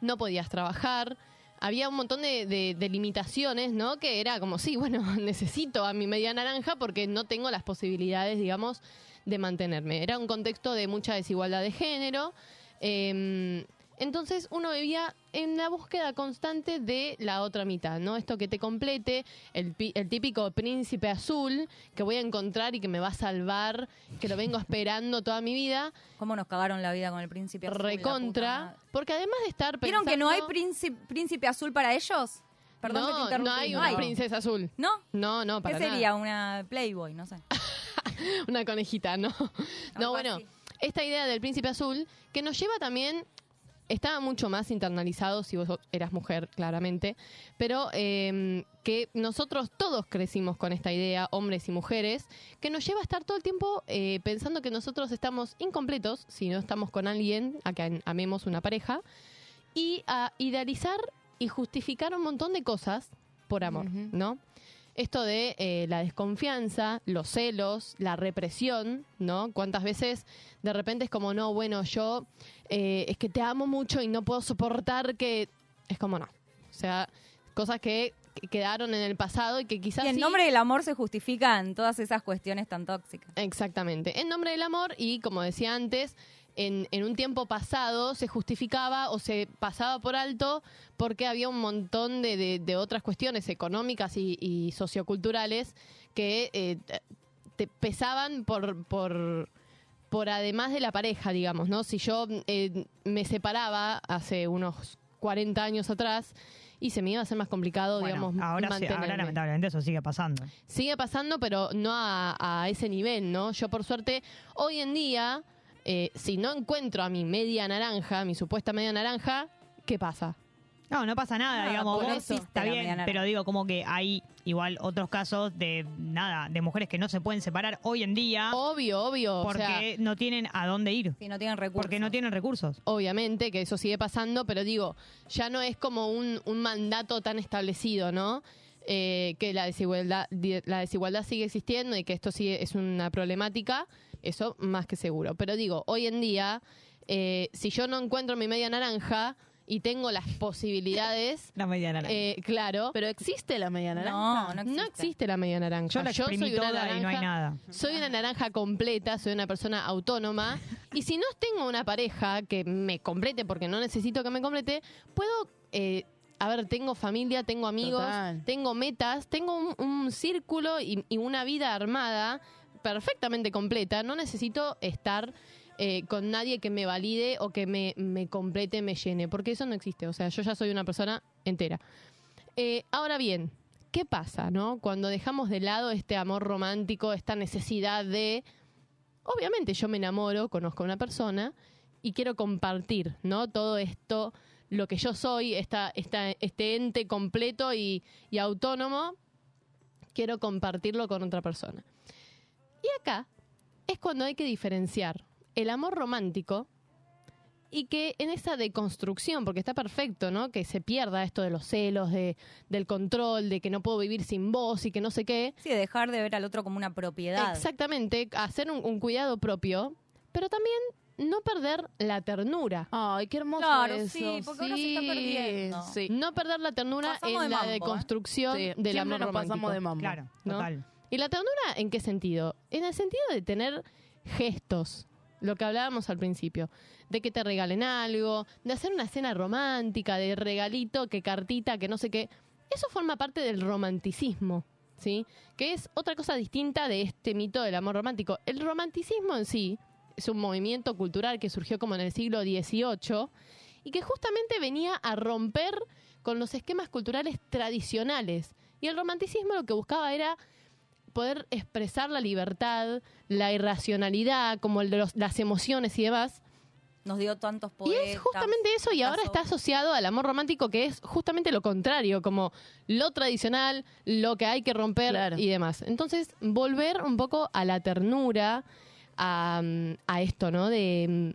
no podías trabajar. Había un montón de, limitaciones, ¿no? Que era como, sí, bueno, necesito a mi media naranja porque no tengo las posibilidades, digamos, de mantenerme. Era un contexto de mucha desigualdad de género. Eh, entonces uno vivía en la búsqueda constante de la otra mitad, ¿no? Esto que te complete, el, pi- el típico príncipe azul que voy a encontrar y que me va a salvar, que lo vengo esperando toda mi vida. ¿Cómo nos cagaron la vida con el príncipe azul? Recontra, porque además de estar ¿Vieron pensando... que no hay príncipe, príncipe azul para ellos? Perdón que te no, hay una princesa azul. ¿No? No, no, para ¿Qué nada. sería? ¿Una Playboy? No sé. una conejita, ¿no? No, bueno, esta idea del príncipe azul que nos lleva también estaba mucho más internalizado si vos eras mujer, claramente, pero eh, que nosotros todos crecimos con esta idea, hombres y mujeres, que nos lleva a estar todo el tiempo eh, pensando que nosotros estamos incompletos si no estamos con alguien a que amemos una pareja y a idealizar y justificar un montón de cosas por amor, ¿no? Esto de eh, la desconfianza, los celos, la represión, ¿no? Cuántas veces de repente es como, no, bueno, yo eh, es que te amo mucho y no puedo soportar que... Es como, no. O sea, cosas que, que quedaron en el pasado y que quizás... Y en sí- nombre del amor se justifican todas esas cuestiones tan tóxicas. Exactamente. En nombre del amor y, como decía antes, en, en un tiempo pasado se justificaba o se pasaba por alto porque había un montón de, de- de otras cuestiones económicas y, y socioculturales que eh, te pesaban por, por, por además de la pareja, digamos, ¿no? Si yo eh, me separaba hace unos 40 años atrás y se me iba a hacer más complicado, Bueno, digamos, ahora, sí, ahora mantenerme. lamentablemente eso sigue pasando. Sigue pasando, pero no a, a ese nivel, ¿no? Yo, por suerte, hoy en día, eh, si no encuentro a mi media naranja, mi supuesta media naranja, ¿qué pasa? No, no pasa nada, Nada, digamos, por vos eso. está bien, pero digo como que hay igual otros casos de nada, de mujeres que no se pueden separar hoy en día. Obvio, obvio. o Porque sea- no tienen a dónde ir. Si no tienen recursos. Porque no tienen recursos. Obviamente que eso sigue pasando, pero digo, ya no es como un, un mandato tan establecido, ¿no? Eh, que la desigualdad, di- la desigualdad sigue existiendo y que esto sigue, es una problemática, eso más que seguro. Pero digo, hoy en día, eh, si yo no encuentro mi media naranja y tengo las posibilidades... La media naranja. eh, claro. Pero existe la media naranja. No, no No existe la media naranja. Yo la soy una toda y no hay nada. Soy una naranja completa, soy una persona autónoma. y si no tengo una pareja que me complete, porque no necesito que me complete, puedo. eh, a ver, tengo familia, tengo amigos, Total. tengo metas, tengo un, un círculo y, y una vida armada perfectamente completa. No necesito estar eh, con nadie que me valide o que me, me complete, me llene, porque eso no existe. O sea, yo ya soy una persona entera. Eh, ahora bien, ¿qué pasa, no? Cuando dejamos de lado este amor romántico, esta necesidad de. Obviamente, yo me enamoro, conozco a una persona y quiero compartir, ¿no? Todo esto, lo que yo soy, esta, esta, este ente completo y, y autónomo, quiero compartirlo con otra persona. Y acá es cuando hay que diferenciar el amor romántico y que en esa deconstrucción, porque está perfecto, ¿no? Que se pierda esto de los celos, de, del control, de que no puedo vivir sin vos y que no sé qué. Sí, dejar de ver al otro como una propiedad. Exactamente, hacer un, un cuidado propio, pero también no perder la ternura. Ay, qué hermoso Claro, eso. sí, porque ahora se está perdiendo. Sí. No perder la ternura Pasamos en de la mambo, ¿eh? deconstrucción Sí, del siempre amor nos romántico. pasamos de mambo. Claro, ¿no? total. ¿Y la ternura en qué sentido? En el sentido de tener gestos, lo que hablábamos al principio, de que te regalen algo, de hacer una cena romántica, de regalito, que cartita, que no sé qué. Eso forma parte del romanticismo, ¿sí? Que es otra cosa distinta de este mito del amor romántico. El romanticismo en sí es un movimiento cultural que surgió como en el siglo XVIII y que justamente venía a romper con los esquemas culturales tradicionales. Y el romanticismo lo que buscaba era poder expresar la libertad, la irracionalidad, como el de los- las emociones y demás. Nos dio tantos Y poetas. es justamente eso, y ahora está asociado al amor romántico, que es justamente lo contrario, como lo tradicional, lo que hay que romper y demás. Entonces, volver un poco a la ternura, a, a esto, ¿no? De,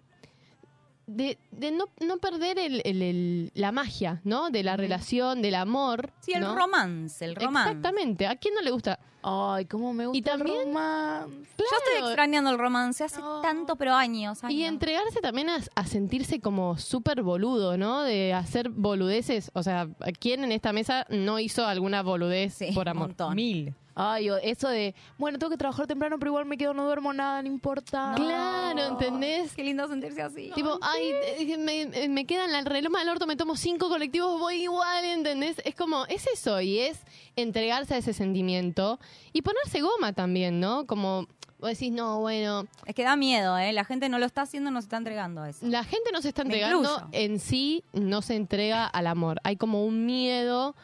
de, de no, no perder el- el- el- la magia, ¿no? De la relación, del amor. Sí, el ¿no? romance, el romance. Exactamente. ¿A quién no le gusta? Ay, cómo me gusta y también, Yo estoy extrañando el romance hace tanto, pero años. Y entregarse también a, a sentirse como súper boludo, ¿no? De hacer boludeces. O sea, ¿quién en esta mesa no hizo alguna boludez por amor? Mil. Ay, o eso de, bueno, tengo que trabajar temprano, pero igual me quedo, no duermo nada, no importa. Claro, ¿entendés? Qué lindo sentirse así. Tipo, ay, eh, me, me quedan el reloj al orto, me tomo cinco colectivos, voy igual, ¿entendés? Es como, es eso, y es entregarse a ese sentimiento y ponerse goma también, ¿no? Como, vos decís, no, bueno, Es que da miedo, ¿eh? La gente no lo está haciendo, no se está entregando a eso. la gente no se está entregando en sí, no se entrega al amor. Hay como un miedo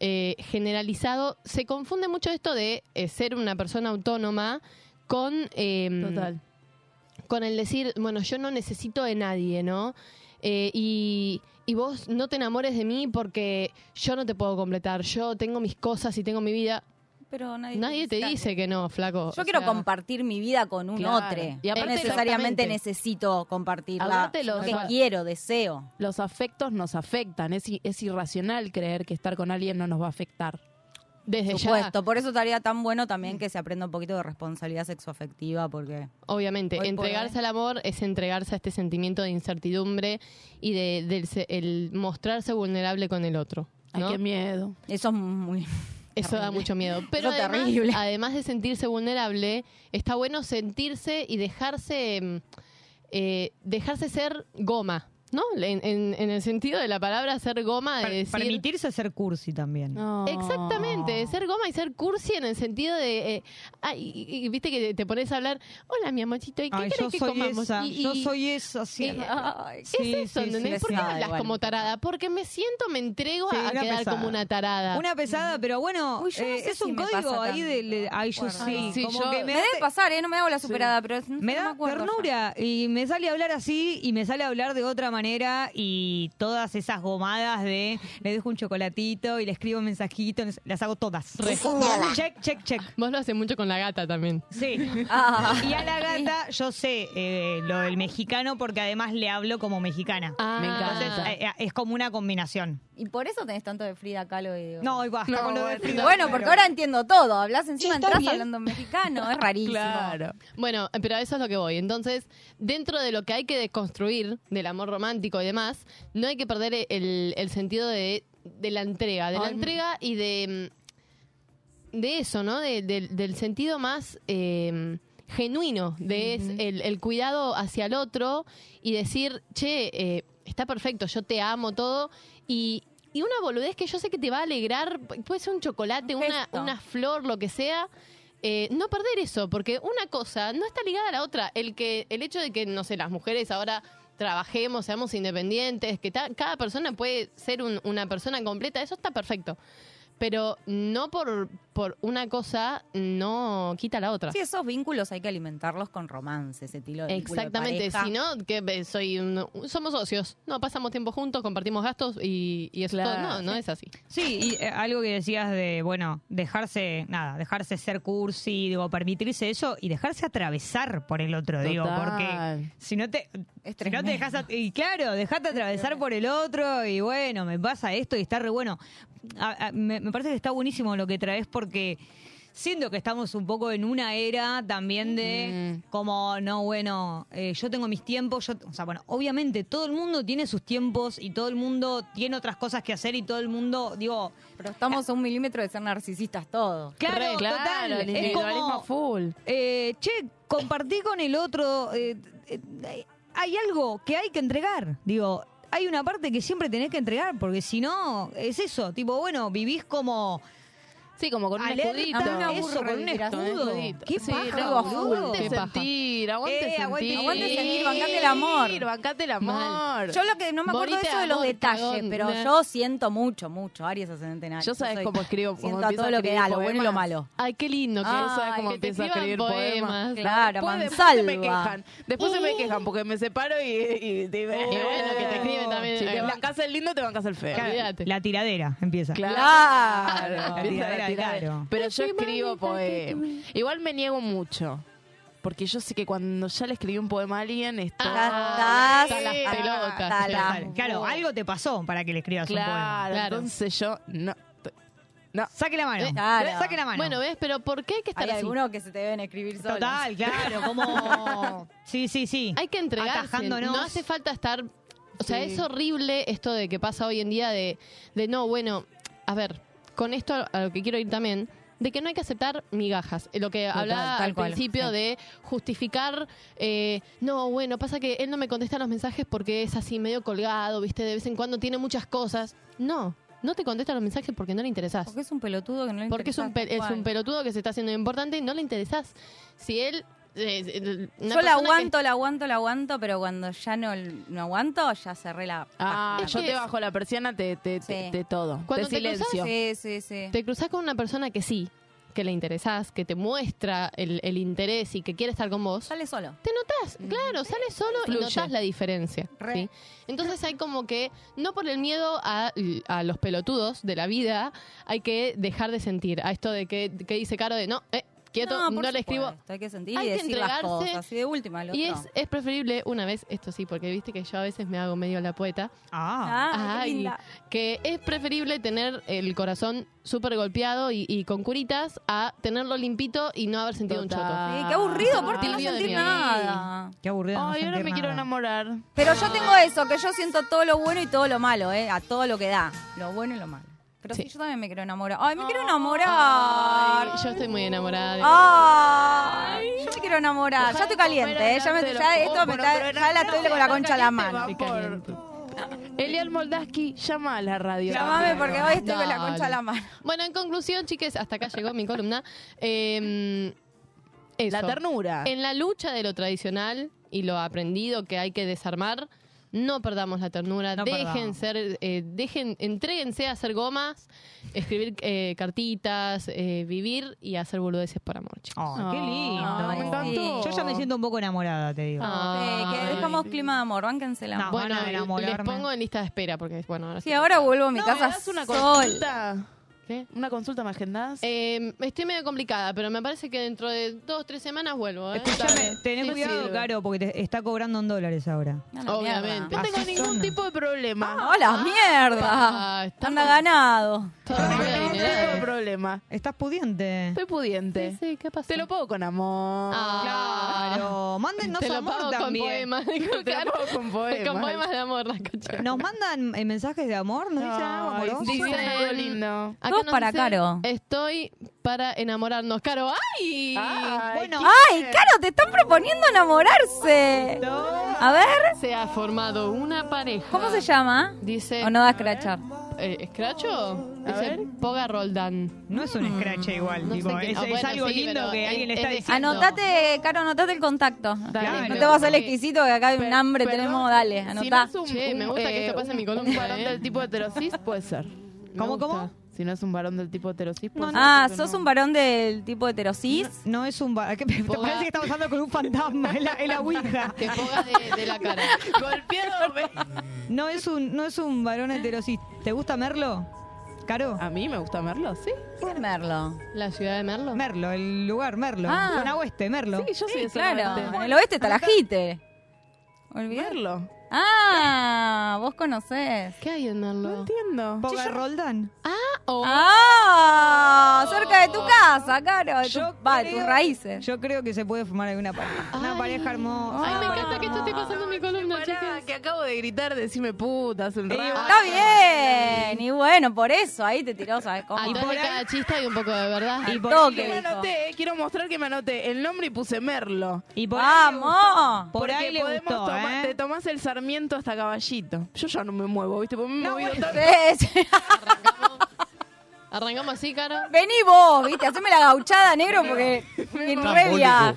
eh, generalizado. Se confunde mucho esto de eh, ser una persona autónoma con... Total. Con el decir, bueno, yo no necesito de nadie, ¿no? Eh, y, y vos no te enamores de mí porque yo no te puedo completar. Yo tengo mis cosas y tengo mi vida. Pero nadie, Nadie te dice que no, flaco. Yo O quiero sea, compartir mi vida con un Claro. otro. Y no aparte- necesariamente Exactamente. necesito compartirla. Aparte los- que quiero, deseo. Los afectos nos afectan. Es, i- es irracional creer que estar con alguien no nos va a afectar. Desde Por supuesto, por eso estaría tan bueno también que se aprenda un poquito de responsabilidad sexoafectiva, porque Obviamente, entregarse al amor es entregarse a este sentimiento de incertidumbre y de del se- el mostrarse vulnerable con el otro. Ay, ¿no? qué miedo. eso es muy... Eso da mucho miedo. Pero Eso además, terrible. además de sentirse vulnerable, está bueno sentirse y dejarse, mm, eh, dejarse ser goma, ¿no? En, en- en el sentido de la palabra ser goma, de Per- decir... Permitirse ser cursi también. Exactamente, de ser goma y ser cursi en el sentido de, eh, ay, y- y viste que te pones a hablar, hola mi amorcito, ¿y qué Ay, querés yo que soy comamos? esa, Y- yo y- soy esa, sí. eh, Ay, es sí, eso, sí, ¿entendés? sí, ¿Por qué hablas Igual. como tarada? Porque me siento, me entrego Sí, a quedar pesada. como una tarada. Una pesada, pero bueno, Uy, yo no eh, sé es si un código ahí tanto. de... le- Ay, yo sí, sí, como yo- que Me me, debe pasar, ¿eh? No me hago la superada, pero no me no da ternura y me sale a hablar así y me sale a hablar de otra manera y todas esas gomadas de le dejo un chocolatito y le escribo un mensajito, las hago todas. Check, check, check. Vos lo haces mucho con la gata también. Sí. Ah. Y a la gata yo sé eh, lo del mexicano porque además le hablo como mexicana. Ah, Me encanta. Entonces eh, eh, es como una combinación. Y por eso tenés tanto de Frida Kahlo y digo. No, y basta No, con lo de bueno, Frida bueno, porque ahora entiendo todo. Hablas encima, está entras hablando en mexicano. Es rarísimo. Claro. Bueno, pero a eso es lo que voy. Entonces, dentro de lo que hay que deconstruir del amor romántico y demás, no hay que perder el, el sentido de, de la entrega, de la Ay, entrega y de, de eso, ¿no? De- del- del sentido más eh, genuino, de es el, el cuidado hacia el otro y decir, che, eh, está perfecto, yo te amo todo y... Y una boludez que yo sé que te va a alegrar, puede ser un chocolate, Un una, una flor, lo que sea, eh, no perder eso, porque una cosa no está ligada a la otra. El que, el hecho de que, no sé, las mujeres ahora trabajemos, seamos independientes, que cada persona puede ser un- una persona completa, eso está perfecto. Pero no por, por una cosa no quita la otra. Sí, esos vínculos hay que alimentarlos con romance, ese estilo de Exactamente, si no, que soy un- somos socios, no pasamos tiempo juntos, compartimos gastos y, y eso Claro. todo. No, no es así. Sí, y eh, algo que decías de, bueno, dejarse, nada, dejarse ser cursi, digo, permitirse eso y dejarse atravesar por el otro, digo, porque si no te, si no te dejas, y claro, dejate atravesar por el otro y bueno, me pasa esto y está re bueno. A- a- me, me parece que está buenísimo lo que traes porque siento que estamos un poco en una era también de como, no, bueno, eh, yo tengo mis tiempos, yo, o sea, bueno, obviamente todo el mundo tiene sus tiempos y todo el mundo tiene otras cosas que hacer y todo el mundo, digo, Pero estamos a un milímetro de ser narcisistas todos. Claro, Re, claro, total. el Es individualismo como, full. eh, che, compartí con el otro. eh, eh, hay algo que hay que entregar. Digo, hay una parte que siempre tenés que entregar, porque si no, es eso. Tipo, bueno, vivís como. Sí, como con un Alerta, escudito. Me aburre Eso, con un así. escudo. Qué Sí, paja, no, aguante Qué paja. sentir, aguante Eh, sentir. aguante- aguante sentir, bancate el amor. Bancate el amor. Yo lo que no me acuerdo de eso de los amor, detalles, cagón. pero yo siento mucho, mucho. Aries ascendente en Aries. Yo sabes soy- cómo escribo, cómo Siento a empiezo todo a lo que da, lo bueno y lo malo. Ay, qué lindo que eso sabes cómo empieza a escribir poemas. poemas. Claro, Después, después se me mansalva. quejan. Después se me quejan porque me separo y, y, y- bueno, que te escriben también. Si te La- bancas el lindo, te bancas el feo. La tiradera empieza. Claro. La Empieza tiradera, claro. Pero yo escribo poemas. Igual me niego mucho. Porque yo sé que cuando ya le escribí un poema a alguien, estoy... Ah, Están las estás- pelotas. está la- Claro, claro, algo te pasó para que le escribas un poema. Claro, Claro. entonces yo no... No. Saque la mano. Eh, claro. Saque la mano. Bueno, ¿ves? Pero ¿por qué hay que estar Hay así? algunos que se te deben escribir solos. Total, claro, como... Sí, sí, sí. Hay que entregarse. Atajándonos. No hace falta estar. O sea, Sí. es horrible esto de que pasa hoy en día de, de no, bueno, a ver, con esto a- lo que quiero ir también, de que no hay que aceptar migajas. Eh, Lo que Total, hablaba tal al cual, principio sí. de justificar, eh, no, bueno, pasa que él no me contesta los mensajes porque es así medio colgado, viste, de vez en cuando tiene muchas cosas. No, no te contesta los mensajes porque no le interesás. Porque es un pelotudo que no le Porque es un, es un pelotudo que se está haciendo importante y no le interesás. Si él... Yo la persona que- aguanto, la aguanto, la aguanto, pero cuando ya no, no aguanto, ya cerré la Ah, página. yo te bajo la persiana, te, te, te, Sí. te todo. Cuando te te cruzas, silencio. Sí, sí, sí. te cruzás con una persona que sí, que le interesás, que te muestra el, el interés y que quiere estar con vos, Sale solo. te notás, claro, sale solo y notás la diferencia. Entonces hay como que, no por el miedo a, a los pelotudos de la vida, hay que dejar de sentir. A esto de que, que dice Caro de no, eh, quieto, no, por le escribo. Hay que sentir Hay y que decir las entregarse. cosas. Y de última. Y es, es preferible una vez, esto sí, porque viste que yo a veces me hago medio la poeta, Ah. Ah, qué Ay, linda. que es preferible tener el corazón súper golpeado y, y con curitas a tenerlo limpito y no haber sentido un choto. Sí, qué aburrido, por no sentir nada. Qué aburrido. no Ay, ahora sentir me quiero nada. enamorar. Pero yo tengo eso, que yo siento todo lo bueno y todo lo malo, ¿eh? A todo lo que da. Lo bueno y lo malo. Pero sí, Sí. yo también me quiero enamorar. Ay, me quiero enamorar. Ay, yo estoy muy enamorada. de- Ay, yo me quiero enamorar. Ya estoy caliente, Ojalá ¿eh? Ya, me, ya esto me está, ya la estoy con la concha a la mano. Elian Moldaski, llama a la radio. Llámame porque hoy estoy con la concha a la mano. Bueno, en conclusión, chiques, hasta acá llegó mi columna. Eh, eso. La ternura. En la lucha de lo tradicional y lo aprendido que hay que desarmar, no perdamos la ternura, No dejen perdamos. ser, eh, dejen, entréguense a hacer gomas, escribir eh, cartitas, eh, vivir y hacer boludeces por amor, chicos. Ay, qué lindo. Ay. Yo ya me siento un poco enamorada, te digo. Sí, que dejamos clima de amor, bánquense la No, bueno, les pongo en lista de espera porque, bueno, ahora Sí, ahora vuelvo a mi No, casa ¿me das una sol. consulta? ¿Qué? ¿Una consulta me agendás? Eh, estoy medio complicada, pero me parece que dentro de dos tres semanas vuelvo. ¿eh? Escúchame, tené Sí, cuidado, sirve. Caro, porque te está cobrando en dólares ahora. No, Obviamente. mierda. no tengo así ningún son. tipo de problema. ¡Hola, mierda! Ah, estamos- Anda ganado. No tengo ningún tipo de adinerado. problema. ¿Estás pudiente? Estoy pudiente. Sí, sí, ¿qué pasó? Te lo pago con amor. Ah. Claro, mándennos Te lo amor pago con poemas. Te lo pago con poemas. Con poemas de amor, la cocha. ¿Nos mandan eh, mensajes de amor? ¿Nos dicen algo amoroso? dicen Dicen- algo lindo. Acá Para Caro. Estoy para enamorarnos. Caro, ¡ay! Ay, Bueno, ¡Ay, Caro, te están proponiendo enamorarse! A ver, Se ha formado una pareja. ¿cómo se llama? Dice. ¿O no da escrachar? Eh, ¿Escracho? A Dice ver. Poga Roldán. no es un scratch igual, No tipo, es, ah, es algo sí, lindo que es- alguien le es está de- diciendo. Anotate, Caro, anotate el contacto. Dale. No te vas a hacer Porque- exquisito que acá hay un hambre, perdón, tenemos, dale, si anotá. no es un- Che, me gusta que eh, esto pase en mi columna, Un varón eh. del tipo heterosis puede ser. ¿Cómo, cómo? Si no es un varón del tipo heterosis. pues Ah, no. ¿sos un varón del tipo heterosis? No, es un varón. ¿Te parece que estamos hablando con un fantasma en la, en la ouija? Que ponga de, de la cara. Golpeado. No es un, no es un varón heterosis. ¿Te gusta Merlo? ¿Caro? A mí me gusta Merlo, sí. ¿Qué es Merlo? ¿La ciudad de Merlo? Merlo, el lugar, Merlo. Ah. Zona oeste, Merlo. Sí, yo soy de zona Claro, oeste. en el oeste está la jite. ¿Olvidé? Merlo. Ah, vos conocés. ¿Qué hay en Merlo? No entiendo. Poga Roldán. Ah, oh. Ah, cerca de tu casa, de tu- Yo va, de creo- tus raíces. Yo creo que se puede formar alguna pareja. Una Ay. pareja hermosa. Ay, me encanta que esto esté pasando en mi columna, Pará, chicas. que acabo de gritar, decime puta hace un rato. Está bien. Y bueno, por eso ahí te tiró, ¿sabes cómo? Atrás de cada chiste hay un poco de verdad. Y por Toque, me dijo. anoté, eh, quiero mostrar que me anoté el nombre y puse Merlo. Y por ahí le ¡Vamos! gustó. Por Porque ahí le podemos gustó, tomar- ¿eh? Te tomás el Sarmiento hasta Caballito. Yo ya no me muevo, ¿viste? Porque me he No, movido bueno, tanto. Arrancamos así, Caro. Vení vos, viste, haceme la gauchada negro porque mi revia.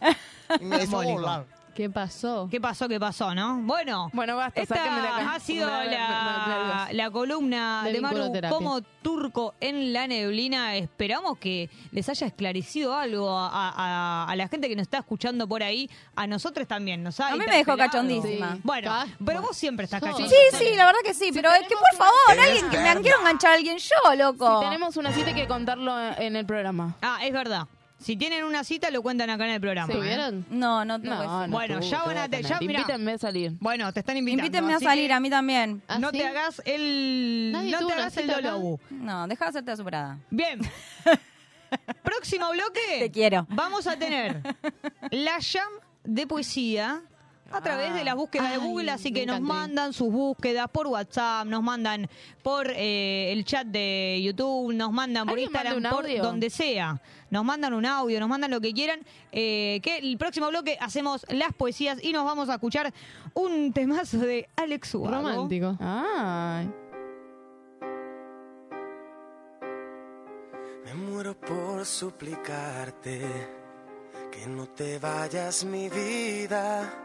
¿Qué pasó? ¿Qué pasó? ¿Qué pasó, no? Bueno, Bueno, basta, esta ha sido la, la columna De de Maru como turco en la neblina. Esperamos que les haya esclarecido algo a, a- a la gente que nos está escuchando por ahí. A nosotros también nos ha A mí me dejó cachondísima. Sí. Bueno, pero vos siempre estás Sí, cachonda. Sí, sí, la verdad que sí, pero es que por favor, alguien que me quiero enganchar a alguien yo, loco. Si tenemos una cita hay que contarlo en el programa. Ah, es verdad. Si tienen una cita, lo cuentan acá en el programa. ¿eh? ¿Tuvieron? No, no, no. No, no Bueno, ya van ¿qué a te- ya, mirá. Invítenme a salir. Bueno, te están invitando. Invítenme a salir, a mí también. ¿Ah, No sí? te hagas el. Nadie No te hagas el dolobu. No, deja de hacerte superada. Bien. Próximo bloque. Te quiero. Vamos a tener la jam de poesía a través de las búsquedas de Google, así que nos mandan sus búsquedas por WhatsApp, nos mandan por eh, el chat de YouTube, nos mandan por ¿Alguien manda Instagram, por donde sea. Nos mandan un audio, nos mandan lo que quieran. eh, que el próximo bloque hacemos las poesías y nos vamos a escuchar un temazo de Alex Ubago. Romántico. Ay. Me muero por suplicarte que no te vayas mi vida.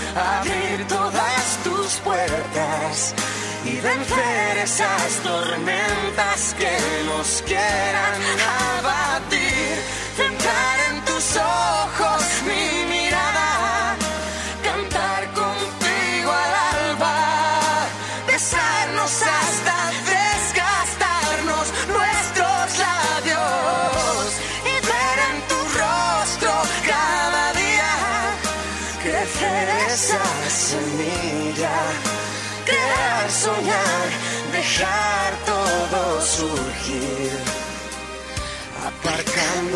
abrir todas tus puertas y vencer esas tormentas que nos quieran abatir. Centrar en tus ojos mi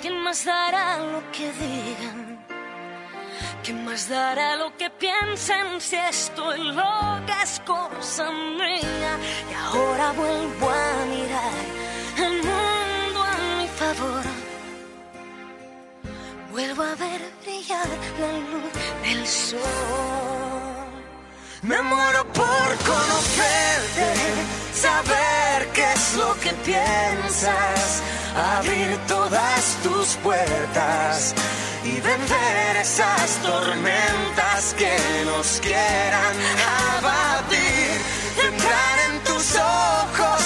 ¿Quién más dará lo que digan? ¿Quién más dará lo que piensen si estoy loca es cosa mía? Y ahora vuelvo a mirar el mundo a mi favor. Vuelvo a ver brillar la luz del sol. Me muero por conocerte, saber qué es lo que piensas, abrir todas tus puertas y vencer esas tormentas que nos quieran abatir. Entrar en tus ojos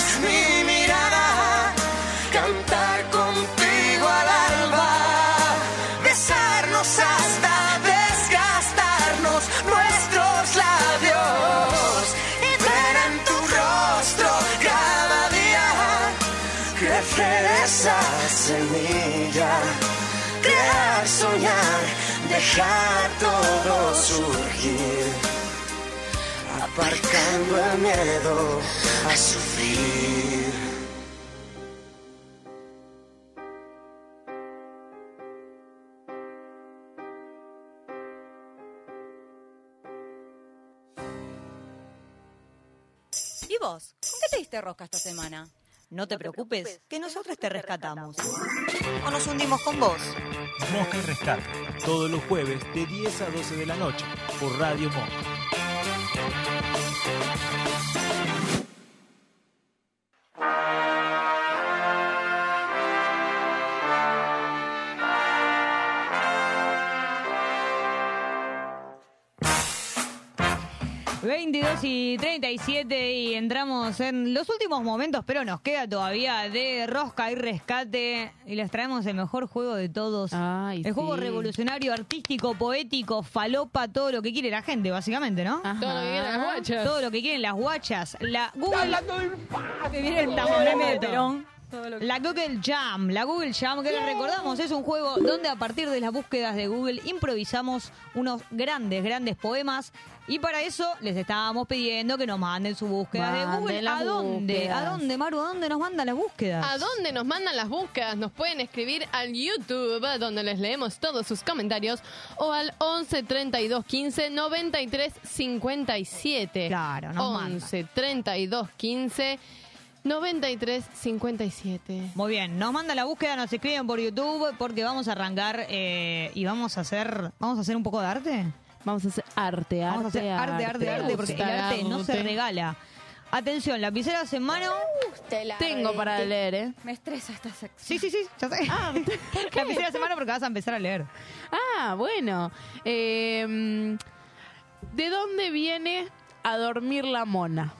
dejar todo surgir, aparcando el miedo a sufrir. ¿Y vos? ¿Con qué te diste rosca esta semana? No te preocupes, que nosotros te rescatamos. O nos hundimos con vos. Mosca y Rescate, todos los jueves de 10 a 12 de la noche por Radio Monk. 22 y 37 y entramos en los últimos momentos, pero nos queda todavía de rosca y rescate y les traemos el mejor juego de todos. el juego revolucionario, artístico, poético, falopa, todo lo que quiere la gente, básicamente, ¿no? Todo lo que quieren las guachas. Todo lo que quieren las guachas. La Google... Que viene el de. Perón. La Google Jam, la Google Jam, que les recordamos, es un juego donde a partir de las búsquedas de Google improvisamos unos grandes, grandes poemas. Y para eso les estábamos pidiendo que nos manden su búsqueda de Manden Google. las ¿A dónde? búsquedas. ¿A dónde, Maru? ¿A dónde nos mandan las búsquedas? ¿A dónde nos mandan las búsquedas? Nos pueden escribir al YouTube, donde les leemos todos sus comentarios, o al 11 32 15 93 57. Claro, nos 11 32 15 93 57. Muy bien, nos mandan la búsqueda, nos escriben por YouTube porque vamos a arrancar eh, y vamos a hacer, vamos a hacer un poco de arte. Vamos a hacer arte, arte, Vamos a hacer arte, arte, arte, porque el arte no se regala. Atención, lapiceras en mano. Tengo para leer, ¿eh? Me estresa esta sección. Sí, sí, sí, ya sé. Ah, Lapiceras en mano porque vas a empezar a leer. Ah, bueno. Eh, ¿De dónde viene a dormir la mona?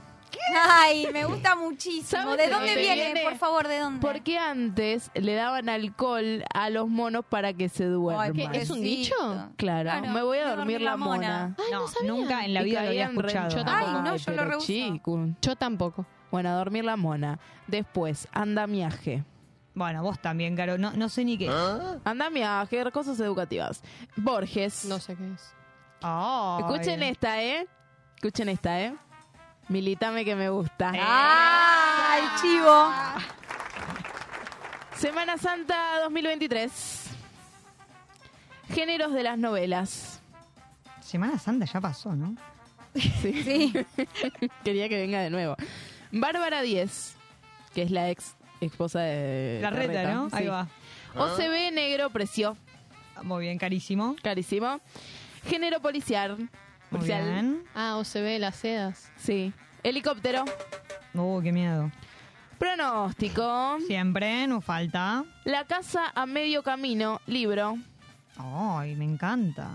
Ay, me gusta muchísimo. ¿Sabes ¿De de dónde viene? viene? Por favor, ¿de dónde? Porque antes le daban alcohol a los monos para que se duerman. ¿Qué, es un dicho? Claro, Claro, me voy a dormir dormir la mona. no, nunca en la vida lo había escuchado. Yo tampoco. Ay, no, yo lo chico. Yo tampoco. Bueno, a dormir la mona. Después, andamiaje. Bueno, vos también, Caro. No, no sé ni qué. Andamiaje, cosas educativas. Borges. No sé qué es. Ay. Escuchen esta, ¿eh? Escuchen esta, ¿eh? Milítame que me gusta. ¡Ay, chivo! Semana Santa 2023. Géneros de las novelas. Semana Santa ya pasó, ¿no? Sí. Sí. Quería que venga de nuevo. Bárbara 10, que es la ex esposa de La reta, ¿no? Ahí va. OCB negro precio. Muy bien, carísimo. Carísimo. Género policial. Muy bien. Ah, OCB, las sedas. Sí. Helicóptero. Uh, qué miedo. Pronóstico. Siempre, no falta. La casa a medio camino. Libro. Ay, me encanta.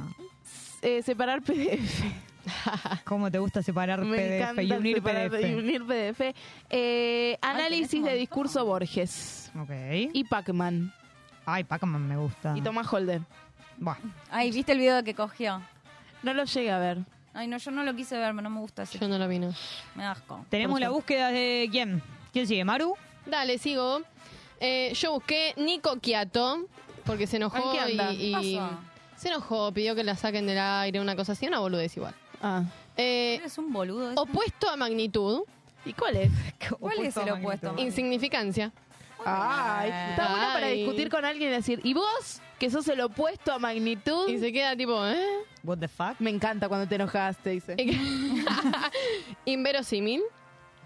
Eh, separar PDF. ¿Cómo te gusta separar Me PDF encanta y unir separar PDF? y unir PDF. Eh, análisis de discurso Borges. Ok. Y Pac-Man. Ay, Pac-Man me gusta. Y Tomás Holder. Buah. Ay, ¿viste el video que cogió? No lo llegué a ver. Ay, no, yo no lo quise ver, no me gusta ese. Yo no lo vi, no. Me da asco. Tenemos la búsqueda de quién. ¿Quién sigue? ¿Maru? Dale, sigo. Eh, yo busqué Nico Quiato porque se enojó ¿En qué anda? y, y- ¿Qué pasó? se enojó, pidió que la saquen del aire, una cosa así, una boludez igual. Ah. Eh, ¿Eres un boludo? ese? opuesto a magnitud, ¿Y cuál es? ¿Cuál es el opuesto? insignificancia. Ay, está bueno para Ay. discutir con alguien y decir, ¿y vos? Que sos el opuesto a magnitud. Y se queda tipo, ¿eh? What the fuck? Me encanta cuando te enojaste, dice. Inverosímil.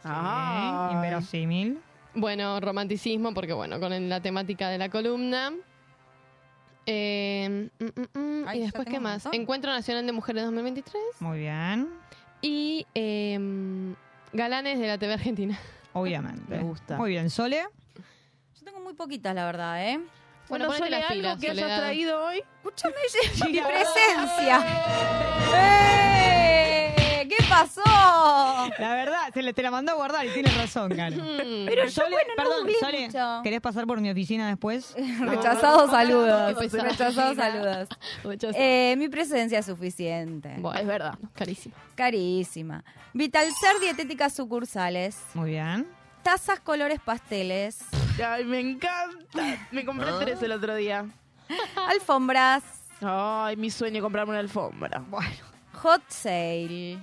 Ay. Inverosímil. Bueno, romanticismo, porque bueno, con la temática de la columna. Eh, mm, mm, mm, Ay, y después, ¿qué más? Encuentro Nacional de Mujeres 2023. Muy bien. Y eh, Galanes de la TV Argentina. Obviamente. Me gusta. Muy bien. ¿Sole? Yo tengo muy poquitas, la verdad, ¿eh? Bueno, Sole, las algo pilas, que hayas Soledad. traído hoy. Escúchame, mi presencia. ¡Eh! ¿Qué pasó? La verdad, se le te la mandó a guardar y tienes razón, Caro. Pero yo, Sole, bueno, no perdón, googleé Sole, mucho. ¿querés pasar por mi oficina después? Rechazados saludos. Rechazados saludos. Eh, mi presencia es suficiente. Bueno, Es verdad. carísimo. Carísima. Vitalcer Dietéticas Sucursales. Muy bien. Tazas colores pasteles. Ay, me encanta. Me compré tres el otro día. Alfombras. Ay, mi sueño comprarme una alfombra. Hot sale.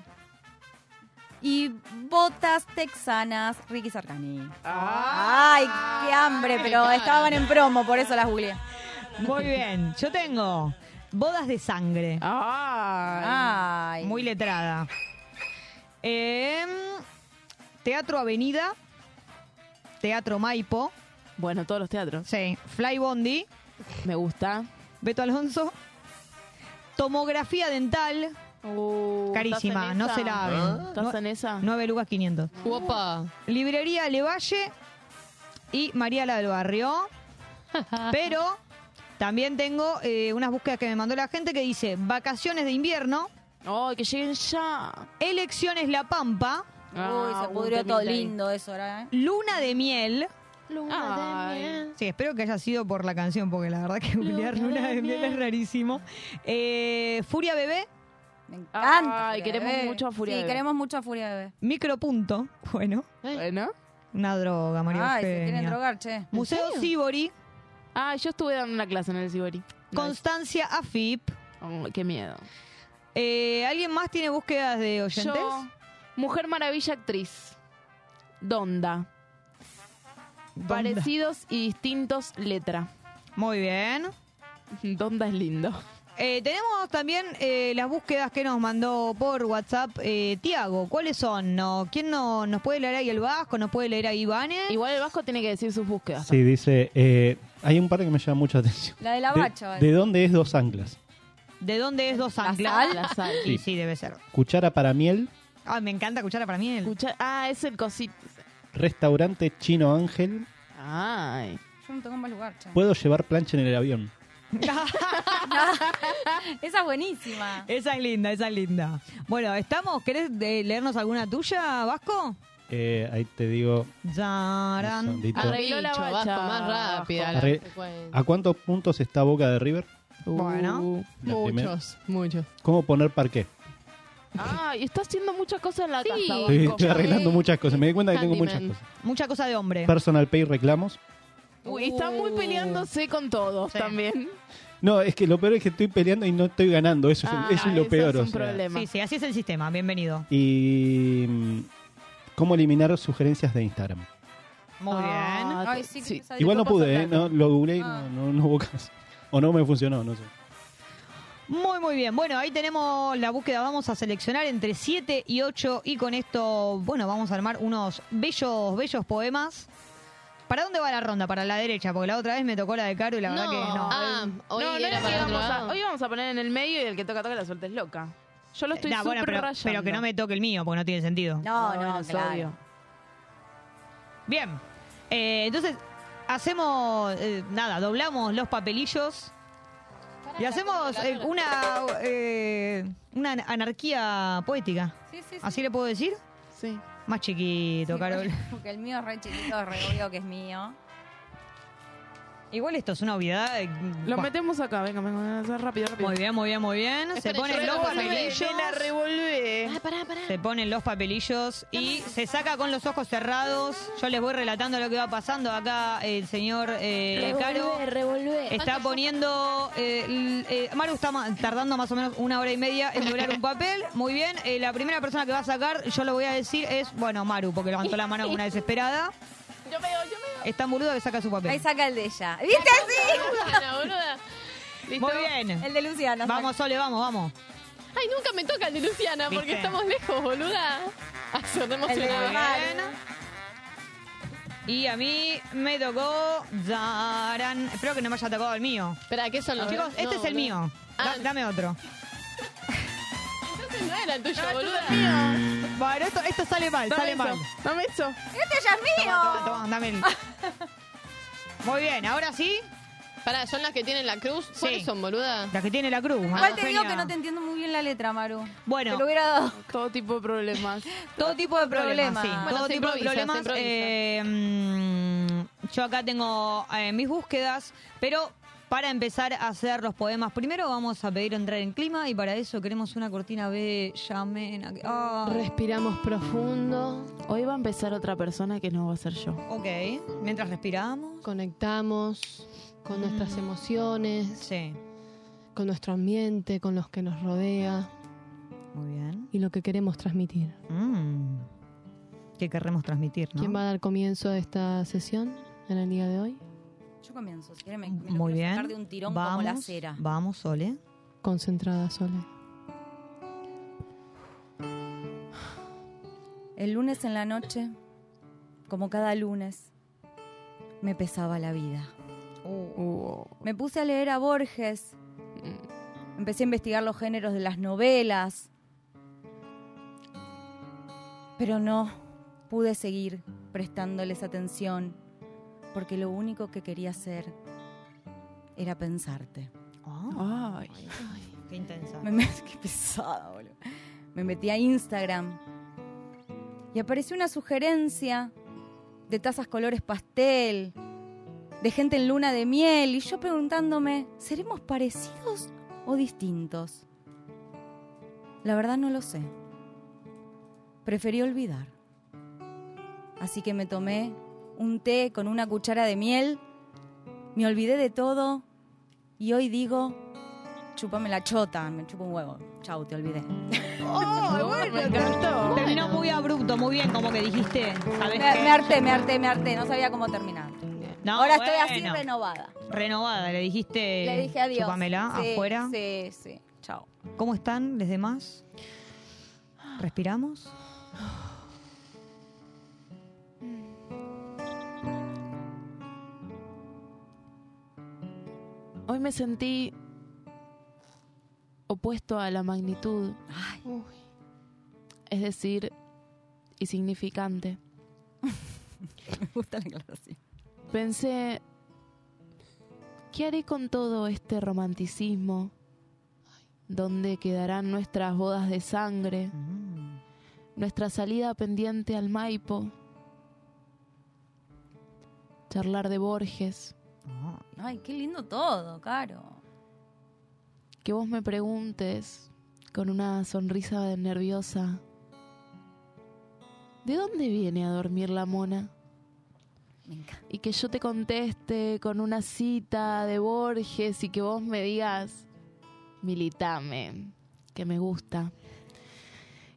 Y botas texanas Ricky Sarkani. Ay, qué hambre, pero estaban en promo, por eso las googleé. Muy bien. Yo tengo bodas de sangre. Ay. Ay. Muy letrada. Em, Teatro Avenida. Teatro Maipo. Bueno, todos los teatros. Sí. Fly Bondi. Me gusta. Beto Alonso. Tomografía dental. Uh, Carísima, ¿estás en no esa? se la hagan. ¿Estás en esa? 9 lucas 500. Opa. Librería Levalle y María la del Barrio. Pero también tengo eh, unas búsquedas que me mandó la gente que dice vacaciones de invierno, Ay, que lleguen ya. elecciones La Pampa, Uy, Ah, se un pudrió temita todo ahí. lindo eso ahora, ¿eh? luna de miel. Ay. Sí, espero que haya sido por la canción, porque la verdad que googlear luna de miel es rarísimo. Eh, Furia Bebé, Me encanta. Ay, Furia queremos Bebé. mucho a Furia Sí, Bebé. queremos mucho a Furia Bebé. Micropunto, bueno, Bueno. una droga, María Ay, se Eugenia. quieren drogar, che. Museo Sibori, Ah, yo estuve dando una clase en el Sibori. Constancia Afip. Oh, qué miedo. Eh, ¿Alguien más tiene búsquedas de oyentes? Yo, Mujer Maravilla actriz. Donda. Donda. Parecidos y distintos letra. Muy bien. Donda es lindo. Eh, tenemos también eh, las búsquedas que nos mandó por WhatsApp eh, Tiago. ¿Cuáles son? No, ¿Quién no, nos puede leer ahí el Vasco? ¿Nos puede leer ahí Ivane? Igual el Vasco tiene que decir sus búsquedas. Sí, dice, eh, hay un par que me llama mucha atención. La de la De- bacha, ¿De, dónde es dos anclas? ¿De dónde es dos ¿La anclas? sal? La sal. Sí, Sí. debe ser. Cuchara para miel, Ah, me encanta cuchara para. Escucha- ah, es el cosito. Restaurante Chino Ángel. Ay. Yo no tengo más lugar, che. Puedo llevar plancha en el avión. Esa es buenísima. esa es linda, esa es linda. Bueno, ¿estamos? ¿Querés eh, leernos alguna tuya, Vasco? Eh, ahí te digo, segundito. Arregló la bacha. Vasco, más rápida la Arre- secuencia. ¿a cuántos puntos está Boca de River? Bueno. Uh. La primera. Muchos, muchos. ¿Cómo poner parqué? Ay, está haciendo muchas cosas en la Sí. casa. Estoy, arreglando muchas cosas. Me di cuenta que tengo muchas Handyman. cosas. Mucha cosa de hombre. Personal Pay reclamos. Uy, está muy peleándose con todos Sí. también. No, es que lo peor es que estoy peleando y no estoy ganando. Eso es, Ah, eso es lo peor. es o un sea. problema. Sí, sí, así es el sistema. Bienvenido. Y mm, cómo eliminar sugerencias de Instagram. Muy bien. Ah, Ay, sí, que me salió. Igual no pude, ¿eh? No, lo googleé y Ah. no, no, no hubo caso. O no me funcionó, no sé. Muy, muy bien. Bueno, ahí tenemos la búsqueda. Vamos a seleccionar entre 7 y 8 y con esto, bueno, vamos a armar unos bellos, bellos poemas. ¿Para dónde va la ronda? Para la derecha, porque la otra vez me tocó la de Caro y la verdad que no. Ah, hoy No, no era era que para otro íbamos a- hoy vamos a poner en el medio y el que toca toca la suerte es loca. Yo lo estoy Nah, bueno, pero, rayando. pero que no me toque el mío, porque no tiene sentido. No, no, es claro. obvio. Bien. Eh, entonces, hacemos. eh, nada, doblamos los papelillos. Y hacemos eh, una, eh, una anarquía poética. Sí, sí, sí. ¿Así le puedo decir? Sí. Más chiquito, Sí, Carol. Porque el mío es re chiquito, re obvio que es mío. Igual esto es una obviedad. eh, Lo buah. metemos acá, venga, venga, venga, rápido, rápido. Muy bien, muy bien, muy bien. Se ponen los revolvé, papelillos. la revolvé. Ah, pará, pará. Se ponen los papelillos y se saca con los ojos cerrados. Yo les voy relatando lo que va pasando. Acá el señor eh, Caro revolvé. está poniendo. eh, eh, Maru está ma- tardando más o menos una hora y media en doblar un papel. Muy bien. Eh, la primera persona que va a sacar, yo lo voy a decir, es, bueno, Maru, porque levantó la mano como una desesperada. Yo veo, yo veo. Es tan boludo que saca su papel. Ahí saca el de ella. ¿Viste? Sí. Luciana, boluda. Muy bien. El de Luciana. Vamos, Sole, vamos, vamos. Ay, nunca me toca el de Luciana porque ¿Viste? estamos lejos, boluda. Ay, son El de emocionados. Y a mí me tocó. Darán. Espero que no me haya tocado el mío. Espera, ¿qué son los Chicos, No, este es el mío. Da- Ah. dame otro. Entonces no era el tuyo, boluda. Bueno, esto, esto sale mal, Dame sale eso, mal. Dame eso. Este ya es mío. Toma, toma, dame el. Muy bien, ahora sí, Pará, ¿son las que tienen la cruz? ¿Cuáles Sí. son, boluda? la que tiene la cruz. Igual te digo que no te entiendo muy bien la letra, Maru. Bueno. Te lo hubiera dado. Todo tipo de problemas. Todo tipo de problemas, Problemas. sí. Bueno, todo se tipo de improvisa, se problemas. improvisa. Eh, mm, yo acá tengo eh, mis búsquedas, pero para empezar a hacer los poemas, primero vamos a pedir entrar en clima y para eso queremos una cortina bella, amena. que- ah. Respiramos profundo. Hoy va a empezar otra persona que no va a ser yo. Ok, mientras respiramos. Conectamos con nuestras emociones, Sí, con nuestro ambiente, con los que nos rodea muy bien. y lo que queremos transmitir. Mm. ¿Qué querremos transmitir, no? ¿Quién va a dar comienzo a esta sesión en el día de hoy? Yo comienzo. Si quieres, me, me lo Muy quiero bien. sacar de un tirón vamos, como la cera. Vamos, Sole. Concentrada, Sole. El lunes en la noche, como cada lunes, me pesaba la vida. Uh, Me puse a leer a Borges. Empecé a investigar los géneros de las novelas. Pero no pude seguir prestándoles atención porque lo único que quería hacer era pensarte. Ay. Qué intensa. Me qué pesada, boludo. Me metí a Instagram y apareció una sugerencia de tazas colores pastel, de gente en luna de miel, y yo preguntándome, ¿seremos parecidos o distintos? La verdad no lo sé. Preferí olvidar. Así que me tomé un té con una cuchara de miel, me olvidé de todo y hoy digo, chúpame la chota, me chupo un huevo. Chau, te olvidé. Oh, bueno, me encantó. Terminó muy abrupto, muy bien, como que dijiste. ¿Sabes Me, qué? me harté, me harté, me harté. No sabía cómo terminar. No, Ahora estoy así renovada. Renovada, le dijiste. Le dije adiós. Chúpamela Sí, afuera. Sí, sí. Chao. ¿Cómo están los demás? ¿Respiramos? Hoy me sentí opuesto a la magnitud. Es decir, insignificante. Me gusta la aclaración. Pensé, ¿qué haré con todo este romanticismo? ¿Dónde quedarán nuestras bodas de sangre? Nuestra salida pendiente al Maipo. Charlar de Borges. Ay, qué lindo todo, Caro. Que vos me preguntes con una sonrisa nerviosa. ¿De dónde viene a dormir la mona? Y que yo te conteste con una cita de Borges y que vos me digas, militame, que me gusta.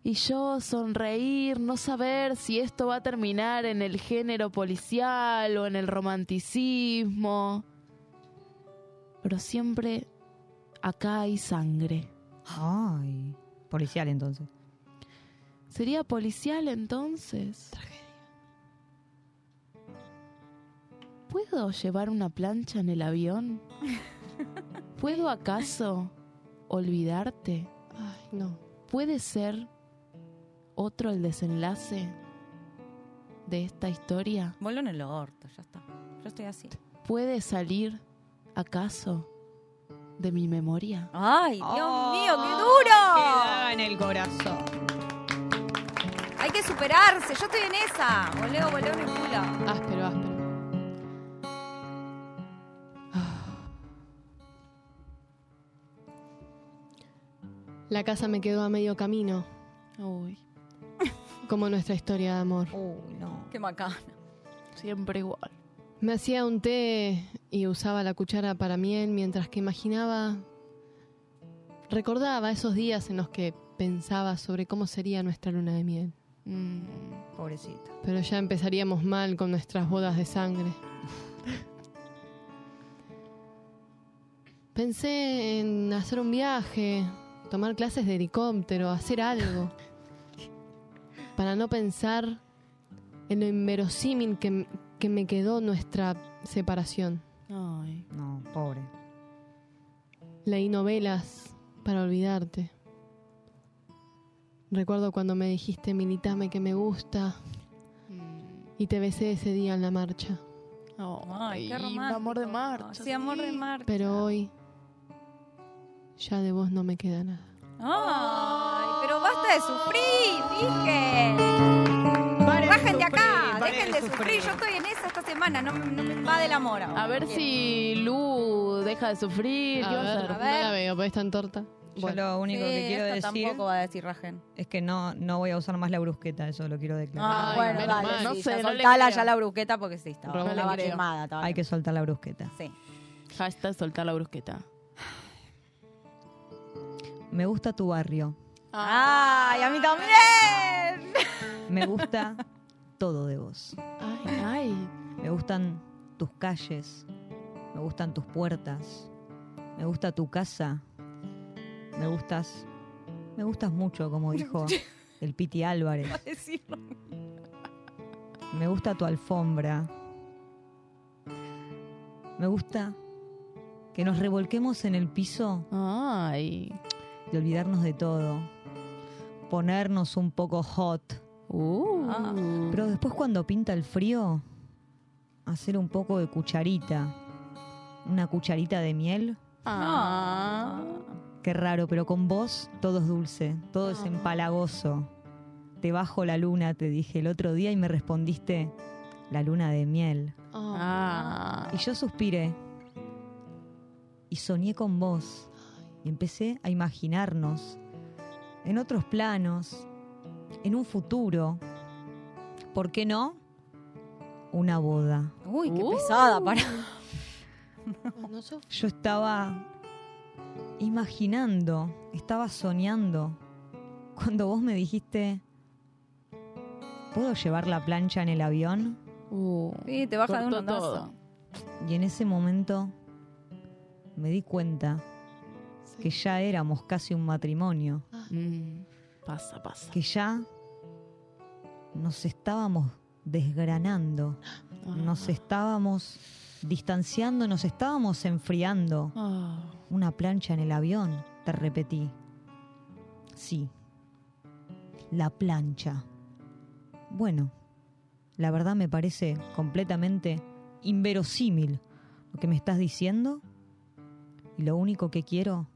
Y yo sonreír, no saber si esto va a terminar en el género policial o en el romanticismo. Pero siempre acá hay sangre. Ay. Policial entonces. ¿Sería policial entonces? ¿Puedo llevar una plancha en el avión? ¿Puedo acaso olvidarte? Ay, no. ¿Puede ser otro el desenlace de esta historia? Vuelo en el orto, ya está. Yo estoy así. ¿Puede salir acaso de mi memoria? ¡Ay, Dios Oh, mío, qué duro! Queda en el corazón. Hay que superarse, yo estoy en esa. Voleo, voleo en el culo. Áspero, áspero. La casa me quedó a medio camino. Uy. Como nuestra historia de amor. Uy, no. Qué macana. Siempre igual. Me hacía un té y usaba la cuchara para miel mientras que imaginaba, recordaba esos días en los que pensaba sobre cómo sería nuestra luna de miel. Mm. Pobrecita. Pero ya empezaríamos mal con nuestras bodas de sangre. Pensé en hacer un viaje, tomar clases de helicóptero, hacer algo. Para no pensar en lo inverosímil que, que me quedó nuestra separación. Ay. No, pobre. Leí novelas para olvidarte. Recuerdo cuando me dijiste, militame que me gusta. Y te besé ese día en la marcha. Ay, qué romántico. amor de marcha, Sí, amor de sí. marcha. Pero hoy ya de vos no me queda nada. Ay, pero basta de sufrir, dije. Bajen de acá, paren dejen de sufrir. Yo estoy en esa esta semana, no, no me va del amor ahora. A ver si Lu deja de sufrir. A ¿Qué va a ver, no la veo, porque es tan torta. Yo Bueno. lo único que quiero decir tampoco va a decir Rajen. es que no, no voy a usar más la brusqueta, eso lo quiero declarar. Ah, bueno, dale, mal. sí, No ya sé, no soltala ya la brusqueta porque sí, estaba, No estaba quemada. estaba Hay que soltar la brusqueta. Sí. Hashtag soltar la brusqueta. Me gusta tu barrio. ¡Ay, a mí también! Me gusta todo de vos. Ay, ay. Me gustan tus calles. Me gustan tus puertas. Me gusta tu casa. Me gustas. Me gustas mucho, como dijo el Piti Álvarez. Me gusta tu alfombra. Me gusta que nos revolquemos en el piso Ay. y olvidarnos de todo. Ponernos un poco hot. Uh. Pero después cuando pinta el frío, hacer un poco de cucharita. Una cucharita de miel. Ah. Qué raro, pero con vos todo es dulce, todo es empalagoso. Te bajo la luna, te dije el otro día y me respondiste la luna de miel. Ah. Y yo suspiré y soñé con vos y empecé a imaginarnos en otros planos, en un futuro. ¿Por qué no? Una boda. Uy, qué Uh. pesada para. No Yo estaba imaginando, estaba soñando cuando vos me dijiste, ¿puedo llevar la plancha en el avión? Uh. Sí, te baja de un ondazo. Y en ese momento me di cuenta que ya éramos casi un matrimonio, Mm. Pasa, pasa. que ya nos estábamos desgranando, nos estábamos distanciando, nos estábamos enfriando. Ah. Una plancha en el avión, te repetí. Sí, la plancha. Bueno, la verdad me parece completamente inverosímil lo que me estás diciendo. Y lo único que quiero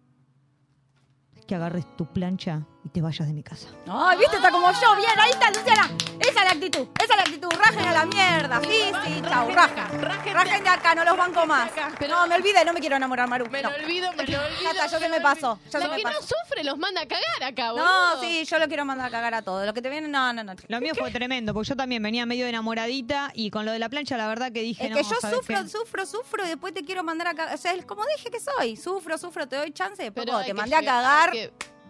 que agarres tu plancha y te vayas de mi casa. Ay, viste, está como yo. Bien, ahí está, Luciana. Esa es la actitud, esa es la actitud. Rajen a la mierda. Sí, sí, chau, raja. Rajen de acá, no los banco más. No, me olvidé, no me quiero enamorar, Maru. Me no. lo olvido, me lo olvido. me se me pasó. me que no sufre los manda a cagar acá, boludo. No, sí, yo lo quiero mandar a cagar a todo. Lo que te viene, no, no, no. Lo mío fue tremendo, porque yo también venía medio enamoradita y con lo de la plancha la verdad que dije, Es no, que yo ¿sabes sufro, qué? sufro, sufro y después te quiero mandar a cagar. O sea, es como dije que soy. Sufro, sufro, te doy chance. Después te mandé a cagar,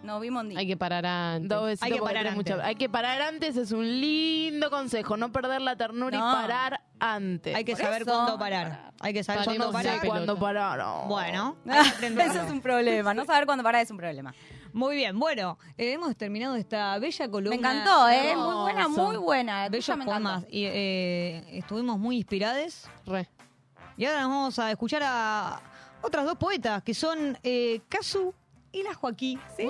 no vimos ni. Hay que parar antes. Dos Hay que porque parar antes. mucho- Hay que parar antes, es un lindo consejo. No perder la ternura No. y parar antes. Hay que Por saber eso- cuándo parar. Hay que saber Paremos cuándo de parar. pelota. cuando pararon. Bueno, hay que aprenderlo. Eso es un problema. No saber cuándo parar es un problema. Muy bien, bueno, eh, hemos terminado esta bella columna. Me encantó, ¿eh? Muy buena, Hermoso. muy buena. Tuya Bellos me encantó. poemas. Y, eh, estuvimos muy inspirados. Re. Y ahora nos vamos a escuchar a otras dos poetas, que son eh, Casu y la Joaquí. Sí.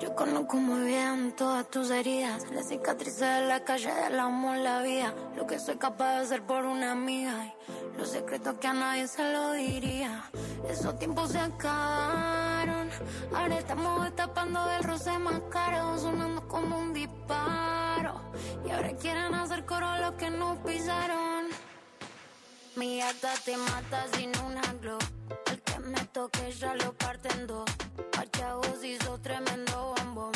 Yo conozco muy bien todas tus heridas, las cicatrices de la calle, del amor, la vida, lo que soy capaz de hacer por una amiga y los secretos que a nadie se lo diría. Esos tiempos se acabaron, ahora estamos destapando el roce más caro, sonando como un disparo. Y ahora quieren hacer coro los que nos pisaron. Mi gata te mata sin una glow. El que me toque ya lo parte en dos. Pachavos hizo tremendo bombón.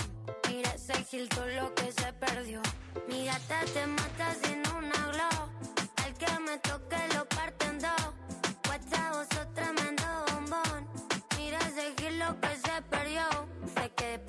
Mira ese gil todo lo que se perdió. Mi gata te mata sin una glow. El que me toque lo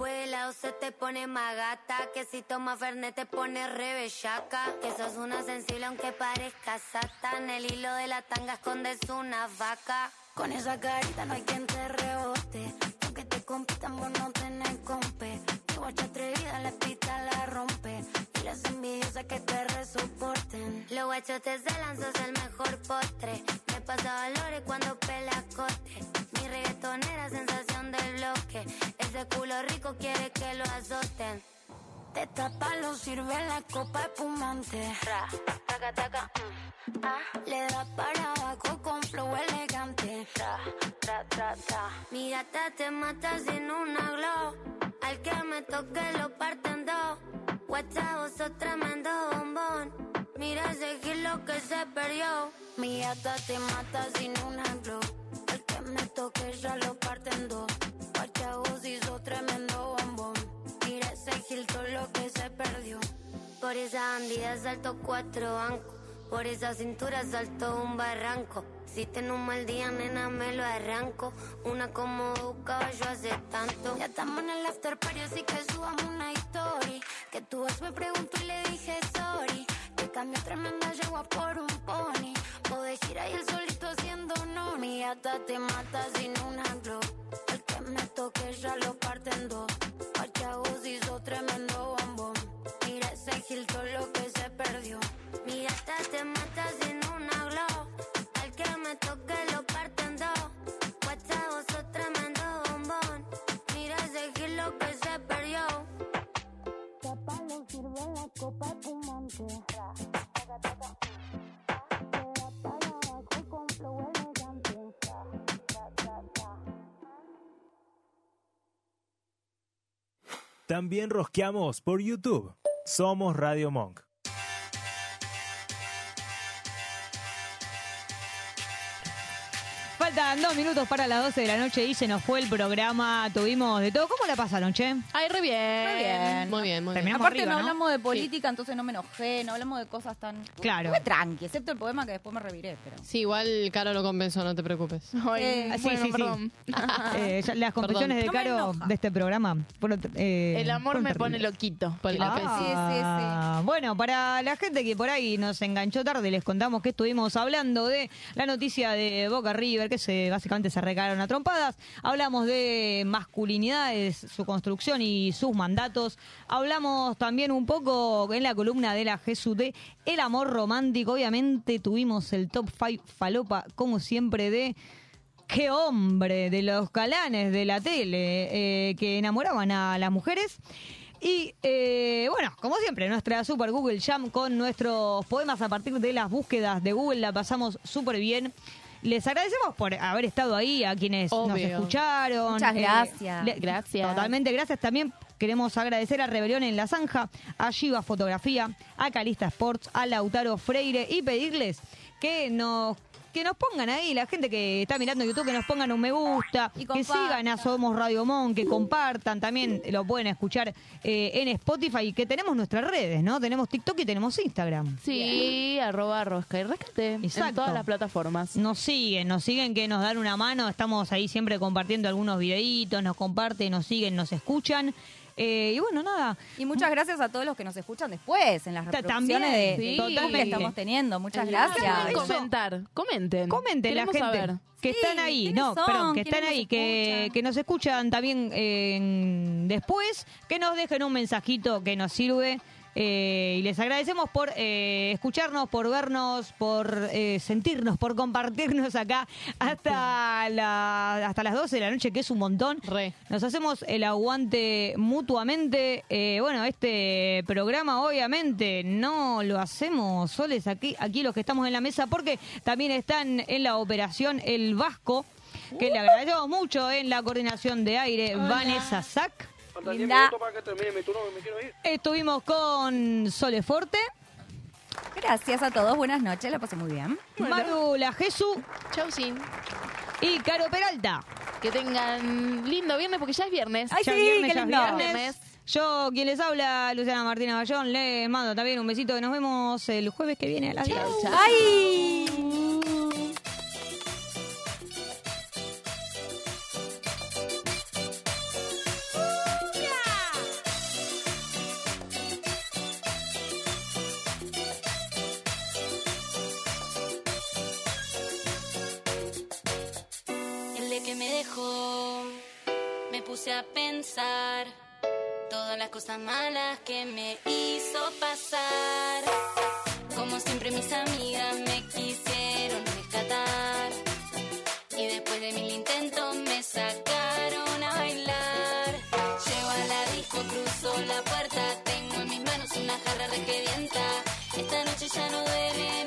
después de la se te pone más gata. Que si toma Fernet te pone re bellaca. Que sos una sensible aunque parezca sata. En el hilo de la tanga escondes una vaca. Con esa carita no hay quien te rebote. Aunque te compitan vos no tenés compe. Tu guacha atrevida la pista la rompe. Y las envidiosas que te resoporten. Los guachos te celan, sos el mejor postre. Me pasa valores cuando pela cote. Mi reggaetonera sensación del bloque. Ese culo rico quiere que lo azoten. Te tapa, lo sirve la copa espumante. Ra, taca, taca, mm. Ah, le da para abajo con flow elegante. Ra, tra, tra, tra. Mi gata te mata sin una glow. Al que me toque lo parten dos. WhatsApp, vos sos tremendo bombón. Mira ese lo que se perdió. Mi gata te mata sin una glow. Al que me toque ya lo parten dos. Vos hizo tremendo bombón. Mira ese gil todo lo que se perdió. Por esa bandida salto cuatro bancos. Por esa cintura salto un barranco. Si tengo un mal día, nena, me lo arranco. Una como buscaba yo hace tanto. Ya estamos en el after party, así que subamos una story. Que tu ex me preguntó y le dije sorry. Que cambio tremenda yegua por un pony. Podés ir ahí el solito haciendo no. Mi gata te mata sin una glow. El que ya lo parten dos. Pachavos hizo tremendo bombón. Mira ese gil todo lo que se perdió. Mi gata te mata sin una glow. Al que me toque lo parten dos. Vos sos tremendo bombón. Mira ese gil lo que se perdió. Tapalo, sirve la copa. Taca, También rosqueamos por YouTube. Somos Radio Monk. Faltan dos minutos para las 12 de la noche y se nos fue el programa. Tuvimos de todo. ¿Cómo la pasaron, che? Ay, re bien. Muy bien. Muy bien, muy bien. Terminamos Aparte arriba, no ¿no? hablamos de política, entonces no me enojé, no hablamos de cosas tan... Claro. Fue tranqui, excepto el poema que después me reviré, pero... Sí, igual Caro lo compensó, no te preocupes. Eh, Ah, sí, bueno, sí, sí. perdón. Eh, ya- las confesiones de No Caro de este programa eh, El amor me pone loquito. Por el apellido. Ah, Bueno, para la gente que por ahí nos enganchó tarde, les contamos que estuvimos hablando de la noticia de Boca River, que básicamente se regaron a trompadas. Hablamos de masculinidades, su construcción y sus mandatos. Hablamos también un poco en la columna de la Jesús de el amor romántico. Obviamente tuvimos el top 5 falopa, como siempre, de qué hombre de los galanes de la tele eh, que enamoraban a las mujeres. Y eh, bueno, como siempre, nuestra Super Google Jam con nuestros poemas a partir de las búsquedas de Google la pasamos súper bien. Les agradecemos por haber estado ahí, a quienes nos escucharon. Muchas Eh, gracias. le- Gracias. Totalmente gracias. También queremos agradecer a Rebelión en la Zanja, a Giva Fotografía, a Calista Sports, a Lautaro Freire y pedirles que nos que nos pongan ahí, la gente que está mirando YouTube, que nos pongan un me gusta, Y que sigan a Somos Radio Mon, que compartan, también lo pueden escuchar eh, en Spotify y que tenemos nuestras redes, ¿no? Tenemos TikTok y tenemos Instagram. Sí, arroba rosca y rescate. En todas las plataformas. Nos siguen, nos siguen que nos dan una mano, estamos ahí siempre compartiendo algunos videitos, nos comparten, nos siguen, nos escuchan. Eh, y bueno, nada. Y muchas gracias a todos los que nos escuchan después en las reproducciones también, de, sí. que estamos teniendo. Muchas gracias. comentar, comenten. Comenten la gente saber. que Sí, están ahí, ¿quiénes no, son? perdón, que ¿Quiénes están ahí, que, que nos escuchan también eh, después, que nos dejen un mensajito que nos sirve, Eh, y les agradecemos por eh, escucharnos, por vernos, por eh, sentirnos, por compartirnos acá hasta, la, hasta las 12 de la noche, que es un montón. Nos hacemos el aguante mutuamente. Eh, bueno, este programa obviamente no lo hacemos soles aquí, aquí los que estamos en la mesa, porque también están en la operación El Vasco, que le agradecemos mucho en la coordinación de aire, Vanessa Sack. Linda. Estuvimos con Sole Forte. Gracias a todos, buenas noches, la pasé muy bien. Maru La Jesús. Chau, Sin. Y Caro Peralta. Que tengan lindo viernes porque ya es viernes. Ya Ya es es viernes, ya es lindo. viernes. Yo, quien les habla, Luciana Martina Bayón, les mando también un besito y nos vemos el jueves que viene a las 10. ¡Ay! Puse a pensar todas las cosas malas que me hizo pasar. Como siempre mis amigas me quisieron rescatar y después de mil intentos me sacaron a bailar. Llego a la disco, cruzo la puerta, tengo en mis manos una jarra requerienta. Esta noche ya no duele